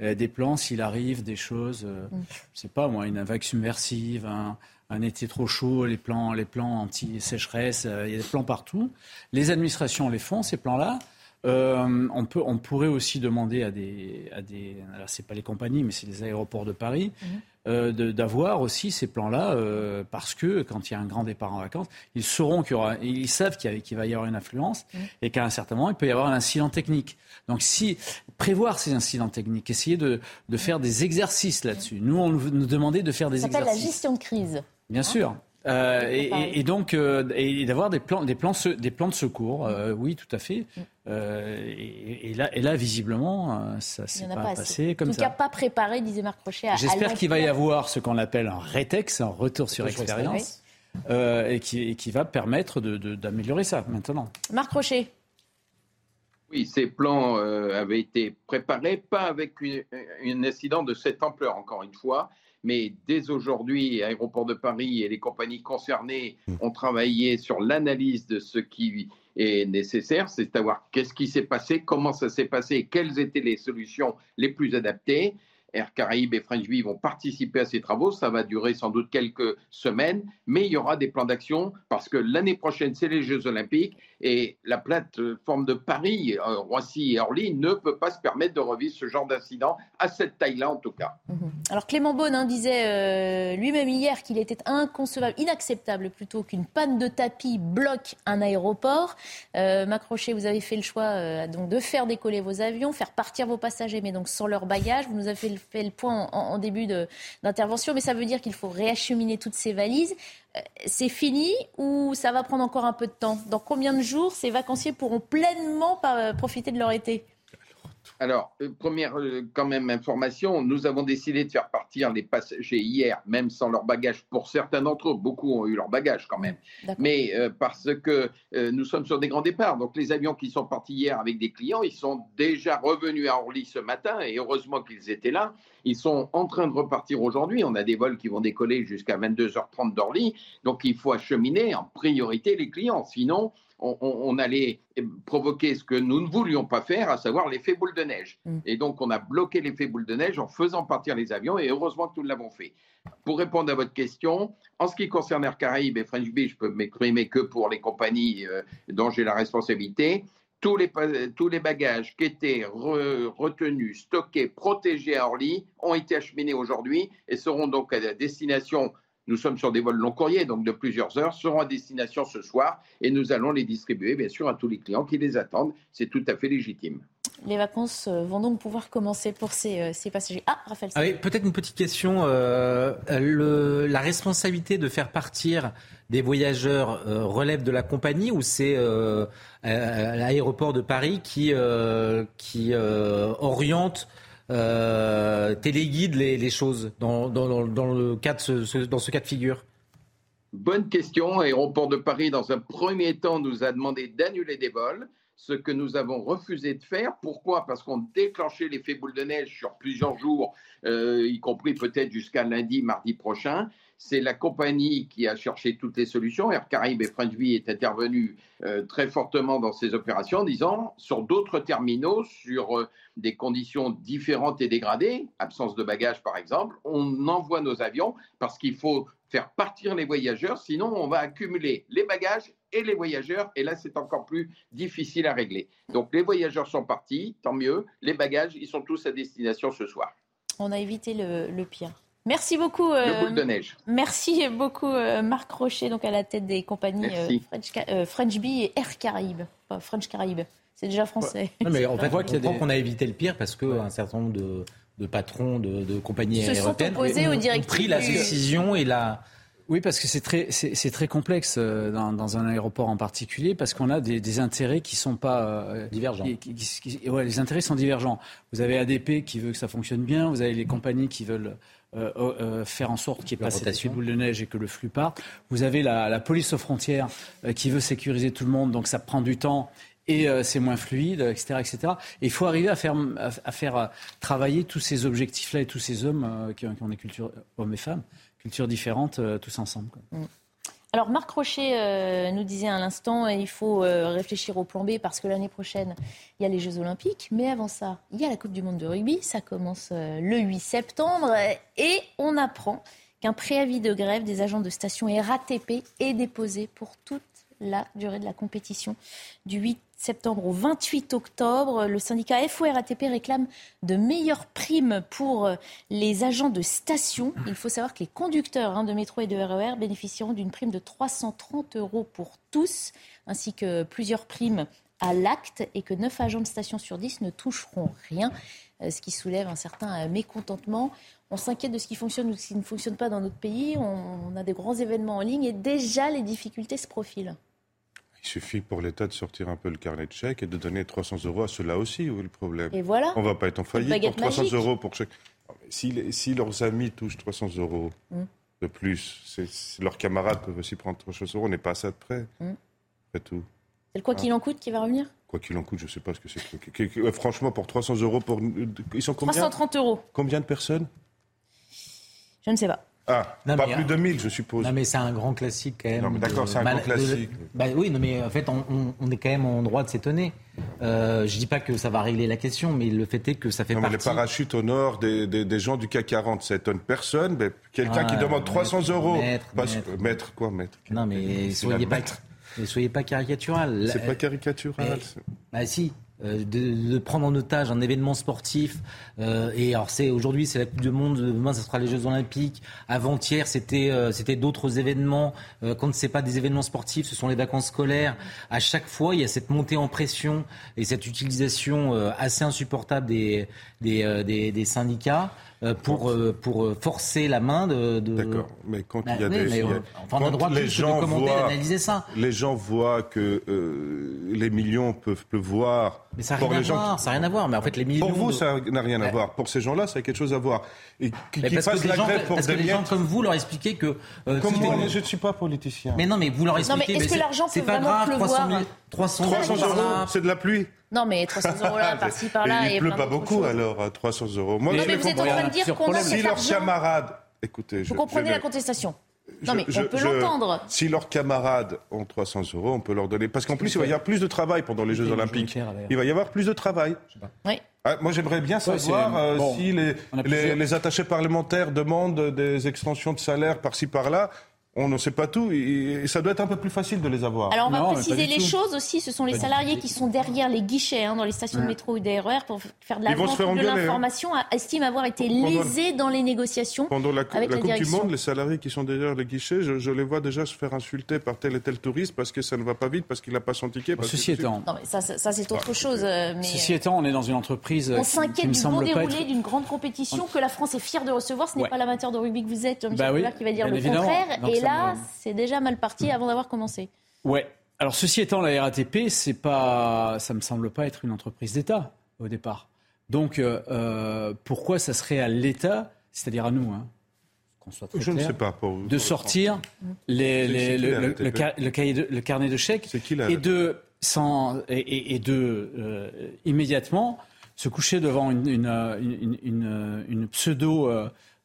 euh, des plans s'il arrive des choses, mm. je ne sais pas moi, une vague submersive, un, un été trop chaud, les plans, les plans anti-sécheresse, il y a des plans partout. Les administrations les font, ces plans-là. Euh, on, peut, on pourrait aussi demander à des, à des alors c'est pas les compagnies, mais c'est les aéroports de Paris, mhm. euh, d'avoir aussi ces plans-là, euh, parce que quand il y a un grand départ en vacances, ils sauront qu'il y aura, ils savent qu'il va y avoir une influence mhm. et qu'à un certain moment il peut y avoir un incident technique. Donc si prévoir ces incidents techniques, essayer de, de faire des exercices là-dessus. Nous on nous demandait de faire des exercices. Ça s'appelle la gestion de crise. Bien sûr. Euh, et, donc, euh, et d'avoir des plans, des plans, des plans de secours, euh, oui, tout à fait. Mm. Et, là, et là, visiblement, ça s'est pas, passé comme ça. En tout cas, pas préparé, disait Marc Crochet. J'espère qu'il va y avoir ce qu'on appelle un rétex, un retour sur expérience, et qui, qui, va permettre d'améliorer ça maintenant. Marc Crochet. Oui, ces plans avaient été préparés, pas avec un incident de cette ampleur, encore une fois, mais dès aujourd'hui, Aéroport de Paris et les compagnies concernées hmm. ont travaillé sur l'analyse de ce qui est nécessaire, c'est savoir qu'est-ce qui s'est passé, comment ça s'est passé, quelles étaient les solutions les plus adaptées. Air Caraïbes et French Bee vont participer à ces travaux. Ça va durer sans doute quelques semaines, mais il y aura des plans d'action parce que l'année prochaine, c'est les Jeux Olympiques et la plateforme de Paris, euh, Roissy et Orly ne peut pas se permettre de revivre ce genre d'incident à cette taille-là en tout cas. Mhm. Alors Clément Beaune hein, disait euh, lui-même hier qu'il était inconcevable, inacceptable plutôt qu'une panne de tapis bloque un aéroport. Euh, Macrochet, vous avez fait le choix euh, donc de faire décoller vos avions, faire partir vos passagers, mais donc sans leur bagage. Vous nous avez fait fait le point en, début d'intervention, mais ça veut dire qu'il faut réacheminer toutes ces valises. Euh, c'est fini ou ça va prendre encore un peu de temps? Dans combien de jours ces vacanciers pourront pleinement euh, profiter de leur été? Alors, euh, première euh, quand même information, nous avons décidé de faire partir les passagers hier, même sans leur bagage. Pour certains d'entre eux, beaucoup ont eu leur bagage quand même. Mais euh, parce que nous sommes sur des grands départs. Donc les avions qui sont partis hier avec des clients, ils sont déjà revenus à Orly ce matin et heureusement qu'ils étaient là. Ils sont en train de repartir aujourd'hui. On a des vols qui vont décoller jusqu'à 22h30 d'Orly. Donc il faut acheminer en priorité les clients. Sinon, on, allait provoquer ce que nous ne voulions pas faire, à savoir l'effet boule de neige. Mm. Et donc, on a bloqué l'effet boule de neige en faisant partir les avions, et heureusement que nous l'avons fait. Pour répondre à votre question, en ce qui concerne Air Caraïbes et French Beach, je peux m'exprimer que pour les compagnies euh, dont j'ai la responsabilité. Tous les, tous les, bagages qui étaient retenus, stockés, protégés à Orly ont été acheminés aujourd'hui et seront donc à destination nous sommes sur des vols long courriers, donc de plusieurs heures, seront à destination ce soir et nous allons les distribuer, bien sûr, à tous les clients qui les attendent. C'est tout à fait légitime. Les vacances euh, vont donc pouvoir commencer pour ces, euh, ces passagers. Ah, Raphaël. Ah oui, peut-être une petite question. Euh, le, la responsabilité de faire partir des voyageurs relève de la compagnie ou c'est l'aéroport de Paris qui, qui oriente euh, téléguide les, choses dans, le cas de ce, dans ce cas de figure Bonne question. Aéroport de Paris, dans un premier temps, nous a demandé d'annuler des vols. ce que nous avons refusé de faire. Pourquoi? Parce qu'on déclenchait l'effet boule de neige sur plusieurs jours, euh, y compris peut-être jusqu'à lundi, mardi prochain. C'est la compagnie qui a cherché toutes les solutions. Air Caraïbes et French est intervenu euh, très fortement dans ces opérations en disant sur d'autres terminaux, sur euh, des conditions différentes et dégradées, absence de bagages par exemple, on envoie nos avions parce qu'il faut faire partir les voyageurs, sinon on va accumuler les bagages et les voyageurs, et là c'est encore plus difficile à régler. Donc les voyageurs sont partis, tant mieux, les bagages, ils sont tous à destination ce soir. On a évité le pire. Merci beaucoup. Euh, de neige. Merci beaucoup, euh, Marc Rocher, donc à la tête des compagnies euh, French, Bee et Air Caraïbes. French Caraïbes. C'est déjà français. mais en fait, on comprend qu'on a évité le pire parce qu'un certain nombre de, patrons de, compagnies Se aériennes ont, pris la décision et la. Oui, parce que c'est très, c'est, très complexe dans, un aéroport en particulier, parce qu'on a des, intérêts qui sont pas divergents. ouais, les intérêts sont divergents. Vous avez ADP qui veut que ça fonctionne bien, vous avez les compagnies qui veulent euh, euh, faire en sorte qu'il n'y ait pas cette boule de neige et que le flux parte. Vous avez la, police aux frontières euh, qui veut sécuriser tout le monde, donc ça prend du temps et c'est moins fluide, etc., etc. Et il faut arriver à faire, à, faire travailler tous ces objectifs-là et tous ces hommes qui, ont des cultures, hommes et femmes, cultures différentes, tous ensemble. Mm. Alors Marc Rocher euh, nous disait à l'instant, il faut euh, réfléchir au plan B parce que l'année prochaine, il y a les Jeux Olympiques. Mais avant ça, il y a la Coupe du Monde de rugby. Ça commence euh, le 8 septembre. Et on apprend qu'un préavis de grève des agents de station RATP est déposé pour toute la durée de la compétition du 8 septembre au 28 octobre. Le syndicat FORATP réclame de meilleures primes pour euh, les agents de station. Il faut savoir que les conducteurs hein, de métro et de RER e bénéficieront d'une prime de 330 euros pour tous, ainsi que plusieurs primes à l'acte et que 9 agents de station sur 10 ne toucheront rien, euh, ce qui soulève un certain euh, mécontentement. On s'inquiète de ce qui fonctionne ou ce qui ne fonctionne pas dans notre pays. On a des grands événements en ligne et déjà les difficultés se profilent. Il suffit pour l'État de sortir un peu le carnet de chèques et de donner 300 euros à ceux-là aussi. Où est le problème Et voilà. On ne va pas être en faillite pour 300 euros pour chaque. Si, si, leurs amis touchent 300 euros hmm. de plus, leurs camarades peuvent aussi prendre 300 euros, on n'est pas à ça de près. Mm. tout. C'est le quoi qu'il en coûte qui va revenir? Quoi qu'il en coûte, je ne sais pas ce que c'est. Franchement, pour 300 euros, pour... ils sont combien? 330 euros. Combien de personnes? Je ne sais pas. Ah, pas plus de 1000, je suppose. Non, mais c'est un grand classique quand même. Non, mais d'accord, c'est un grand classique. Bah, oui, non, mais en fait, on, est quand même en droit de s'étonner. Euh, je dis pas que ça va régler la question, mais le fait est que ça fait non, partie... Mais les parachutes au nord des, des, gens du CAC 40, ça étonne personne. Mais quelqu'un qui demande 300 euros... Maître, maître. quoi, maître? Non, mais soyez pas, soyez pas caricatural. C'est pas caricatural. bah si, euh, de, prendre en otage un événement sportif. Euh, et alors c'est aujourd'hui c'est la Coupe du Monde, demain ce sera les Jeux Olympiques. Avant-hier c'était euh, c'était d'autres événements. quand c'est pas des événements sportifs, ce sont les vacances scolaires. À chaque fois il y a cette montée en pression et cette utilisation assez insupportable des des, des, des syndicats. Euh, pour, euh, pour euh, forcer la main de. D'accord, mais quand il y a bah des. enfin, on a droit les gens de voient, d'analyser ça. Les gens voient que les millions peuvent pleuvoir. Mais ça n'a rien, à voir, ça rien à voir. Mais en fait, les millions. Pour vous, ça n'a rien à voir. Pour ces gens-là, ça a quelque chose à voir. Et qui, parce que, la gens, parce que les gens comme vous leur expliquez que. comme moi, je ne suis pas politicien. Mais non, mais vous leur expliquez. Non, mais est-ce que l'argent peut vraiment grave, pleuvoir 300 euros, c'est de la pluie. Non, mais 300 euros là, par-ci, par-là. Il ne pleut pas beaucoup alors, 300 euros. Moi, non, mais vous êtes en train de dire qu'on a Si leurs camarades. Écoutez, vous comprenez la contestation non, mais on peut l'entendre. Si leurs camarades ont 300 euros, on peut leur donner. Parce qu'en plus, il va y avoir plus de travail pendant les Jeux Olympiques. Il va y avoir plus de travail. Oui. Ah, moi, j'aimerais bien savoir euh, si les, les, attachés parlementaires demandent des extensions de salaire par-ci par-là on ne sait pas tout et, ça doit être un peu plus facile de les avoir. Alors on va préciser les choses aussi. Ce sont les salariés qui sont derrière les guichets hein, dans les stations de métro ou des RER pour faire de la vente de hein. l'information, estiment avoir été lésés dans les négociations. Pendant la, avec la, Coupe du Monde, les salariés qui sont derrière les guichets, je, les vois déjà se faire insulter par tel et tel touriste parce que ça ne va pas vite, parce qu'il n'a pas son ticket. Ceci étant, non, mais ça, ça, c'est autre chose. Euh, mais Ceci euh, étant, on est dans une entreprise. On s'inquiète du bon déroulé d'une grande compétition que la France est fière de recevoir. Ce n'est pas l'amateur de rugby que vous êtes, Michel bah qui va dire le contraire. Là, c'est déjà mal parti avant d'avoir commencé. Ouais. Alors ceci étant, la RATP, c'est pas, ça me semble pas être une entreprise d'État au départ. Donc euh, euh, pourquoi ça serait à l'État, c'est-à-dire à nous, hein, qu'on soit très Je ne sais pas de sortir les, le, carnet de, chèques et de sans, et, de immédiatement se coucher devant une, une, pseudo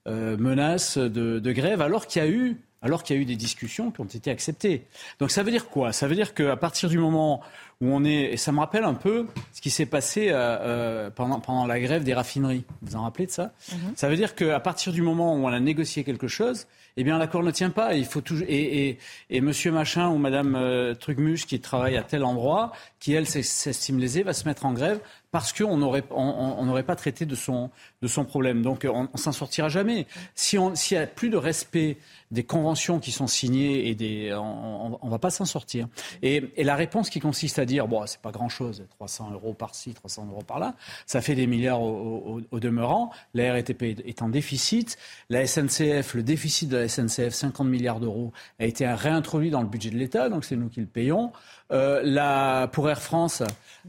menace de, de, grève, alors qu'il y a eu alors qu'il y a eu des discussions qui ont été acceptées. Donc ça veut dire quoi? Ça veut dire qu'à partir du moment où on est, et ça me rappelle un peu ce qui s'est passé euh, euh, pendant, pendant la grève des raffineries. Vous vous en rappelez de ça? Mhm. Ça veut dire qu'à partir du moment où on a négocié quelque chose, eh bien l'accord ne tient pas. Il faut toujours et, et, et Monsieur Machin ou Madame euh, Trugmuche qui travaille à tel endroit, qui elle s'estime lésée, va se mettre en grève parce qu'on n'aurait on, on pas traité de son, de son problème. Donc on, on s'en sortira jamais. Si s'il n'y a plus de respect des conventions qui sont signées et des, on, ne va pas s'en sortir. Et, la réponse qui consiste à dire bon c'est pas grand chose, 300 euros par-ci, 300 euros par-là, ça fait des milliards au, demeurant. La RATP est en déficit, la SNCF, le déficit de la SNCF, 50 milliards d'euros, a été réintroduit dans le budget de l'État, donc c'est nous qui le payons. Euh, la, pour Air France,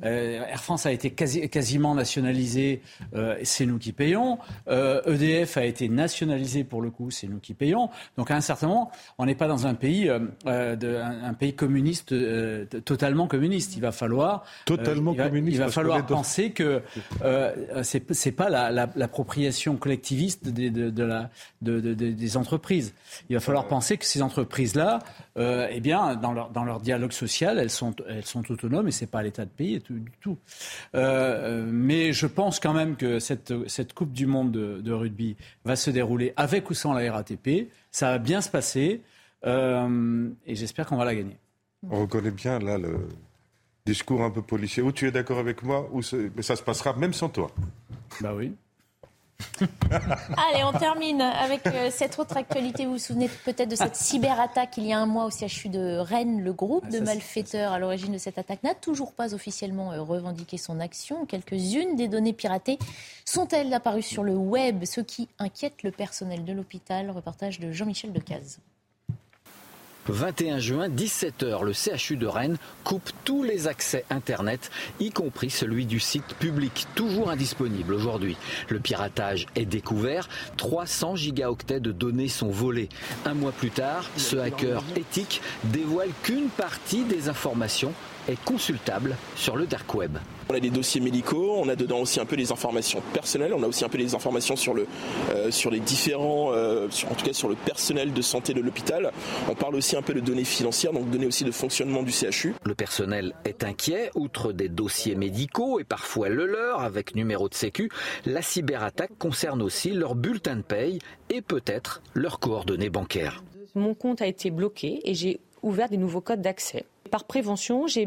euh, Air France a été quasi, quasiment nationalisé, euh, c'est nous qui payons. EDF a été nationalisé pour le coup, c'est nous qui payons. Donc à un certain moment, on n'est pas dans un pays, de, un, pays communiste, totalement communiste. Il va falloir, totalement il va, communiste. Il va falloir penser que c'est, c'est pas l'appropriation collectiviste des, de, la, des entreprises. Il va falloir penser que ces entreprises-là, eh bien, dans leur, dans leur dialogue social, elles sont, elles sont autonomes et c'est pas l'état de pays du tout. Euh, mais je pense quand même que cette, cette Coupe du Monde de, rugby va se dérouler avec ou sans la RATP. Ça va bien se passer euh, et j'espère qu'on va la gagner. On reconnaît bien là le discours un peu policier. Ou tu es d'accord avec moi, ou mais ça se passera même sans toi. Bah oui. Allez, on termine avec euh, cette autre actualité. Vous vous souvenez peut-être de cette cyberattaque il y a un mois au CHU de Rennes. Le groupe ah, de malfaiteurs à l'origine de cette attaque n'a toujours pas officiellement euh, revendiqué son action. Quelques-unes des données piratées sont-elles apparues sur le web, ce qui inquiète le personnel de l'hôpital Reportage de Jean-Michel Decaze. 21 juin, 17h, le CHU de Rennes coupe tous les accès Internet, y compris celui du site public, toujours indisponible aujourd'hui. Le piratage est découvert, 300 gigaoctets de données sont volés. Un mois plus tard, ce hacker éthique dévoile qu'une partie des informations est consultable sur le dark web. On a des dossiers médicaux, on a dedans aussi un peu des informations personnelles, on a aussi un peu des informations sur, le, euh, sur les différents, euh, en tout cas sur le personnel de santé de l'hôpital. On parle aussi un peu de données financières, donc données aussi de fonctionnement du CHU. Le personnel est inquiet, outre des dossiers médicaux et parfois le leur avec numéro de sécu, la cyberattaque concerne aussi leur bulletin de paye et peut-être leurs coordonnées bancaires. Mon compte a été bloqué et j'ai ouvert des nouveaux codes d'accès par prévention, j'ai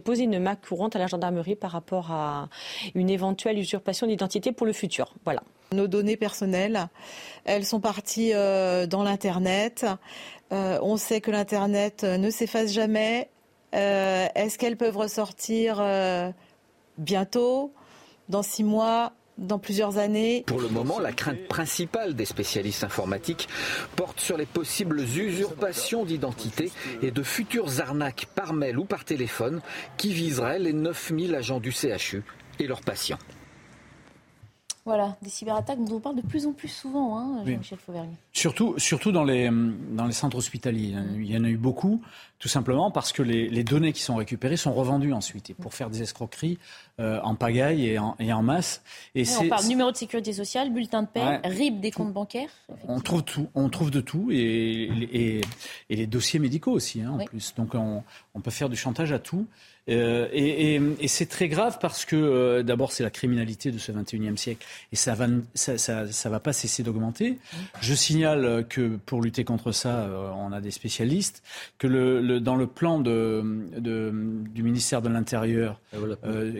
posé une marque courante à la gendarmerie par rapport à une éventuelle usurpation d'identité pour le futur. Voilà. Nos données personnelles, elles sont parties euh, dans l'Internet. Euh, on sait que l'Internet euh, ne s'efface jamais. Est-ce qu'elles peuvent ressortir bientôt, dans six mois? Dans plusieurs années. Pour le moment, la crainte principale des spécialistes informatiques porte sur les possibles usurpations d'identité et de futures arnaques par mail ou par téléphone qui viseraient les 9000 agents du CHU et leurs patients. Voilà, des cyberattaques dont on parle de plus en plus souvent, hein, Jean-Michel Fauvergne. Surtout, surtout dans, les, dans les centres hospitaliers. Il y en a eu beaucoup, tout simplement parce que les, données qui sont récupérées sont revendues ensuite, et pour faire des escroqueries euh, en pagaille et en, et en masse. Et on parle numéro de sécurité sociale, bulletin de paie, RIB des comptes bancaires. On trouve tout, on trouve de tout, et, et, et les dossiers médicaux aussi, hein, en plus. Donc on, on peut faire du chantage à tout. Euh, et, et, c'est très grave parce que euh, d'abord c'est la criminalité de ce 21e siècle et ça va ça, ça, ça va pas cesser d'augmenter. Je signale que pour lutter contre ça, euh, on a des spécialistes. Que le, le dans le plan de, de, du ministère de l'Intérieur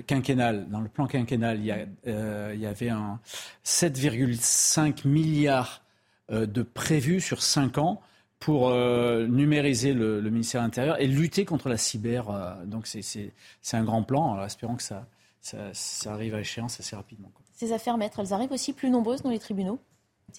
quinquennal, dans le plan quinquennal, il y, a, il y avait un 7,5 milliards de prévus sur 5 ans pour euh, numériser le, ministère de l'Intérieur et lutter contre la cyber. Euh, donc c'est un grand plan. Alors espérons que ça, ça, arrive à échéance assez rapidement. Ces affaires maîtres, elles arrivent aussi plus nombreuses dans les tribunaux?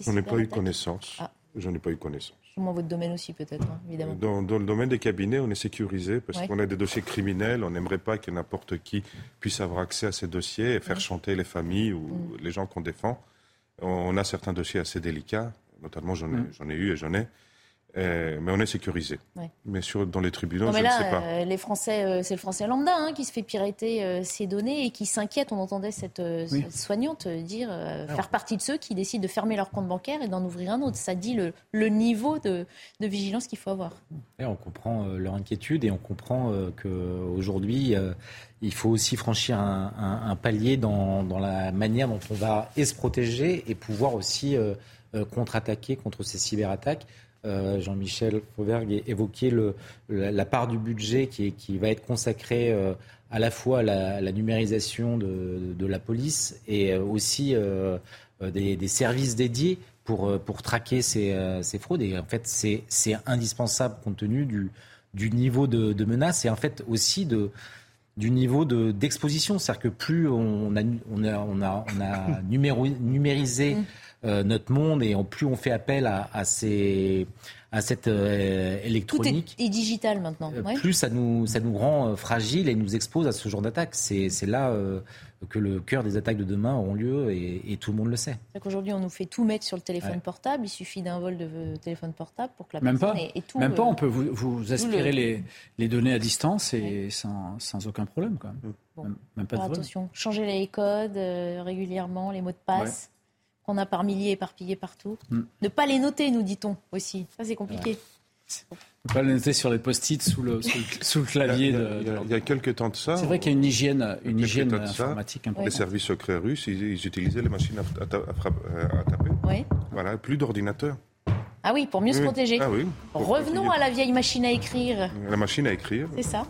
J'en ai pas eu connaissance. Ah. J'en ai pas eu connaissance. Dans votre domaine aussi, peut-être, hein, évidemment. Dans, le domaine des cabinets, on est sécurisé parce qu'on a des dossiers criminels. On n'aimerait pas que n'importe qui puisse avoir accès à ces dossiers et faire chanter les familles ou mm. les gens qu'on défend. On a certains dossiers assez délicats, notamment j'en ai, ai, eu et j'en ai. Euh, mais on est sécurisé. Mais sur, dans les tribunaux, je ne sais pas. Euh, les Français, euh, c'est le Français lambda hein, qui se fait pirater ses données et qui s'inquiète. On entendait cette, soignante dire faire partie de ceux qui décident de fermer leur compte bancaire et d'en ouvrir un autre. Ça dit le, le niveau de, de vigilance qu'il faut avoir. Et on comprend leur inquiétude et on comprend qu'aujourd'hui, il faut aussi franchir un, un, un palier dans, dans, la manière dont on va et se protéger et pouvoir aussi contre-attaquer contre ces cyberattaques. Euh, Jean-Michel Fauvergue évoquait le, la, part du budget qui, qui va être consacrée euh, à la fois à la, numérisation de, la police et euh, aussi des, services dédiés pour, pour traquer ces, ces, fraudes. Et en fait, c'est indispensable compte tenu du, du niveau de, de, menace et en fait aussi de, du niveau d'exposition. C'est-à-dire que plus on a, on a, on a, on a numérisé. Euh, notre monde et plus on fait appel à, à, ces, à cette euh, électronique. Tout est, digital maintenant. Euh, plus ça nous, ça nous rend fragile et nous expose à ce genre d'attaque. C'est là que le cœur des attaques de demain auront lieu et, tout le monde le sait. Qu'aujourd'hui, on nous fait tout mettre sur le téléphone portable. Il suffit d'un vol de téléphone portable pour que la Même personne pas. tout. Même pas. On peut vous, vous aspirer les, les, données à distance et sans, sans, aucun problème. Quand même. même, pas de attention, changer les codes régulièrement, les mots de passe qu'on a par milliers éparpillés partout. Mm. Ne pas les noter, nous dit-on aussi. Ça, c'est compliqué. Ne pas les noter sur les post-it sous le, sous, le, clavier. Il y, a, quelques temps de ça. C'est vrai qu'il y a une hygiène, une hygiène informatique Les services secrets russes, ils, utilisaient les machines à, taper. Oui. Voilà, plus d'ordinateurs. Ah oui, pour mieux se protéger. Ah oui, Revenons à la vieille machine à écrire. La machine à écrire. C'est ça.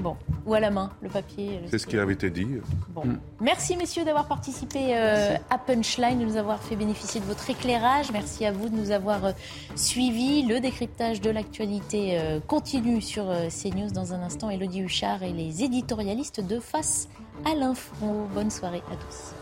Bon, ou à la main, le papier. C'est ce qui avait été dit. Bon. Mm. Merci messieurs d'avoir participé euh, à Punchline, de nous avoir fait bénéficier de votre éclairage. Merci à vous de nous avoir euh, suivis. Le décryptage de l'actualité euh, continue sur CNews dans un instant. Elodie Huchard et les éditorialistes de Face à l'info. Bonne soirée à tous.